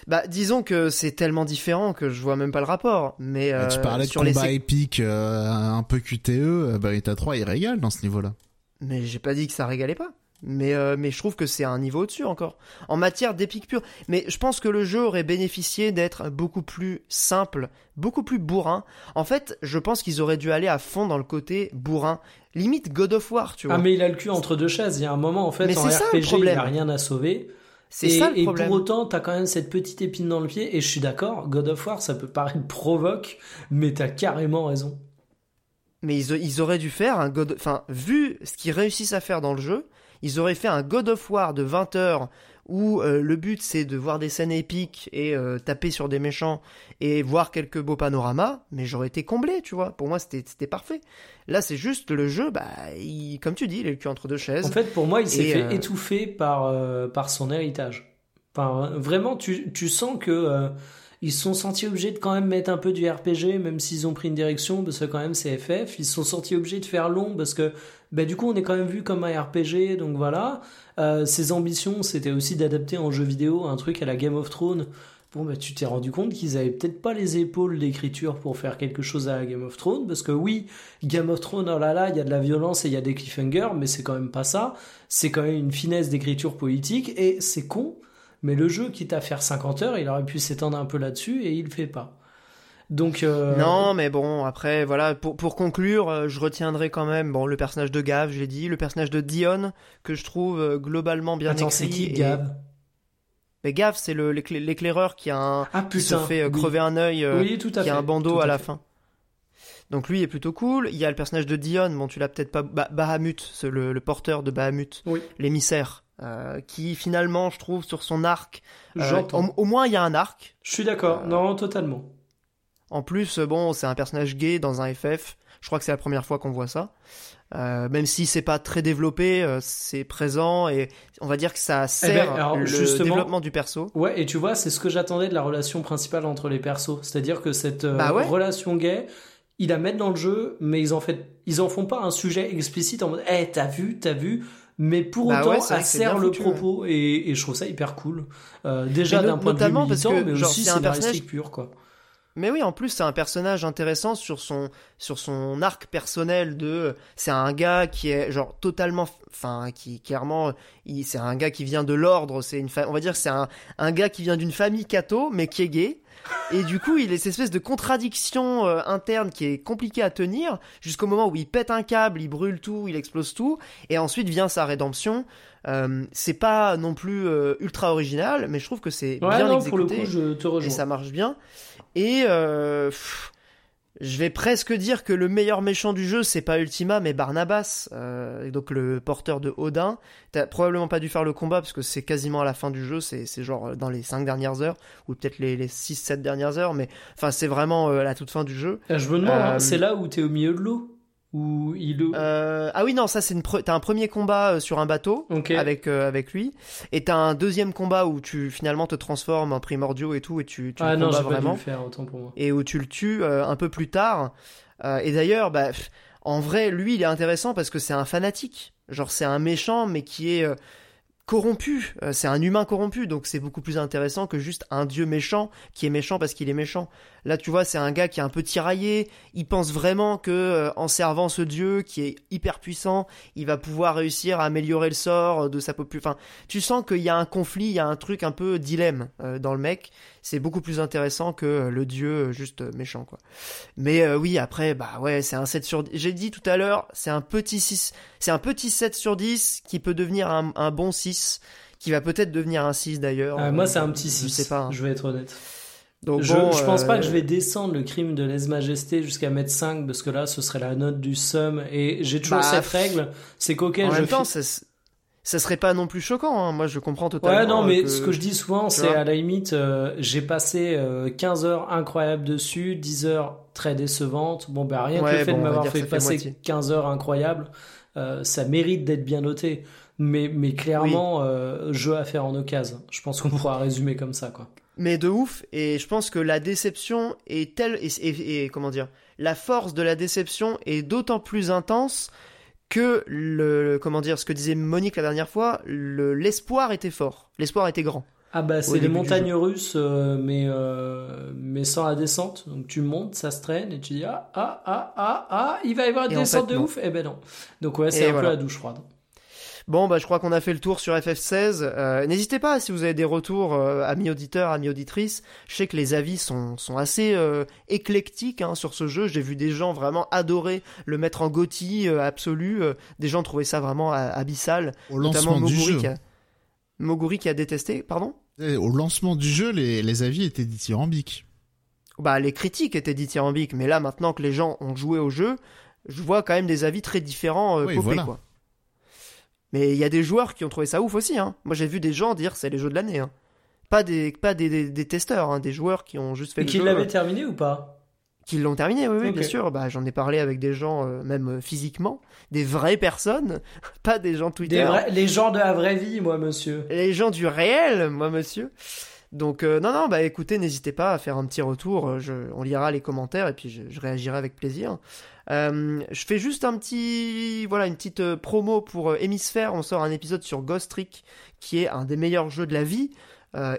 Bah, disons que c'est tellement différent que je vois même pas le rapport. Mais tu euh, parlais de sur combat épique euh, un peu QTE, Bayonetta 3, il régale dans ce niveau-là. Mais j'ai pas dit que ça régalait pas. Mais, euh, mais je trouve que c'est un niveau au-dessus encore. En matière d'épique pure. Mais je pense que le jeu aurait bénéficié d'être beaucoup plus simple, beaucoup plus bourrin. En fait, je pense qu'ils auraient dû aller à fond dans le côté bourrin. Limite God of War, tu vois. Ah, mais il a le cul entre deux chaises. Il y a un moment, en fait, Mais en c'est ça, le RPG, il a rien à sauver. c'est et, ça le et problème. pour autant, t'as quand même cette petite épine dans le pied. Et je suis d'accord, God of War, ça peut paraître provoque, mais t'as carrément raison. Mais ils, ils auraient dû faire un God... Enfin, vu ce qu'ils réussissent à faire dans le jeu, ils auraient fait un God of War de 20 heures où euh, le but c'est de voir des scènes épiques et euh, taper sur des méchants et voir quelques beaux panoramas, mais j'aurais été comblé, tu vois. Pour moi, c'était parfait. Là, c'est juste le jeu, bah, il- comme tu dis, il est le cul entre deux chaises. En fait, pour moi, il s'est fait euh, étouffer par, par son héritage. Enfin, vraiment, tu, tu sens que ils se sont sentis obligés de quand même mettre un peu du RPG, même s'ils ont pris une direction, parce que quand même c'est FF. Ils se sont sentis obligés de faire long, parce que bah, du coup, on est quand même vu comme un RPG, donc voilà. Euh, ses ambitions, c'était aussi d'adapter en jeu vidéo un truc à la Game of Thrones. Bon, bah, tu t'es rendu compte qu'ils avaient peut-être pas les épaules d'écriture pour faire quelque chose à la Game of Thrones, parce que oui, Game of Thrones, oh là là, il y a de la violence et il y a des cliffhangers, mais c'est quand même pas ça. C'est quand même une finesse d'écriture politique, et c'est con, mais le jeu, quitte à faire 50 heures, il aurait pu s'étendre un peu là-dessus, et il le fait pas. Donc, euh, Non, mais bon, après, voilà, pour, pour conclure, euh, je retiendrai quand même, bon, le personnage de Gav, je l'ai dit, le personnage de Dion, que je trouve euh, globalement bien attends, écrit. c'est qui et- Gav? Mais Gav, c'est le- l'éclair- l'éclaireur qui a un, Ah qui se fait euh, oui. crever un œil, euh, Oui, tout à qui fait. a un bandeau tout à la fait. fin. Donc lui est plutôt cool. Il y a le personnage de Dion, bon tu l'as peut-être pas, Ba- Bahamut, c'est le, le porteur de Bahamut, Oui. l'émissaire, euh, qui finalement, je trouve, sur son arc, euh, au, au moins il y a un arc. Je suis d'accord. Non, totalement. En plus, euh, bon, c'est un personnage gay dans un FF. Je crois que c'est la première fois qu'on voit ça. Euh, même si c'est pas très développé, euh, c'est présent et on va dire que ça sert alors, le justement- développement du perso. Ouais, et tu vois, c'est ce que j'attendais de la relation principale entre les persos. C'est-à-dire que cette euh, Bah ouais. relation gay, ils la mettent dans le jeu, mais ils en, fait, ils en font pas un sujet explicite en mode Eh, t'as vu, t'as vu mais pour Bah autant, ouais, elle sert le foutu, propos et, et je trouve ça hyper cool. Euh, déjà d'un point de vue notamment parce militant, que, mais genre, aussi c'est un personnage- pur, quoi. Mais oui, en plus, c'est un personnage intéressant sur son, sur son arc personnel de, c'est un gars qui est, genre, totalement, enfin, qui, clairement, il, c'est un gars qui vient de l'ordre, c'est une fa- on va dire que c'est un, un gars qui vient d'une famille catho, mais qui est gay. Et du coup, il est cette espèce de contradiction euh, interne qui est compliquée à tenir jusqu'au moment où il pète un câble, il brûle tout, il explose tout, et ensuite vient sa rédemption. Euh, c'est pas non plus euh, ultra original, mais je trouve que c'est Ouais, bien non, exécuté pour le coup, je te et rejoins. ça marche bien. Et euh, pff, je vais presque dire que le meilleur méchant du jeu, c'est pas Ultima, mais Barnabas, euh, donc le porteur de Odin. T'as probablement pas dû faire le combat parce que c'est quasiment à la fin du jeu, c'est c'est genre dans les 5 dernières heures ou peut-être les, les 6-7 dernières heures, mais enfin c'est vraiment euh, la toute fin du jeu. Euh, Je me demande, hein, Euh, c'est là où t'es au milieu de l'eau Où il... Euh, ah oui non, ça c'est une pre- t'as un premier combat euh, sur un bateau. Avec, euh, avec lui et t'as un deuxième combat où tu finalement te transformes en primordiaux et tout et tu, tu ah le non, combats j'ai pas dû vraiment le faire, autant pour moi. et où tu le tues euh, un peu plus tard. Et d'ailleurs, bah, en vrai, lui, il est intéressant parce que c'est un fanatique. Genre, c'est un méchant, mais qui est, corrompu, c'est un humain corrompu, donc c'est beaucoup plus intéressant que juste un dieu méchant qui est méchant parce qu'il est méchant. Là, tu vois, c'est un gars qui est un peu tiraillé, il pense vraiment que euh, en servant ce dieu qui est hyper puissant, il va pouvoir réussir à améliorer le sort de sa population. Enfin, tu sens qu'il y a un conflit, il y a un truc un peu dilemme euh, dans le mec. C'est beaucoup plus intéressant que le dieu juste méchant, quoi. Mais oui, après, bah ouais, c'est un 7 sur 10. J'ai dit tout à l'heure, c'est un petit 6, c'est un petit 7 sur 10 qui peut devenir un, un bon 6 qui va peut-être devenir un 6 d'ailleurs. Euh, moi, c'est un petit 6. Je sais pas. hein. Je vais être honnête. Donc je, bon, je pense pas euh, que je vais descendre le crime de lèse-majesté jusqu'à mettre 5 parce que là, ce serait la note du sum. Et j'ai toujours Bah, cette règle, c'est qu'auquel En je même temps, fi- ça, serait pas non plus choquant. hein. Moi, je comprends totalement. Ouais, non, mais que- ce que je dis souvent, c'est à la limite, euh, j'ai passé euh, 15 heures incroyables dessus, 10 heures très décevantes. Bon, bah, rien que le fait bon, de m'avoir fait passer moitié. 15 heures incroyables, euh, ça mérite d'être bien noté. Mais, mais clairement, euh, jeu à faire en occasion. Je pense qu'on pourra résumer comme ça, quoi. Mais de ouf. Et je pense que la déception est telle et, et- et- comment dire, la force de la déception est d'autant plus intense que le comment dire, ce que disait Monique la dernière fois, le- l'espoir était fort, l'espoir était grand. Ah bah c'est les montagnes russes euh, mais euh, mais sans la descente donc tu montes ça se traîne et tu dis ah ah ah ah ah il va y avoir une en descente fait, de non. ouf eh ben non donc ouais c'est un voilà. peu la douche froide Bon, bah, je crois qu'on a fait le tour sur FF16. Euh, N'hésitez pas si vous avez des retours, euh, amis auditeurs, amis auditrices. Je sais que les avis sont, sont assez euh, éclectiques hein, sur ce jeu. J'ai vu des gens vraiment adorer le mettre en gothi euh, absolu. Euh, des gens trouvaient ça vraiment abyssal. Au Notamment Moguri qui, a... Moguri qui a détesté, pardon? Eh, au lancement du jeu, les, les avis étaient dithyrambiques. Bah, les critiques étaient dithyrambiques, mais là, maintenant que les gens ont joué au jeu, je vois quand même des avis très différents euh, Oui, popés, voilà. quoi. Mais il y a des joueurs qui ont trouvé ça ouf aussi, hein. Moi, j'ai vu des gens dire c'est les jeux de l'année, hein. Pas des, pas des, des, des testeurs, hein, des joueurs qui ont juste fait et jeu, l'avait euh, terminé ou pas? Qui l'ont terminé, oui, bien sûr. Bah, j'en ai parlé avec des gens, euh, même euh, physiquement, des vraies personnes, pas des gens Twitter. Des vrais- les gens de la vraie vie moi monsieur Les gens du réel, moi, monsieur. Donc, euh, non, non, bah écoutez, n'hésitez pas à faire un petit retour. Je, on lira les commentaires et puis je, je réagirai avec plaisir. Euh, je fais juste un petit, voilà, une petite euh, promo pour euh, Hémisphère. On sort un épisode sur Ghost Trick, qui est un des meilleurs jeux de la vie.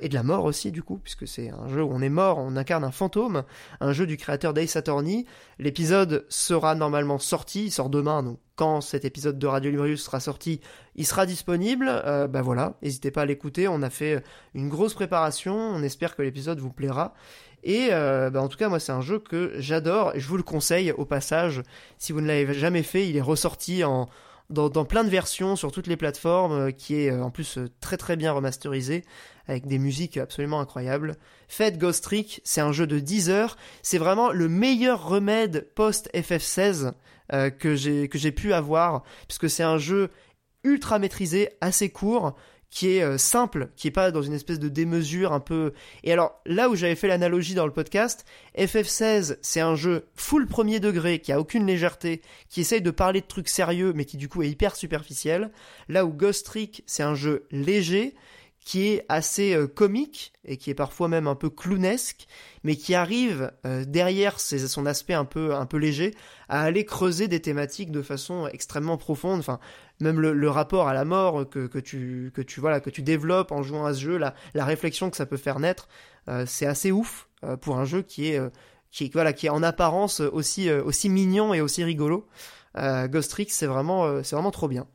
et de la mort aussi du coup puisque c'est un jeu où on est mort, on incarne un fantôme, un jeu du créateur d'Ace Attorney. L'épisode sera normalement sorti, il sort demain, donc quand cet épisode de Radio Librius sera sorti, il sera disponible. Euh, bah voilà, n'hésitez pas à l'écouter. On a fait une grosse préparation. On espère que l'épisode vous plaira. Et euh, bah, en tout cas, moi, c'est un jeu que j'adore et je vous le conseille au passage. Si vous ne l'avez jamais fait, il est ressorti en dans, plein de versions sur toutes les plateformes, euh, qui est euh, en plus très très bien remasterisé avec des musiques absolument incroyables. Faites Ghost Trick, c'est un jeu de 10 heures. C'est vraiment le meilleur remède post FF16 euh, que j'ai que j'ai pu avoir, puisque c'est un jeu ultra maîtrisé, assez court, qui est euh, simple, qui est pas dans une espèce de démesure un peu. Et alors là où j'avais fait l'analogie dans le podcast, FF16 c'est un jeu full premier degré, qui a aucune légèreté, qui essaye de parler de trucs sérieux, mais qui du coup est hyper superficiel. Là où Ghost Trick c'est un jeu léger, qui est assez euh, comique et qui est parfois même un peu clownesque, mais qui arrive euh, derrière ses- son aspect un peu un peu léger à aller creuser des thématiques de façon extrêmement profonde. Enfin, même le, le rapport à la mort que, que tu que tu voilà que tu développes en jouant à ce jeu, la, la réflexion que ça peut faire naître, euh, c'est assez ouf euh, pour un jeu qui est euh, qui voilà qui est en apparence aussi euh, aussi mignon et aussi rigolo. Ghost Trick, c'est vraiment c'est vraiment trop bien.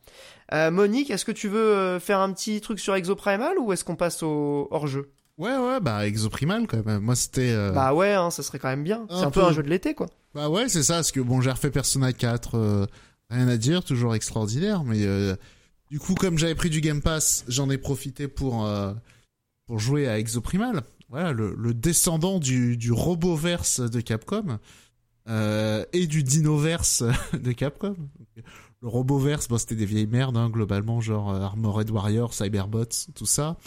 Euh, Monique, est-ce que tu veux euh, faire un petit truc sur Exoprimal ou est-ce qu'on passe au hors jeu Ouais, ouais, bah Exoprimal quand même. Moi, c'était. euh, Bah ouais, hein, ça serait quand même bien. C'est un peu peu. un jeu de l'été quoi. Bah ouais, c'est ça, parce que bon, j'ai refait Persona 4, euh, rien à dire, toujours extraordinaire, mais du coup, comme j'avais pris du Game Pass, j'en ai profité pour, pour jouer à Exoprimal. Voilà, le, le descendant du, du Roboverse de Capcom, euh, et du Dinoverse de Capcom. Le Roboverse, bon, c'était des vieilles merdes, hein, globalement, genre euh, Armored Warrior, Cyberbots, tout ça.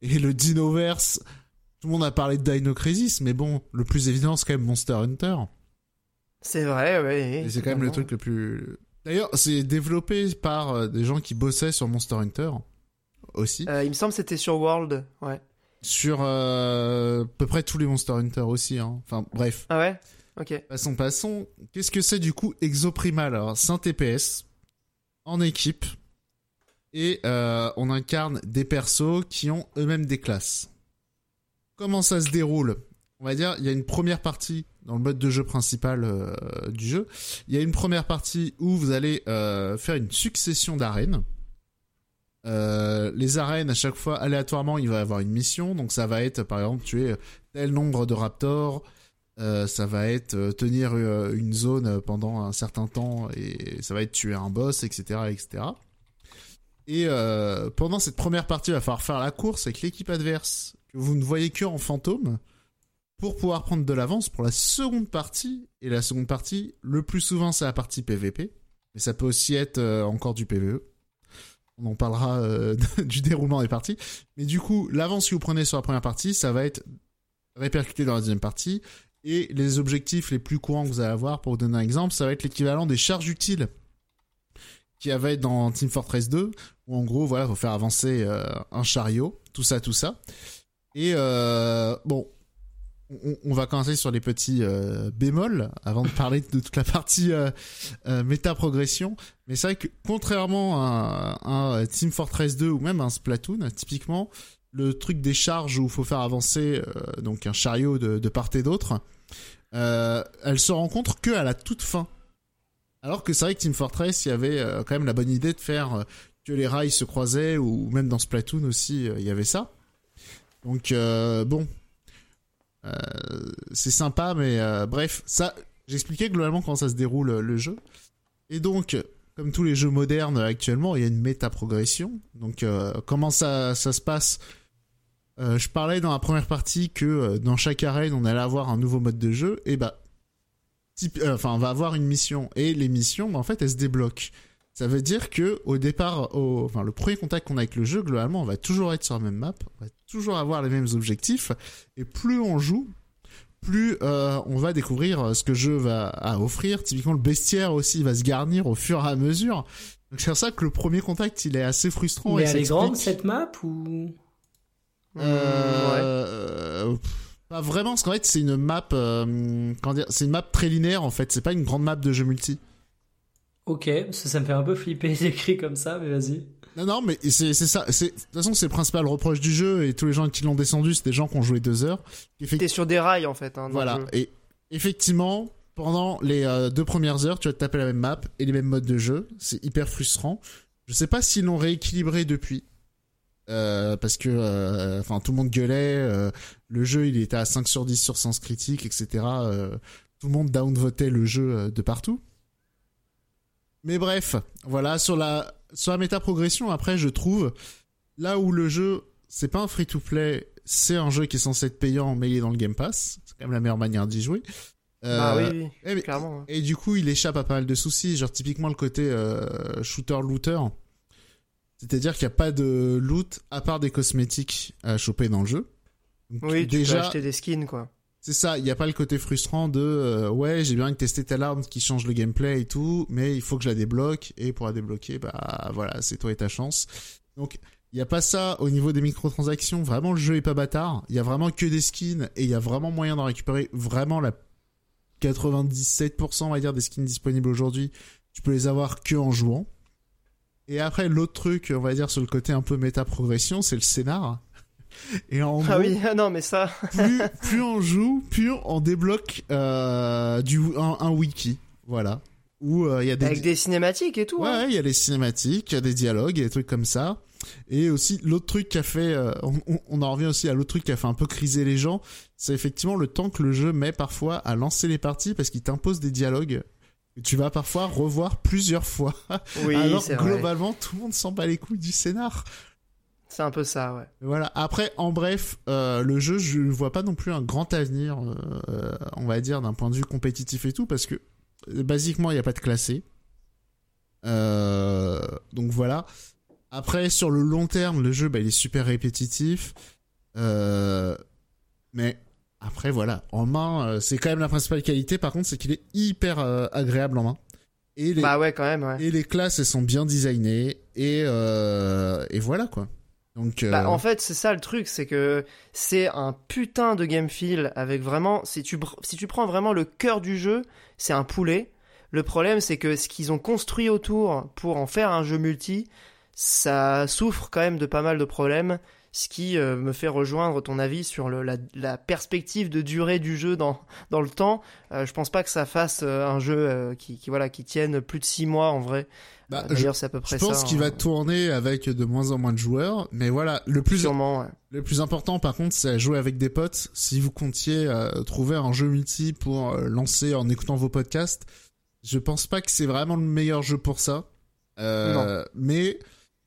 Et le Dinoverse, tout le monde a parlé de Dino Crisis, mais bon, le plus évident, c'est quand même Monster Hunter. C'est vrai. Et c'est quand même le truc le plus. D'ailleurs, c'est développé par euh, des gens qui bossaient sur Monster Hunter aussi. Euh, il me semble que c'était sur World, ouais. Sur euh, à peu près tous les Monster Hunter aussi. Hein. Enfin, bref. Ah ouais? Ok. Passons, passons. Qu'est-ce que c'est du coup Exoprimal? Alors, c'est un TPS en équipe et euh, on incarne des persos qui ont eux-mêmes des classes. Comment ça se déroule? On va dire, il y a une première partie dans le mode de jeu principal euh, du jeu. Il y a une première partie où vous allez euh, faire une succession d'arènes. Les arènes, à chaque fois, aléatoirement, il va y avoir une mission. Donc ça va être, par exemple, tuer tel nombre de raptors. Euh, ça va être euh, tenir euh, une zone pendant un certain temps et ça va être tuer un boss, etc., etc. Et pendant cette première partie, il va falloir faire la course avec l'équipe adverse que vous ne voyez que en fantôme pour pouvoir prendre de l'avance pour la seconde partie. Et la seconde partie, le plus souvent, c'est la partie PVP, mais ça peut aussi être encore du PVE. On en parlera du déroulement des parties. Mais du coup, l'avance que vous prenez sur la première partie, ça va être répercuté dans la deuxième partie. Et les objectifs les plus courants que vous allez avoir, pour vous donner un exemple, ça va être l'équivalent des charges utiles qui y avait dans Team Fortress 2, où en gros, voilà, faut faire avancer euh, un chariot, tout ça, tout ça. Et euh, bon, on, on va commencer sur les petits euh, bémols avant de parler de toute la partie euh, euh, méta-progression. Mais c'est vrai que contrairement à un Team Fortress 2 ou même un Splatoon, typiquement, le truc des charges où il faut faire avancer euh, donc un chariot de, part et d'autre, euh, elle se rencontre que à la toute fin. Alors que c'est vrai que Team Fortress, il y avait euh, quand même la bonne idée de faire que les rails se croisaient, ou même dans Splatoon aussi, il y avait ça. Donc bon, c'est sympa, mais bref, ça, j'expliquais globalement comment ça se déroule le jeu. Et donc, comme tous les jeux modernes actuellement, il y a une méta-progression. Donc, comment ça, ça se passe? Euh, Je parlais dans la première partie que euh, dans chaque arène, on allait avoir un nouveau mode de jeu. Et bah, type, euh, enfin, on va avoir une mission. Et les missions, bah, en fait, elles se débloquent. Ça veut dire que au départ, au, enfin, le premier contact qu'on a avec le jeu, globalement, on va toujours être sur la même map, on va toujours avoir les mêmes objectifs. Et plus on joue, plus on va découvrir ce que le jeu va à offrir. Typiquement, le bestiaire aussi va se garnir au fur et à mesure. Donc c'est pour ça que le premier contact, il est assez frustrant. Mais et elle est grande cette map ou? Euh, euh, Pas vraiment, parce qu'en fait, c'est une map. euh, comment dire C'est une map très linéaire en fait. C'est pas une grande map de jeu multi. Ok, ça, ça me fait un peu flipper écrit comme ça, mais vas-y. Non, non, mais c'est c'est ça. c'est- De toute façon, c'est le principal reproche du jeu et tous les gens qui l'ont descendu, c'est des gens qui ont joué deux heures. Effectivement, T'es sur des rails en fait. Hein, dans Voilà. jeu. Et effectivement, pendant les euh, deux premières heures, tu vas te taper la même map et les mêmes modes de jeu. C'est hyper frustrant. Je sais pas s'ils l'ont rééquilibré depuis. Euh, parce que euh, enfin tout le monde gueulait euh, le jeu il était à 5 sur 10 sur sens critique etc euh, tout le monde downvotait le jeu de partout mais bref voilà sur la sur la méta progression après je trouve là où le jeu c'est pas un free to play c'est un jeu qui est censé être payant mais il est dans le Game Pass c'est quand même la meilleure manière d'y jouer Ah oui, mais- clairement. hein. et du coup, il échappe à pas mal de soucis, genre typiquement le côté euh, shooter-looter. C'est-à-dire qu'il n'y a pas de loot à part des cosmétiques à choper dans le jeu. Donc, Oui, tu peux déjà, acheter des skins quoi. c'est ça, il n'y a pas le côté frustrant de euh, ouais, j'ai bien tester telle arme qui change le gameplay et tout, mais il faut que je la débloque, et pour la débloquer, bah voilà, c'est toi et ta chance. Donc, il n'y a pas ça au niveau des microtransactions, vraiment le jeu est pas bâtard, il y a vraiment que des skins, et il y a vraiment moyen d'en récupérer vraiment la 97% on va dire des skins disponibles aujourd'hui, tu peux les avoir que en jouant. Et après, l'autre truc, on va dire, sur le côté un peu méta-progression, c'est le scénar. Et en Ah gros, oui, ah non mais ça. plus, plus on joue, plus on débloque euh, du, un, un wiki. Voilà. Où euh, il y a des, Avec des cinématiques et tout. Ouais, hein. ouais, il y a des cinématiques, il y a des dialogues, il y a des trucs comme ça. Et aussi, l'autre truc qui a fait, euh, on, on- en revient aussi à l'autre truc qui a fait un peu criser les gens, c'est effectivement le temps que le jeu met parfois à lancer les parties parce qu'il t'impose des dialogues tu vas parfois revoir plusieurs fois. Oui, Alors vrai. globalement, tout le monde s'en bat les couilles du scénar. C'est un peu ça, ouais. Voilà. Après, en bref, euh, le jeu, je ne vois pas non plus un grand avenir, euh, on va dire, d'un point de vue compétitif et tout, parce que basiquement, il n'y a pas de classé. Euh, donc voilà. Après, sur le long terme, le jeu, bah, il est super répétitif. Mais après, voilà, en main, euh, c'est quand même la principale qualité. Par contre, c'est qu'il est hyper euh, agréable en main. Et les, Bah ouais, quand même, ouais. et les classes, elles sont bien designées. Et, euh, et voilà, quoi. Donc, euh, Bah, en fait, c'est ça le truc, c'est que c'est un putain de game feel avec vraiment, si tu, si tu prends vraiment le cœur du jeu, c'est un poulet. Le problème, c'est que ce qu'ils ont construit autour pour en faire un jeu multi, ça souffre quand même de pas mal de problèmes, ce qui euh, me fait rejoindre ton avis sur le, la, la, perspective de durée du jeu dans, dans le temps. Euh, je pense pas que ça fasse euh, un jeu euh, qui, qui, voilà, qui tienne plus de 6 mois en vrai. Bah, D'ailleurs, c'est à peu près je ça. pense qu'il va hein. tourner avec de moins en moins de joueurs, mais voilà, le plus Sûrement, ouais. le plus important par contre, c'est à jouer avec des potes. Si vous comptiez euh, trouver un jeu multi pour euh, lancer en écoutant vos podcasts, je pense pas que c'est vraiment le meilleur jeu pour ça. Euh, mais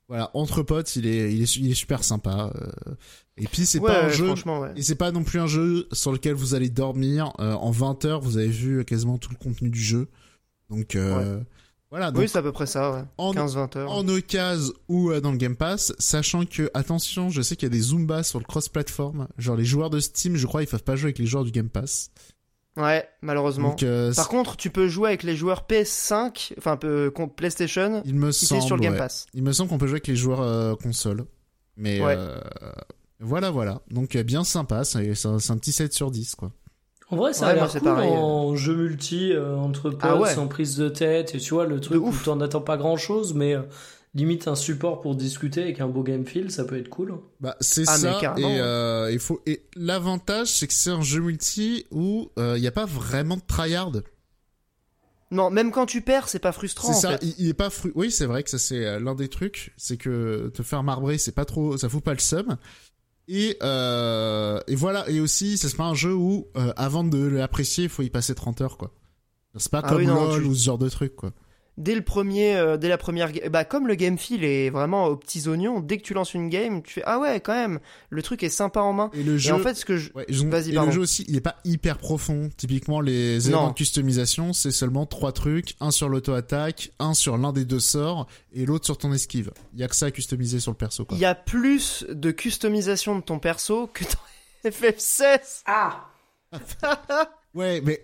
voilà, entre potes, il est il est, il est super sympa. euh. et puis c'est Ouais, pas un ouais, jeu ouais. et c'est pas non plus un jeu sur lequel vous allez dormir euh, en 20 heures, vous avez vu quasiment tout le contenu du jeu. Donc euh, voilà, donc Oui, c'est à peu près ça, ouais. en, 15-20 heures. en occasion ou euh, dans le Game Pass, sachant que attention, je sais qu'il y a des Zumba sur le cross-platform, genre les joueurs de Steam, je crois, ils peuvent pas jouer avec les joueurs du Game Pass. Ouais, malheureusement. Donc euh, Par contre, tu peux jouer avec les joueurs PS5, enfin peu- con- PlayStation, il me qui semble, sont sur le Game ouais. Pass. il me semble qu'on peut jouer avec les joueurs euh, console, mais Ouais. euh, voilà, voilà. Donc euh, bien sympa, c'est c'est un, petit 7 sur 10 quoi. En vrai, ça Ouais, a l'air cool pareil, en jeu multi, euh, entre potes, Ah ouais. sans prise de tête, et tu vois, le truc où ouf. t'en attends pas grand chose, mais euh, limite un support pour discuter avec un beau game feel, ça peut être cool. Bah c'est Ah, ça et euh, il faut et l'avantage c'est que c'est un jeu multi où euh, il y a pas vraiment de tryhard. Non, même quand tu perds, c'est pas frustrant. C'est en ça, fait. il, il est pas fru... Oui, c'est vrai que ça c'est euh, l'un des trucs, c'est que te faire marbrer, c'est pas trop, ça fout pas le seum. Et euh, et voilà, et aussi c'est pas un jeu où euh, avant de l'apprécier, il faut y passer 30 heures quoi. C'est pas Ah comme oui, non, LoL tu- ou ce genre de truc quoi. Dès le premier, euh, dès la première, bah comme le game feel est vraiment aux petits oignons, dès que tu lances une game, tu fais ah ouais quand même, le truc est sympa en main. Et le Et jeu en fait, ce que je, Ouais, Vas-y, le jeu aussi, il est pas hyper profond. Typiquement, les éléments de customisation, c'est seulement trois trucs. Un sur l'auto-attaque, un sur l'un des deux sorts, et l'autre sur ton esquive. Il y a que ça à customiser sur le perso, il y a plus de customisation de ton perso que dans FF16. Ah Ouais, mais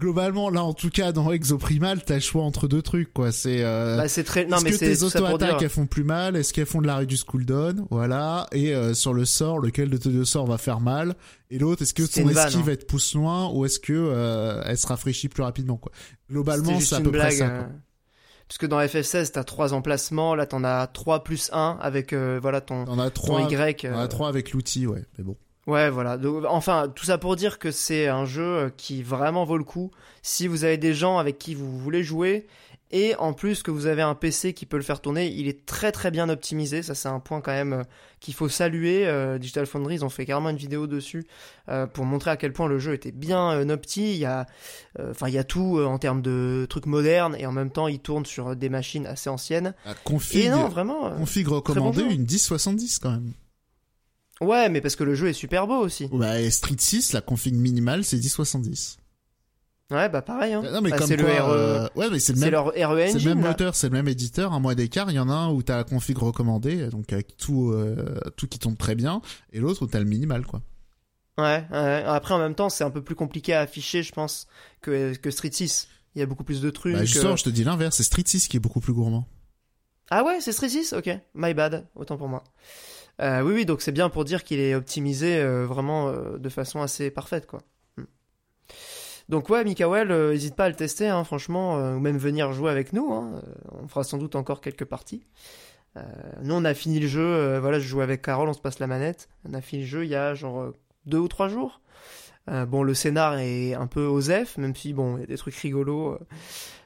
globalement, là, en tout cas, dans Exoprimal, t'as le choix entre deux trucs, quoi. C'est, euh, Bah c'est très, non est-ce mais que c'est tes auto-attaques, elles font plus mal? Est-ce qu'elles font de la reduce cooldown? Voilà. Et, euh, sur le sort, lequel de tes deux sorts va faire mal? Et l'autre, est-ce que ton esquive hein. elle te pousse loin, ou est-ce que, euh, elle se rafraîchit plus rapidement, quoi? Globalement, c'est à peu près blague. ça, euh, quoi. Parce que dans FF16, t'as trois emplacements, là t'en as 3 plus 1 avec euh, voilà ton, On a ton trois, Y. on a euh, trois avec l'outil, ouais. Mais bon. Ouais, voilà. Donc, enfin, tout ça pour dire que c'est un jeu euh, qui vraiment vaut le coup si vous avez des gens avec qui vous voulez jouer et en plus que vous avez un PC qui peut le faire tourner. Il est très très bien optimisé. Ça, c'est un point quand même euh, qu'il faut saluer. Euh, Digital Foundry, ils ont fait carrément une vidéo dessus euh, pour montrer à quel point le jeu était bien opti. Il y a, enfin, il y a tout en termes de trucs modernes et en même temps, il tourne sur des machines assez anciennes. Et config, non, vraiment. config bon jeu. une 1070 quand même. Ouais, mais parce que le jeu est super beau aussi. Bah, et Street 6, la config minimale, c'est 1070. Ouais, bah pareil. Hein. Non, mais Bah, comme c'est le RE. euh, ouais, mais c'est le même, leur RE c'est le engine. même moteur, c'est le même éditeur, un mois d'écart. Il y en a un où t'as la config recommandée, donc avec tout, euh, tout qui tombe très bien, et l'autre où t'as le minimal, quoi. Ouais, ouais. Après, en même temps, c'est un peu plus compliqué à afficher, je pense, que, que Street 6. Il y a beaucoup plus de trucs. Bah, justement, euh. je te dis l'inverse, c'est Street 6 qui est beaucoup plus gourmand. Ah ouais, c'est Street 6 Ok. My bad. Autant pour moi. Euh, oui, oui, donc c'est bien pour dire qu'il est optimisé euh, vraiment euh, de façon assez parfaite, quoi. Hmm. Donc ouais, Mikael, n'hésite pas à le tester, hein, franchement, ou même venir jouer avec nous. hein. On fera sans doute encore quelques parties. Nous, on a fini le jeu. voilà, je joue avec Carole, on se passe la manette. On a fini le jeu il y a genre deux ou trois jours. Euh, bon, le scénar est un peu osef, même si bon, il y a des trucs rigolos. euh.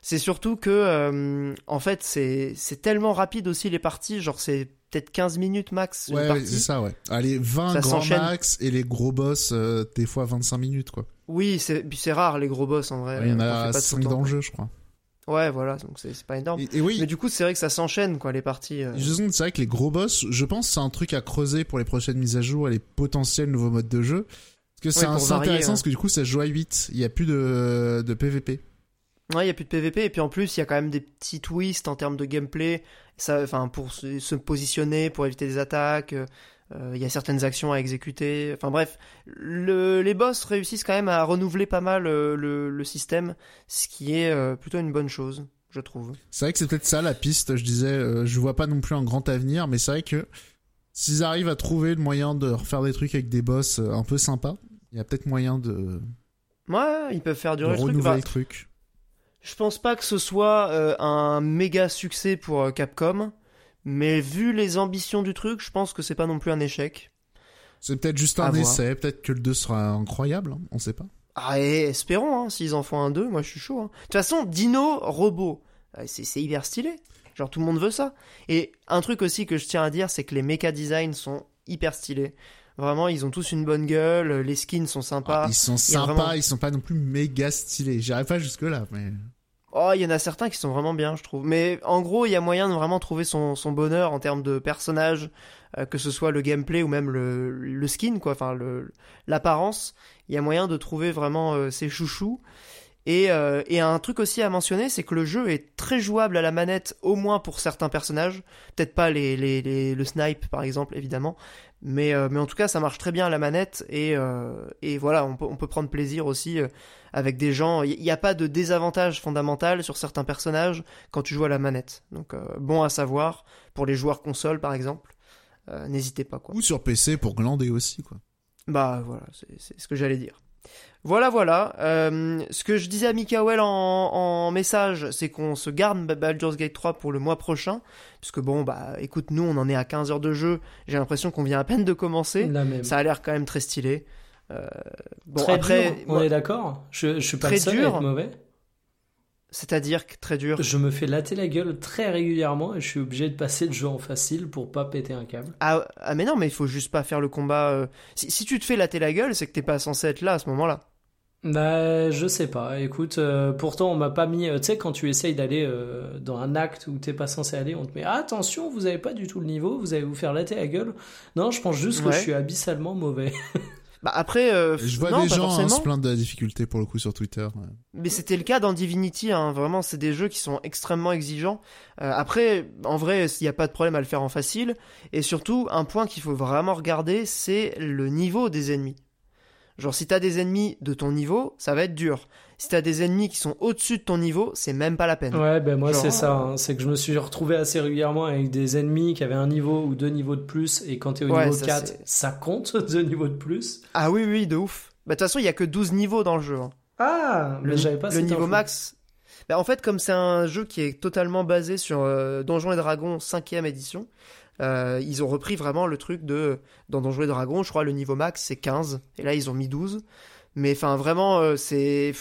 C'est surtout que, euh, en fait, c'est c'est tellement rapide aussi les parties, genre c'est peut-être 15 minutes max Ouais, c'est ça, ouais. Allez, 20 Ça grands max, et les gros boss, euh, des fois 25 minutes, quoi. Oui, c'est rare les gros boss en vrai. Ouais, Il y en a pas tout 5 le temps, dans le jeu, je crois. Ouais, voilà, donc c'est pas énorme. Et, et oui, Mais du coup, c'est vrai que ça s'enchaîne quoi les parties. euh. C'est vrai que les gros boss, je pense c'est un truc à creuser pour les prochaines mises à jour et les potentiels nouveaux modes de jeu. Que c'est Ouais, intéressant hein. parce que du coup ça se joue à 8, il y a plus de, de PVP. Ouais, il y a plus de PVP et puis en plus, il y a quand même des petits twists en termes de gameplay. Ça, enfin, pour se, se positionner, pour éviter des attaques. euh, euh, Il y a certaines actions à exécuter. Enfin bref, le- les boss réussissent quand même à renouveler pas mal euh, le, le système, ce qui est euh, plutôt une bonne chose, je trouve. C'est vrai que c'est peut-être ça la piste, je disais, euh, je vois pas non plus un grand avenir, mais c'est vrai que s'ils arrivent à trouver le moyen de refaire des trucs avec des boss un peu sympas, il y a peut-être moyen de, Ouais, ils peuvent faire durer le truc. renouveler Bah, le truc. Je pense pas que ce soit euh, un méga succès pour euh, Capcom, Mais vu les ambitions du truc, je pense que c'est pas non plus un échec. C'est peut-être juste un essai, peut-être que le 2 sera incroyable, hein, on sait pas. Ah, et espérons, hein, s'ils en font un 2, moi je suis chaud. hein. De toute façon, Dino, robot, euh, c'est hyper stylé. Genre tout le monde veut ça. Et un truc aussi que je tiens à dire, c'est que les mecha designs sont hyper stylés. Vraiment, ils ont tous une bonne gueule, les skins sont sympas. Ah, ils sont sympas, vraiment- ils sont pas non plus méga stylés. J'irai pas jusque là, mais Oh, il y en a certains qui sont vraiment bien, je trouve. Mais en gros, il y a moyen de vraiment trouver son, son bonheur en termes de personnages, euh, que ce soit le gameplay ou même le, le skin, quoi, enfin l'apparence. Il y a moyen de trouver vraiment euh, ses chouchous. Et, euh, et un truc aussi à mentionner, c'est que le jeu est très jouable à la manette, au moins pour certains personnages. Peut-être pas les, les, les- le snipe, par exemple, évidemment. Mais, euh, mais en tout cas, ça marche très bien à la manette. Et, euh, et voilà, on peut, on peut prendre plaisir aussi euh, avec des gens. Il n'y a pas de désavantage fondamental sur certains personnages quand tu joues à la manette. Donc, euh, bon à savoir pour les joueurs console, par exemple. Euh, N'hésitez pas, quoi. ou sur PC pour glander aussi quoi. Bah voilà, c'est c'est ce que j'allais dire. Voilà, voilà. Euh, ce que je disais à Mikael en, en message, c'est qu'on se garde Ba- Baldur's Gate 3 pour le mois prochain. Puisque bon, bah écoute, nous on en est à 15 heures de jeu. J'ai l'impression qu'on vient à peine de commencer. Ça a l'air quand même très stylé. Euh, bon, très après, dur, on moi- est d'accord je, je suis pas Très le seul dur. à être mauvais. c'est-à-dire que très dur. Je me fais latter la gueule très régulièrement et je suis obligé de passer le jeu en facile pour pas péter un câble. Ah, ah, mais non, mais il faut juste pas faire le combat. euh, Si, si tu te fais latter la gueule, c'est que t'es pas censé être là à ce moment-là. Bah, je sais pas. Écoute, euh, pourtant on m'a pas mis. euh, tu sais, quand tu essayes d'aller euh, dans un acte où t'es pas censé aller, on te met ah, attention, vous avez pas du tout le niveau, vous allez vous faire latter la gueule. Non, je pense juste que je suis abyssalement mauvais. Bah après, euh, je vois non, des pas gens hein, se plaindre de la difficulté pour le coup sur Twitter. ouais. Mais c'était le cas dans Divinity, hein. vraiment, c'est des jeux qui sont extrêmement exigeants. Euh, après, en vrai, il n'y a pas de problème à le faire en facile. Et surtout, un point qu'il faut vraiment regarder, c'est le niveau des ennemis. Genre, si t'as des ennemis de ton niveau, ça va être dur. Si t'as des ennemis qui sont au-dessus de ton niveau, c'est même pas la peine. Ouais, ben moi Genre, c'est ça. hein. C'est que je me suis retrouvé assez régulièrement avec des ennemis qui avaient un niveau ou deux niveaux de plus et quand t'es au Ouais, niveau ça, 4, c'est- ça compte deux niveaux de plus. Ah oui, oui, de ouf. Bah, de toute façon, il y a que 12 niveaux dans le jeu. hein. Ah, Le, j'avais pas le niveau info. max. Bah, en fait, comme c'est un jeu qui est totalement basé sur euh, Donjons et Dragons 5ème édition, euh, ils ont repris vraiment le truc de. Dans Donjons et Dragons, je crois, le niveau max c'est 15, et là ils ont mis 12. Mais enfin, vraiment, euh, c'est.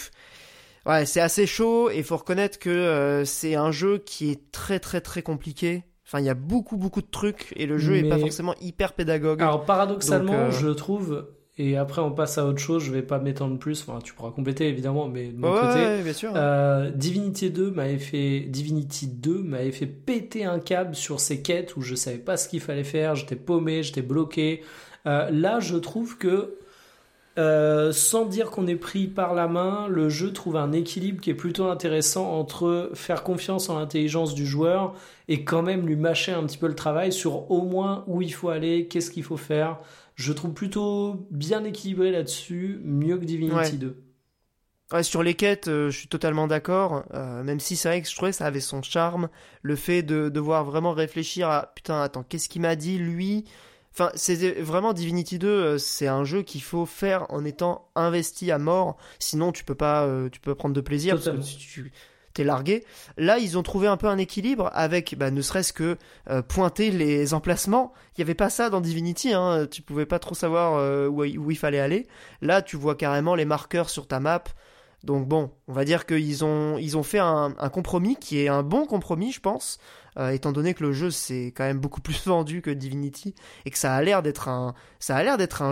Ouais, c'est assez chaud, et il faut reconnaître que euh, c'est un jeu qui est très très très compliqué. Enfin, il y a beaucoup beaucoup de trucs, et le jeu est pas Mais- forcément hyper pédagogue. Alors paradoxalement, Donc, je trouve, et après on passe à autre chose, je vais pas m'étendre plus, enfin tu pourras compléter évidemment, mais de mon ouais, côté, ouais, bien sûr. euh, Divinity 2 m'avait fait Divinity 2 m'avait fait péter un câble sur ces quêtes où je savais pas ce qu'il fallait faire, j'étais paumé, j'étais bloqué. Euh, là, je trouve que euh, sans dire qu'on est pris par la main, le jeu trouve un équilibre qui est plutôt intéressant entre faire confiance en l'intelligence du joueur et quand même lui mâcher un petit peu le travail sur au moins où il faut aller, qu'est-ce qu'il faut faire. Je trouve plutôt bien équilibré là-dessus, mieux que Divinity Ouais. 2. Ouais, sur les quêtes, euh, je suis totalement d'accord. euh, même si c'est vrai que je trouvais que ça avait son charme, le fait de devoir vraiment réfléchir à putain, attends, qu'est-ce qu'il m'a dit lui? Enfin, c'est vraiment Divinity 2, euh, c'est un jeu qu'il faut faire en étant investi à mort. Sinon, tu peux pas, euh, tu peux prendre de plaisir parce que Totalement. tu, tu- t'es largué. Là, ils ont trouvé un peu un équilibre avec, bah, ne serait-ce que euh, pointer les emplacements. Il y avait pas ça dans Divinity, hein. Tu pouvais pas trop savoir euh, où il fallait aller. Là, tu vois carrément les marqueurs sur ta map. Donc bon, on va dire qu'ils ont, fait un, compromis qui est un bon compromis, je pense, euh, étant donné que le jeu c'est quand même beaucoup plus vendu que Divinity et que ça a l'air d'être un,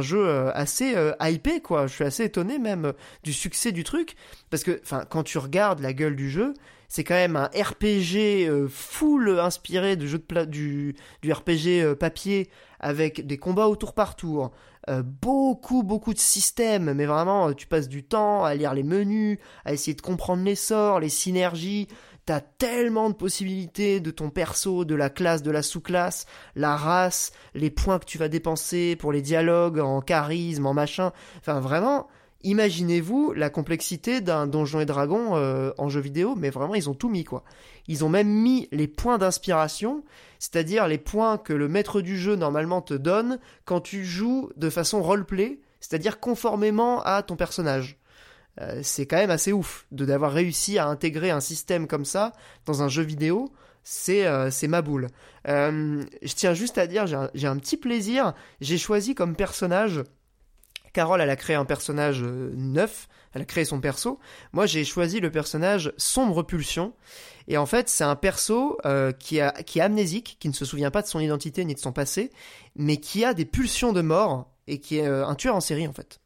jeu euh, assez euh, hypé quoi. Je suis assez étonné même du succès du truc parce que, quand tu regardes la gueule du jeu, c'est quand même un RPG full inspiré du jeu de du, du RPG papier avec des combats au tour par tour, euh, beaucoup beaucoup de systèmes, mais vraiment euh, tu passes du temps à lire les menus, à essayer de comprendre les sorts, les synergies. T'as tellement de possibilités de ton perso, de la classe, de la sous-classe, la race, les points que tu vas dépenser pour les dialogues en charisme, en machin. Enfin vraiment, imaginez-vous la complexité d'un donjon et dragon euh, en jeu vidéo, mais vraiment ils ont tout mis quoi. Ils ont même mis les points d'inspiration, c'est-à-dire les points que le maître du jeu normalement te donne quand tu joues de façon roleplay, c'est-à-dire conformément à ton personnage. Euh, c'est quand même assez ouf de d'avoir réussi à intégrer un système comme ça dans un jeu vidéo. c'est euh, ma boule. Euh, je tiens juste à dire, j'ai un petit plaisir. J'ai choisi comme personnage. Carole, elle a créé un personnage euh, neuf. Elle a créé son perso. Moi, j'ai choisi le personnage Sombre Pulsion. Et en fait, c'est un perso euh, qui, a, est amnésique, qui ne se souvient pas de son identité ni de son passé, mais qui a des pulsions de mort et qui est euh, un tueur en série en fait.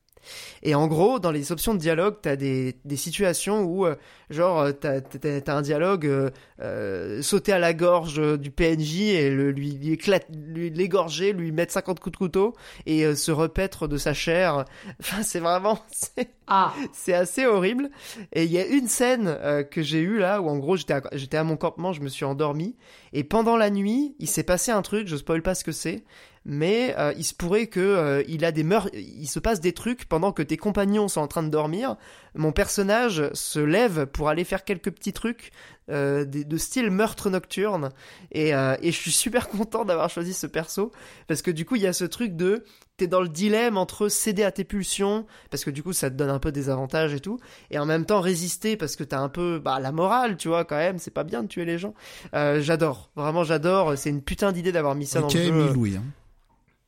Et en gros, dans les options de dialogue, t'as des, des situations où, euh, genre, euh, t'as, t'as, t'as un dialogue euh, euh, sauter à la gorge du PNJ et le, lui, lui éclate, lui l'égorger, lui mettre 50 coups de couteau et se repaître de sa chair. Enfin, c'est vraiment, c'est, Ah, c'est assez horrible. Et il y a une scène que j'ai eue là où en gros j'étais à, j'étais à mon campement, je me suis endormi et pendant la nuit il s'est passé un truc, je spoil pas ce que c'est, mais euh, il se pourrait que euh, il a des meurs, il se passe des trucs pendant que tes compagnons sont en train de dormir. Mon personnage se lève pour aller faire quelques petits trucs euh, de, de style meurtre nocturne et, et je suis super content d'avoir choisi ce perso parce que du coup il y a ce truc de t'es dans le dilemme entre céder à tes pulsions parce que du coup ça te donne un peu des avantages et tout et en même temps résister parce que t'as un peu bah la morale tu vois quand même c'est pas bien de tuer les gens j'adore vraiment j'adore c'est une putain d'idée d'avoir mis ça dans le jeu Miloui. Hein.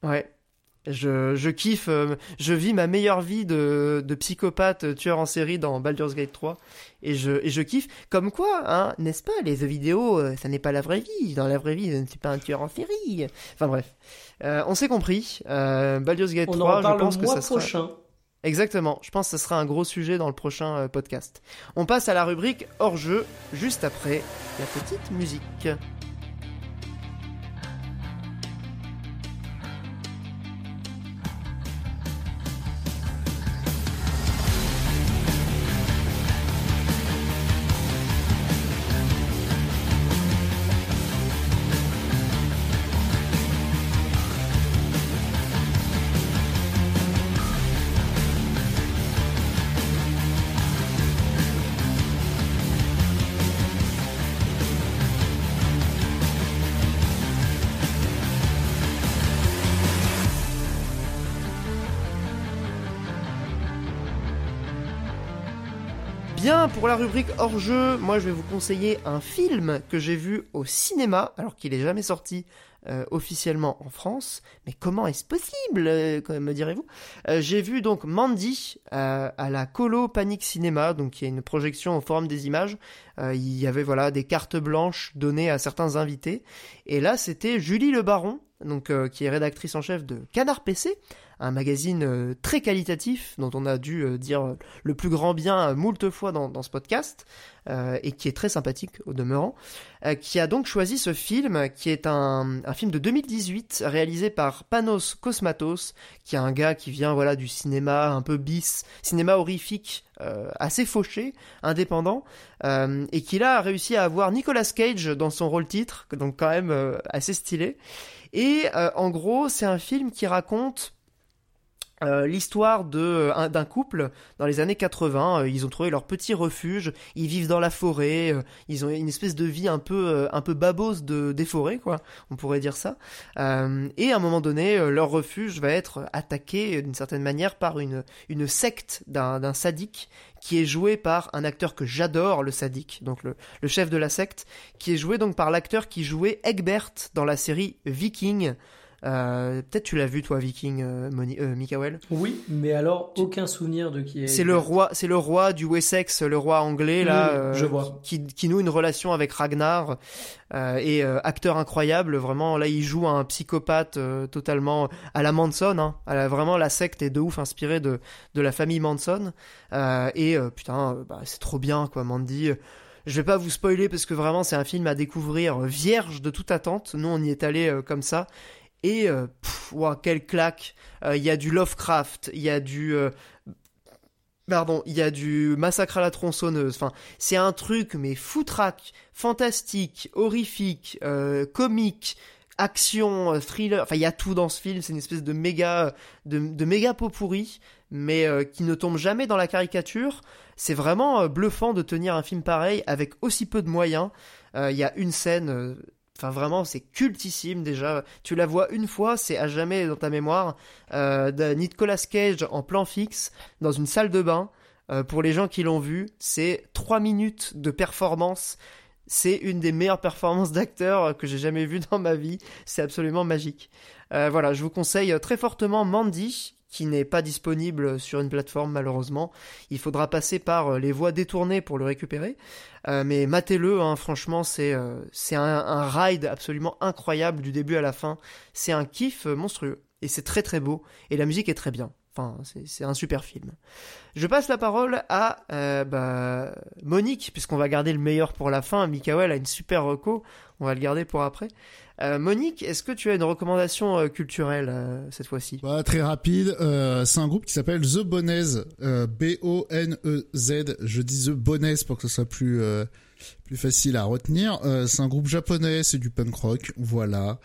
Ouais je, je kiffe, euh, je vis ma meilleure vie de, de psychopathe euh, tueur en série dans Baldur's Gate 3 et je, et je kiffe. Comme quoi, hein, n'est-ce pas, les jeux vidéo, euh, ça n'est pas la vraie vie. Dans la vraie vie, je ne suis pas un tueur en série. Enfin bref, Euh, on s'est compris. Euh, Baldur's Gate on 3, en je pense le que ça sera... Exactement, je pense que ce sera un gros sujet dans le prochain podcast. On passe à la rubrique hors jeu, juste après la petite musique. La rubrique hors jeu, moi je vais vous conseiller un film que j'ai vu au cinéma, alors qu'il est jamais sorti euh, officiellement en France. Mais comment est-ce possible, euh, me direz-vous? Euh, J'ai vu donc Mandy à la Colo Panic Cinéma, donc qui est une projection au Forum des Images. Il y avait voilà des cartes blanches données à certains invités. Et là, c'était Julie Le Baron, donc qui est rédactrice en chef de Canard PC, un magazine euh, très qualitatif dont on a dû euh, dire le plus grand bien moult fois dans, dans ce podcast euh, et qui est très sympathique au demeurant, euh, qui a donc choisi ce film qui est un, un film de 2018 réalisé par Panos Cosmatos, qui est un gars qui vient voilà du cinéma un peu bis, cinéma horrifique euh, assez fauché, indépendant, euh, et qui là a réussi à avoir Nicolas Cage dans son rôle titre, donc quand même euh, assez stylé. Et euh, en gros, c'est un film qui raconte euh, l'histoire de euh, un- d'un couple dans les années 80. euh, ils ont trouvé leur petit refuge. Ils vivent dans la forêt. ils ont une espèce de vie un peu un peu babose de des forêts, quoi. On pourrait dire ça. Et à un moment donné, leur refuge va être attaqué d'une certaine manière par une une secte d'un d'un sadique qui est joué par un acteur que j'adore, le sadique, donc le, le chef de la secte, qui est joué donc par l'acteur qui jouait Egbert dans la série Viking. Euh, Peut-être tu l'as vu toi Viking, euh, Moni- euh, Mikael? Oui, mais alors aucun souvenir de qui est. C'est le roi, c'est le roi du Wessex, le roi anglais là, euh, je vois. qui, qui noue une relation avec Ragnar euh, et euh, acteur incroyable. Vraiment, là, il joue un psychopathe euh, totalement à la Manson. Hein, à la- vraiment, la secte est de ouf inspirée de de la famille Manson. Euh, et euh, putain, bah, c'est trop bien quoi, Mandy. Je vais pas vous spoiler parce que vraiment c'est un film à découvrir vierge de toute attente. Nous on y est allé comme ça et euh, ouah, quelle claque. Euh, Il y a du Lovecraft, il y a du euh, Pardon, il y a du massacre à la tronçonneuse. Enfin, c'est un truc mais foutraque, fantastique, horrifique, euh, comique, action, thriller. Enfin, il y a tout dans ce film. C'est une espèce de méga, de, de méga pot pourri, mais qui ne tombe jamais dans la caricature. C'est vraiment bluffant de tenir un film pareil avec aussi peu de moyens. Il y a une scène. Enfin, vraiment, c'est cultissime déjà. Tu la vois une fois, c'est à jamais dans ta mémoire. Euh, Nicolas Cage en plan fixe dans une salle de bain. Euh, pour les gens qui l'ont vu, c'est trois minutes de performance c'est une des meilleures performances d'acteur que j'ai jamais vues dans ma vie. C'est absolument magique. Euh, voilà, je vous conseille très fortement Mandy, qui n'est pas disponible sur une plateforme malheureusement. Il faudra passer par euh, les voies détournées pour le récupérer. Euh, mais matez-le, hein, franchement, c'est c'est un, ride absolument incroyable du début à la fin. C'est un kiff monstrueux. Et c'est très très beau. Et la musique est très bien. Enfin, c'est un super film. Je passe la parole à euh, bah, Monique, puisqu'on va garder le meilleur pour la fin. Mikael a une super reco, on va le garder pour après. Euh, Monique, est-ce que tu as une recommandation euh, culturelle cette fois-ci? Bah, Très rapide, c'est un groupe qui s'appelle The Bonez, B-O-N-E-Z. Je dis The Bonez pour que ce soit plus plus facile à retenir. c'est un groupe japonais, c'est du punk rock, voilà.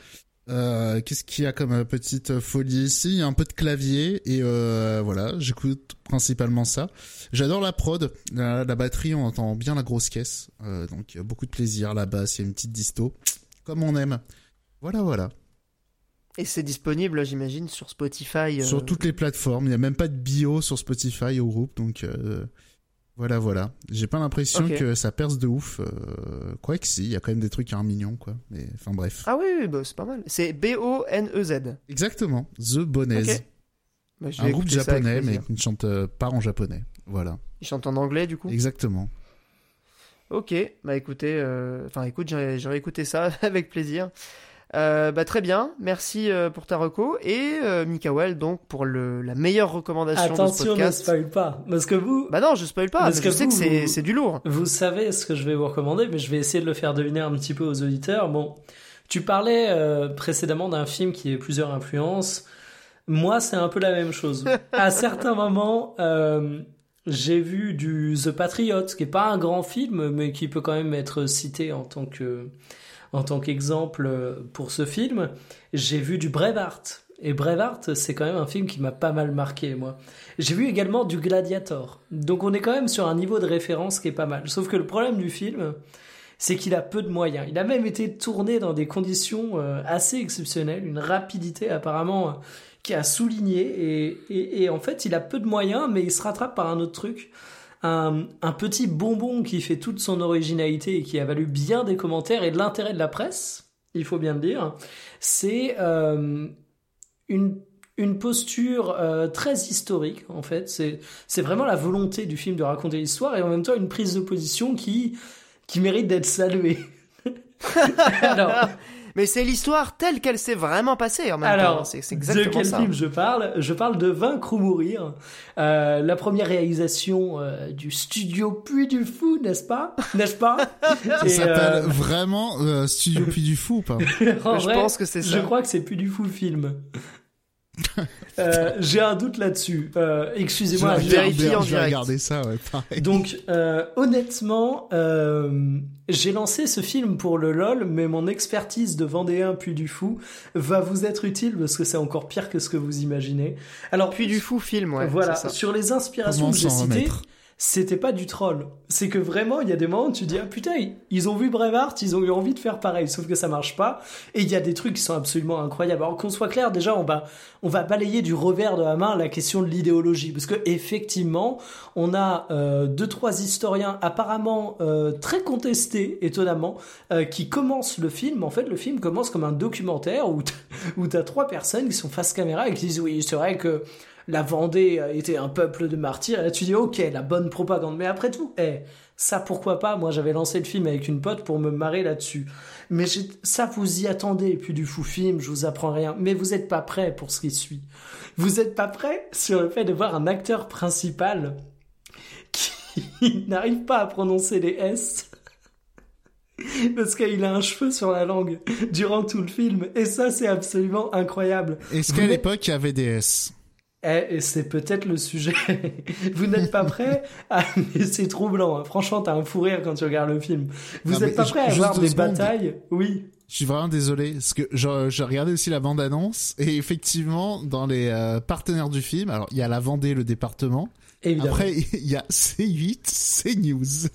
Euh, Qu'est-ce qu'il y a comme euh, petite folie ici? Il y a un peu de clavier et euh, voilà, j'écoute principalement ça. J'adore la prod, la, batterie, on entend bien la grosse caisse, euh, donc beaucoup de plaisir. La basse, il y a une petite disto, comme on aime. Voilà, voilà. Et c'est disponible, j'imagine, sur Spotify. Euh, sur toutes les plateformes. Il n'y a même pas de bio sur Spotify au groupe, donc voilà, voilà. J'ai pas l'impression que ça perce de ouf. Euh, quoi que si, il y a quand même des trucs un mignon, quoi. Mais enfin bref. Ah oui, bah, c'est pas mal. C'est B-O-N-E-Z. Exactement. The Bonaise. Bah, un groupe japonais, mais qui ne chante euh, pas en japonais. Voilà. Il chante en anglais, du coup? Exactement. Ok, bah écoutez, euh, enfin écoute, j'aurais écouté ça avec plaisir. Euh, bah, très bien, merci euh, pour ta reco et euh, Mikael donc pour le, la meilleure recommandation Attention, de ce podcast. ne spoil pas, parce que vous. Bah non, je spoil pas. Parce que je sais que c'est du lourd. Vous savez ce que je vais vous recommander, mais je vais essayer de le faire deviner un petit peu aux auditeurs. Bon, tu parlais euh, précédemment d'un film qui a plusieurs influences. Moi, c'est un peu la même chose. à certains moments, j'ai vu du The Patriot, qui est pas un grand film, mais qui peut quand même être cité en tant que en tant qu'exemple euh, pour ce film, j'ai vu du Braveheart. Et Braveheart, c'est quand même un film qui m'a pas mal marqué, moi. J'ai vu également du Gladiator. Donc on est quand même sur un niveau de référence qui est pas mal. Sauf que le problème du film, c'est qu'il a peu de moyens. Il a même été tourné dans des conditions euh, assez exceptionnelles, une rapidité apparemment qui a souligné. Et, en fait, il a peu de moyens, mais il se rattrape par un autre truc un, petit bonbon qui fait toute son originalité et qui a valu bien des commentaires et de l'intérêt de la presse, il faut bien le dire, c'est euh, une une posture euh, très historique en fait. C'est c'est vraiment la volonté du film de raconter l'histoire et en même temps une prise de position qui qui mérite d'être saluée. Alors, mais c'est l'histoire telle qu'elle s'est vraiment passée en même Alors, temps. C'est exactement de quel ça. film je parle? Je parle de Vaincre ou mourir, euh, la première réalisation euh, du studio Puy du Fou, n'est-ce pas? N'est-ce pas? Ça s'appelle euh, vraiment euh, Studio Puy du Fou ou pas? Je pense que c'est ça. Je crois que c'est Puy du Fou film. Euh, j'ai un doute là-dessus. Euh, Excusez-moi. Je vais, vérifier en je vais regarder ça, ouais, pareil. Donc, euh, honnêtement, euh, j'ai lancé ce film pour le lol, mais mon expertise de Vendéen puis du fou va vous être utile parce que c'est encore pire que ce que vous imaginez. Alors, puis du fou film, ouais. Voilà. Sur les inspirations que j'ai citées c'était pas du troll. C'est que vraiment, il y a des moments où tu dis, ah putain, ils ont vu Braveheart, ils ont eu envie de faire pareil, sauf que ça marche pas. Et il y a des trucs qui sont absolument incroyables. Alors qu'on soit clair, déjà, on va, on va balayer du revers de la main la question de l'idéologie. Parce que, effectivement, on a euh, deux, trois historiens apparemment euh, très contestés, étonnamment, euh, qui commencent le film. En fait, le film commence comme un documentaire où, t'as trois personnes qui sont face caméra et qui disent, oui, c'est vrai que la Vendée était un peuple de martyrs. Et là, tu dis, ok, la bonne propagande. Mais après tout, eh, ça, pourquoi pas? Moi, j'avais lancé le film avec une pote pour me marrer là-dessus. Mais ça, vous y attendez. Puis du fou film, je vous apprends rien. Mais vous n'êtes pas prêt pour ce qui suit. Vous n'êtes pas prêt sur le fait de voir un acteur principal qui n'arrive pas à prononcer les S. Parce qu'il a un cheveu sur la langue durant tout le film. Et ça, c'est absolument incroyable. Est-ce qu'à l'époque, il y avait des S? Eh, et c'est peut-être le sujet. Vous n'êtes pas prêt à... C'est troublant. Hein. Franchement, t'as un fou rire quand tu regardes le film. Vous n'êtes pas prêt à voir des batailles? Oui. Je suis vraiment désolé parce que j'ai regardé aussi la bande annonce et effectivement dans les euh, partenaires du film, alors il y a la Vendée, le département. Évidemment. Après il y a C8, CNews.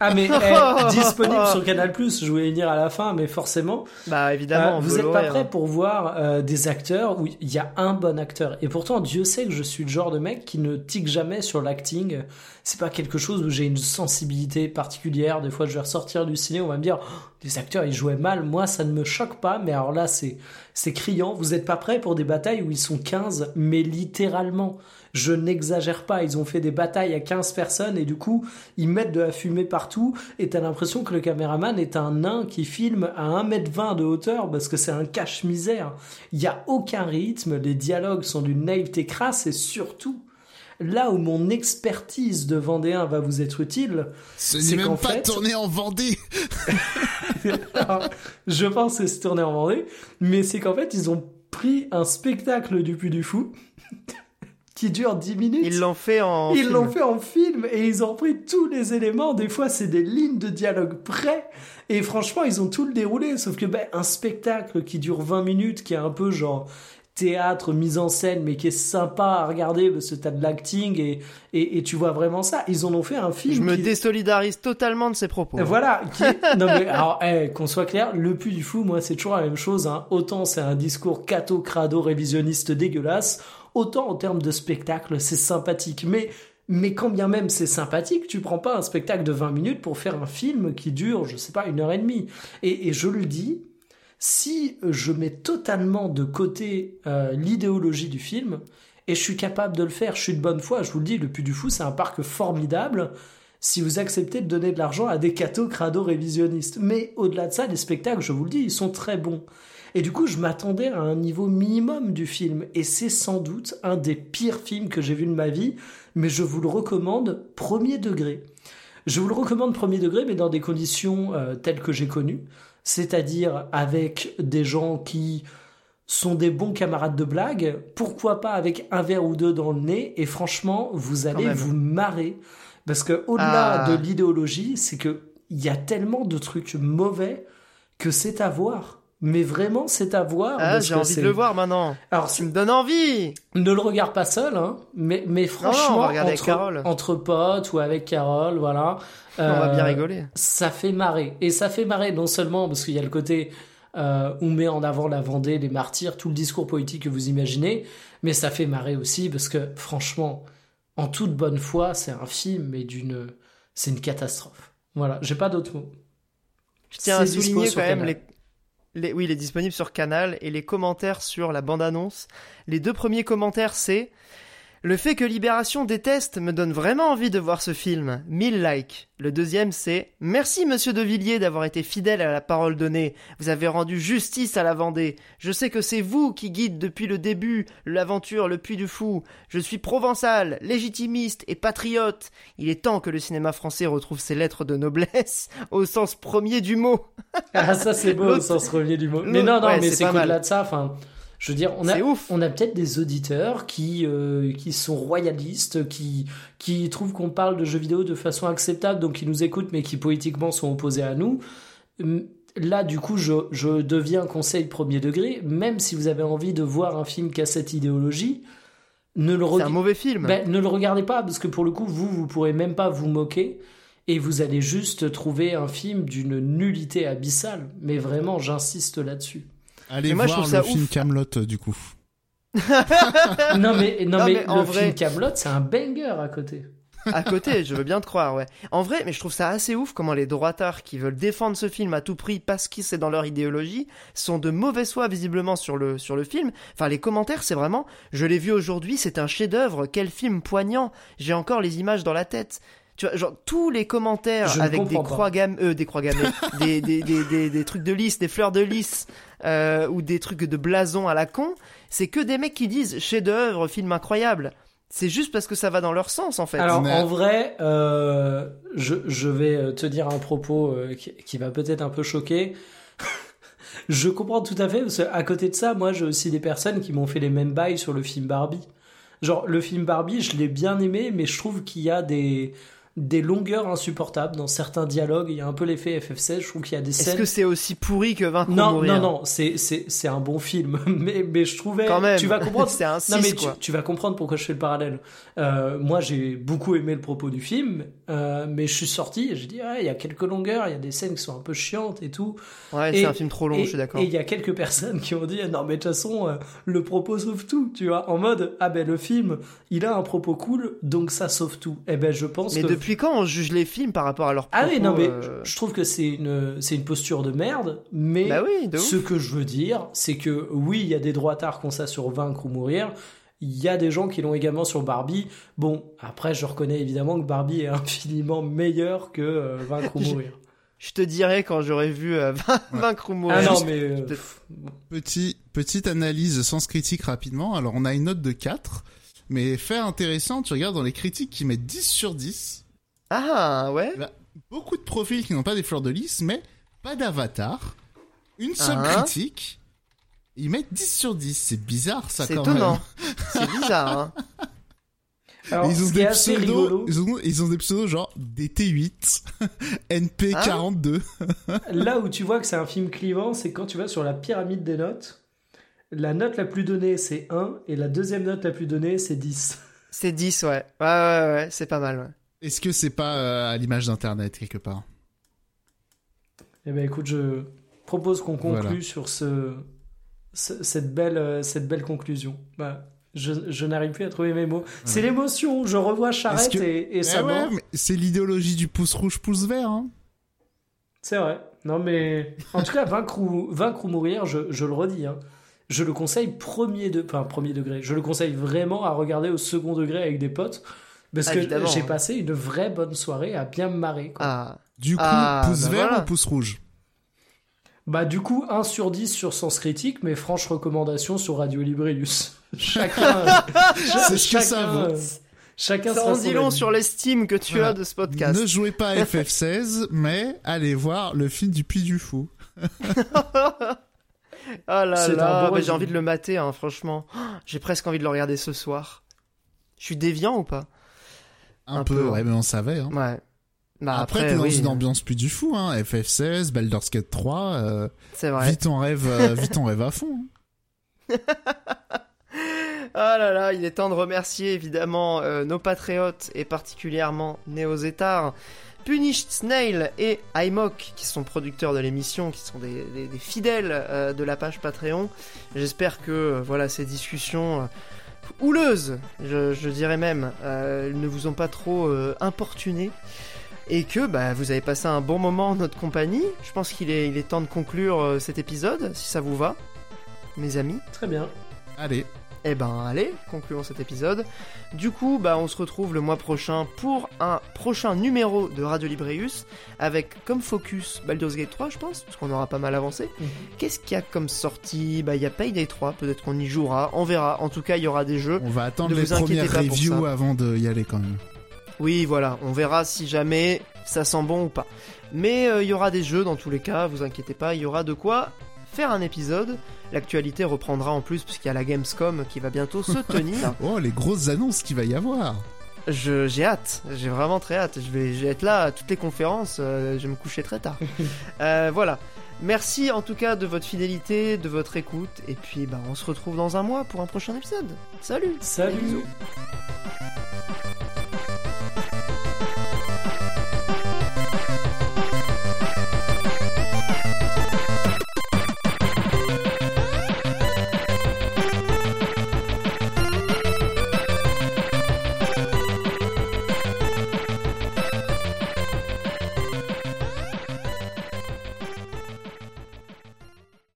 Ah mais eh, disponible sur Canal+. Je voulais venir à la fin, mais forcément. Bah évidemment. Euh, vous êtes pas prêt pour voir euh, des acteurs où il y a un bon acteur. Et pourtant Dieu sait que je suis le genre de mec qui ne tique jamais sur l'acting c'est pas quelque chose où j'ai une sensibilité particulière. Des fois, je vais ressortir du ciné, on va me dire, oh, des acteurs, ils jouaient mal. Moi, ça ne me choque pas, mais alors là, c'est, c'est criant. Vous êtes pas prêts pour des batailles où ils sont 15, mais littéralement. Je n'exagère pas. Ils ont fait des batailles à 15 personnes et du coup, ils mettent de la fumée partout et t'as l'impression que le caméraman est un nain qui filme à 1m20 de hauteur parce que c'est un cache-misère. Il y a aucun rythme. Les dialogues sont d'une naïveté crasse et surtout, là où mon expertise de Vendéen va vous être utile, c'est même pas tourné en Vendée. je pense que c'est tourné en Vendée, mais c'est qu'en fait ils ont pris un spectacle du Puy du Fou qui dure 10 minutes. Ils l'ont fait en Ils l'ont fait en film et ils ont pris tous les éléments. Des fois, c'est des lignes de dialogue près. Et franchement, ils ont tout le déroulé. Sauf que, ben, un spectacle qui dure 20 minutes, qui est un peu genre, théâtre, mise en scène, mais qui est sympa à regarder parce que t'as de l'acting et, et, tu vois vraiment ça. Ils en ont fait un film. Je me désolidarise totalement de ces propos. Voilà. non mais alors, eh, qu'on soit clair, le plus du fou, moi, c'est toujours la même chose. Hein. Autant c'est un discours cato crado révisionniste dégueulasse, autant en termes de spectacle, c'est sympathique. Mais mais quand bien même c'est sympathique, tu prends pas un spectacle de 20 minutes pour faire un film qui dure, je sais pas, une heure et demie. Et, je le dis, si je mets totalement de côté euh, l'idéologie du film, et je suis capable de le faire, je suis de bonne foi, je vous le dis, le Puy du Fou, c'est un parc formidable si vous acceptez de donner de l'argent à des cathos crado révisionnistes. Mais au-delà de ça, les spectacles, je vous le dis, ils sont très bons. Et du coup, je m'attendais à un niveau minimum du film, et c'est sans doute un des pires films que j'ai vu de ma vie, mais je vous le recommande premier degré. Je vous le recommande premier degré, mais dans des conditions euh, telles que j'ai connues c'est-à-dire avec des gens qui sont des bons camarades de blague, pourquoi pas avec un verre ou deux dans le nez, et franchement, vous allez vous marrer. Parce que au-delà ah. de l'idéologie, c'est que il y a tellement de trucs mauvais que c'est à voir. Mais vraiment, c'est à voir. Ah, j'ai envie de le voir maintenant. Alors, tu me donnes envie. Ne le regarde pas seul, hein. Mais, mais franchement, on va entre, Carole. entre potes ou avec Carole, voilà. on va bien euh, rigoler. Ça fait marrer. Et ça fait marrer non seulement parce qu'il y a le côté euh, on met en avant la Vendée, les martyrs, tout le discours politique que vous imaginez, mais ça fait marrer aussi parce que franchement, en toute bonne foi, c'est un film, mais d'une, c'est une catastrophe. Voilà, j'ai pas d'autres mots. Je tiens à souligner quand même les, oui, il est disponible sur Canal et les commentaires sur la bande-annonce. Les deux premiers commentaires, c'est le fait que Libération déteste me donne vraiment envie de voir ce film. 1000 likes. Le deuxième, c'est Merci monsieur De Villiers d'avoir été fidèle à la parole donnée. Vous avez rendu justice à la Vendée. Je sais que c'est vous qui guide depuis le début l'aventure Le Puy du Fou. Je suis provençal, légitimiste et patriote. Il est temps que le cinéma français retrouve ses lettres de noblesse au sens premier du mot. ah, ça c'est beau au sens premier du mot. Mais non, non, mais c'est qu'au-delà de ça, enfin je veux dire, on a, on a peut-être des auditeurs qui, euh, qui sont royalistes, qui, qui trouvent qu'on parle de jeux vidéo de façon acceptable, donc qui nous écoutent, mais qui politiquement sont opposés à nous. Là, du coup, je, je deviens conseil premier degré, même si vous avez envie de voir un film qui a cette idéologie, ne le C'est un mauvais film. Ben, ne le regardez pas, parce que pour le coup, vous, vous pourrez même pas vous moquer et vous allez juste trouver un film d'une nullité abyssale. Mais vraiment, j'insiste là-dessus. Allez moi, voir je le film Camelot euh, du coup. non mais non, mais, le film Camelot c'est un banger à côté. à côté, je veux bien te croire, ouais. En vrai, mais je trouve ça assez ouf comment les droitards qui veulent défendre ce film à tout prix parce que c'est dans leur idéologie sont de mauvaise foi visiblement sur le sur le film. Enfin, les commentaires, c'est vraiment, je l'ai vu aujourd'hui, c'est un chef-d'œuvre, quel film poignant. J'ai encore les images dans la tête. Tu vois, genre tous les commentaires avec des croix gammées, euh, des croix gammées, des, des, des, des, trucs de lys, des fleurs de lys, euh, ou des trucs de blason à la con, c'est que des mecs qui disent chef-d'œuvre, film incroyable. C'est juste parce que ça va dans leur sens en fait. Alors en vrai, euh, je, je vais euh, te dire un propos euh, qui, qui, va peut-être un peu choquer. je comprends tout à fait parce qu'à côté de ça, moi j'ai aussi des personnes qui m'ont fait les mêmes bails sur le film Barbie. Genre le film Barbie, je l'ai bien aimé, mais je trouve qu'il y a des des longueurs insupportables dans certains dialogues. Il y a un peu l'effet FF16. Je trouve qu'il y a des Est-ce scènes. que c'est aussi pourri que Vaincre ou non, mourir non, non, c'est c'est c'est un bon film, mais mais je trouvais. Quand même. Tu vas comprendre. c'est un 6 Non mais tu, quoi. tu vas comprendre pourquoi je fais le parallèle. Euh, moi j'ai beaucoup aimé le propos du film, euh, mais je suis sorti et j'ai dit ah, il y a quelques longueurs, il y a des scènes qui sont un peu chiantes et tout. Ouais, Et- c'est un film trop long, et, je suis d'accord. Et il y a quelques personnes qui ont dit non mais de toute façon euh, le propos sauve tout, tu vois, en mode ah ben le film il a un propos cool donc ça sauve tout. Et ben je pense Mais que depuis quand on juge les films par rapport à leur ah oui propos, non mais euh, je- trouve que c'est une c'est une posture de merde, mais Bah oui, de ouf. ce que je veux dire, c'est que oui, il y a des droitards qui ont ça sur Vaincre ou Mourir. Il y a des gens qui l'ont également sur Barbie. Bon, après, je reconnais évidemment que Barbie est infiniment meilleur que euh, Vaincre ou Mourir. Je te dirais quand j'aurais vu euh, Vaincre ou mourir. Ah non, mais. euh, te- Petit, petite analyse sens critique rapidement. Alors, on a une note de 4. Mais fait intéressant, tu regardes dans les critiques qui mettent 10 sur 10. Ah ouais Beaucoup de profils qui n'ont pas des fleurs de lys, mais pas d'avatar. Une seule Ah. critique. Ils mettent 10 sur 10. C'est bizarre, ça, C'est quand étonnant. même. C'est bizarre, hein. Alors, ils ont des pseudos, rigolo, ils ont, ils ont des pseudos genre DT8, NP42. là où tu vois que c'est un film clivant, c'est quand tu vas sur la pyramide des notes. La note la plus donnée, c'est 1, et la deuxième note la plus donnée, c'est 10. C'est 10, ouais. Ouais, ouais, ouais, c'est pas mal, ouais. Est-ce que c'est pas euh, à l'image d'internet quelque part? Eh ben écoute, je propose qu'on conclue Voilà. sur ce, ce- cette belle euh, cette belle conclusion. Bah, je, je n'arrive plus à trouver mes mots. C'est l'émotion. Je revois Charrette que- et, et Eh sa ouais, c'est l'idéologie du pouce rouge, pouce vert. Hein. C'est vrai. Non mais en tout cas, vaincre ou vaincre ou mourir, je, je le redis. hein. Je le conseille premier de, enfin premier degré. Je le conseille vraiment à regarder au second degré avec des potes. Parce Ah, que j'ai passé une vraie bonne soirée à bien me marrer. quoi. Ah, Du coup, Ah, pouce bah vert voilà. ou pouce rouge Bah du coup 1 sur 10 sur Sens Critique, mais franche recommandation sur Radio Librius. Chacun, C'est ce que ça chacun, vaut. Chacun ça en dit long sur l'estime que tu Voilà. as de ce podcast. Ne jouez pas à FF16, mais allez voir le film du Puy du Fou. Ah là là, bah, j'ai envie de le mater, hein, franchement. J'ai presque envie de le regarder ce soir. Je suis déviant ou pas? Un, Un peu, peu, ouais, mais on savait. Hein. Ouais. Bah, après, après, t'es dans oui, une ambiance Puy du Fou, hein. FF16, Baldur's Gate 3, euh, C'est vrai. vis ton rêve, euh, vis ton rêve à fond. hein. Ah là là, il est temps de remercier évidemment euh, nos patriotes et particulièrement Neozetar, Punished Snail et iMock qui sont producteurs de l'émission, qui sont des, des- des fidèles euh, de la page Patreon. J'espère que euh, voilà ces discussions houleuses, je, je dirais même, euh, ne vous ont pas trop euh, importuné. Et que bah, vous avez passé un bon moment en notre compagnie. Je pense qu'il est, il est temps de conclure euh, cet épisode, si ça vous va, mes amis. Très bien. Allez, Eh ben allez, concluons cet épisode. Du coup, bah on se retrouve le mois prochain pour un prochain numéro de Radio Libreus avec comme focus Baldur's Gate 3, je pense, parce qu'on aura pas mal avancé. Mhm. Qu'est-ce qu'il y a comme sortie? Bah il y a Payday 3, peut-être qu'on y jouera, on verra. En tout cas, il y aura des jeux. on va attendre Ne les premières reviews avant d'y aller quand même. Oui, voilà, on verra si jamais ça sent bon ou pas. Mais euh, il y aura des jeux dans tous les cas, vous inquiétez pas, il y aura de quoi faire un épisode. L'actualité reprendra en plus puisqu'il y a la Gamescom qui va bientôt se tenir. Oh, les grosses annonces qu'il va y avoir. Je- J'ai hâte, j'ai vraiment très hâte. Je vais, je vais être là à toutes les conférences, euh, je vais me coucher très tard. Euh, voilà. Merci en tout cas de votre fidélité, de votre écoute. Et puis bah, on se retrouve dans un mois pour un prochain épisode. Salut Salut.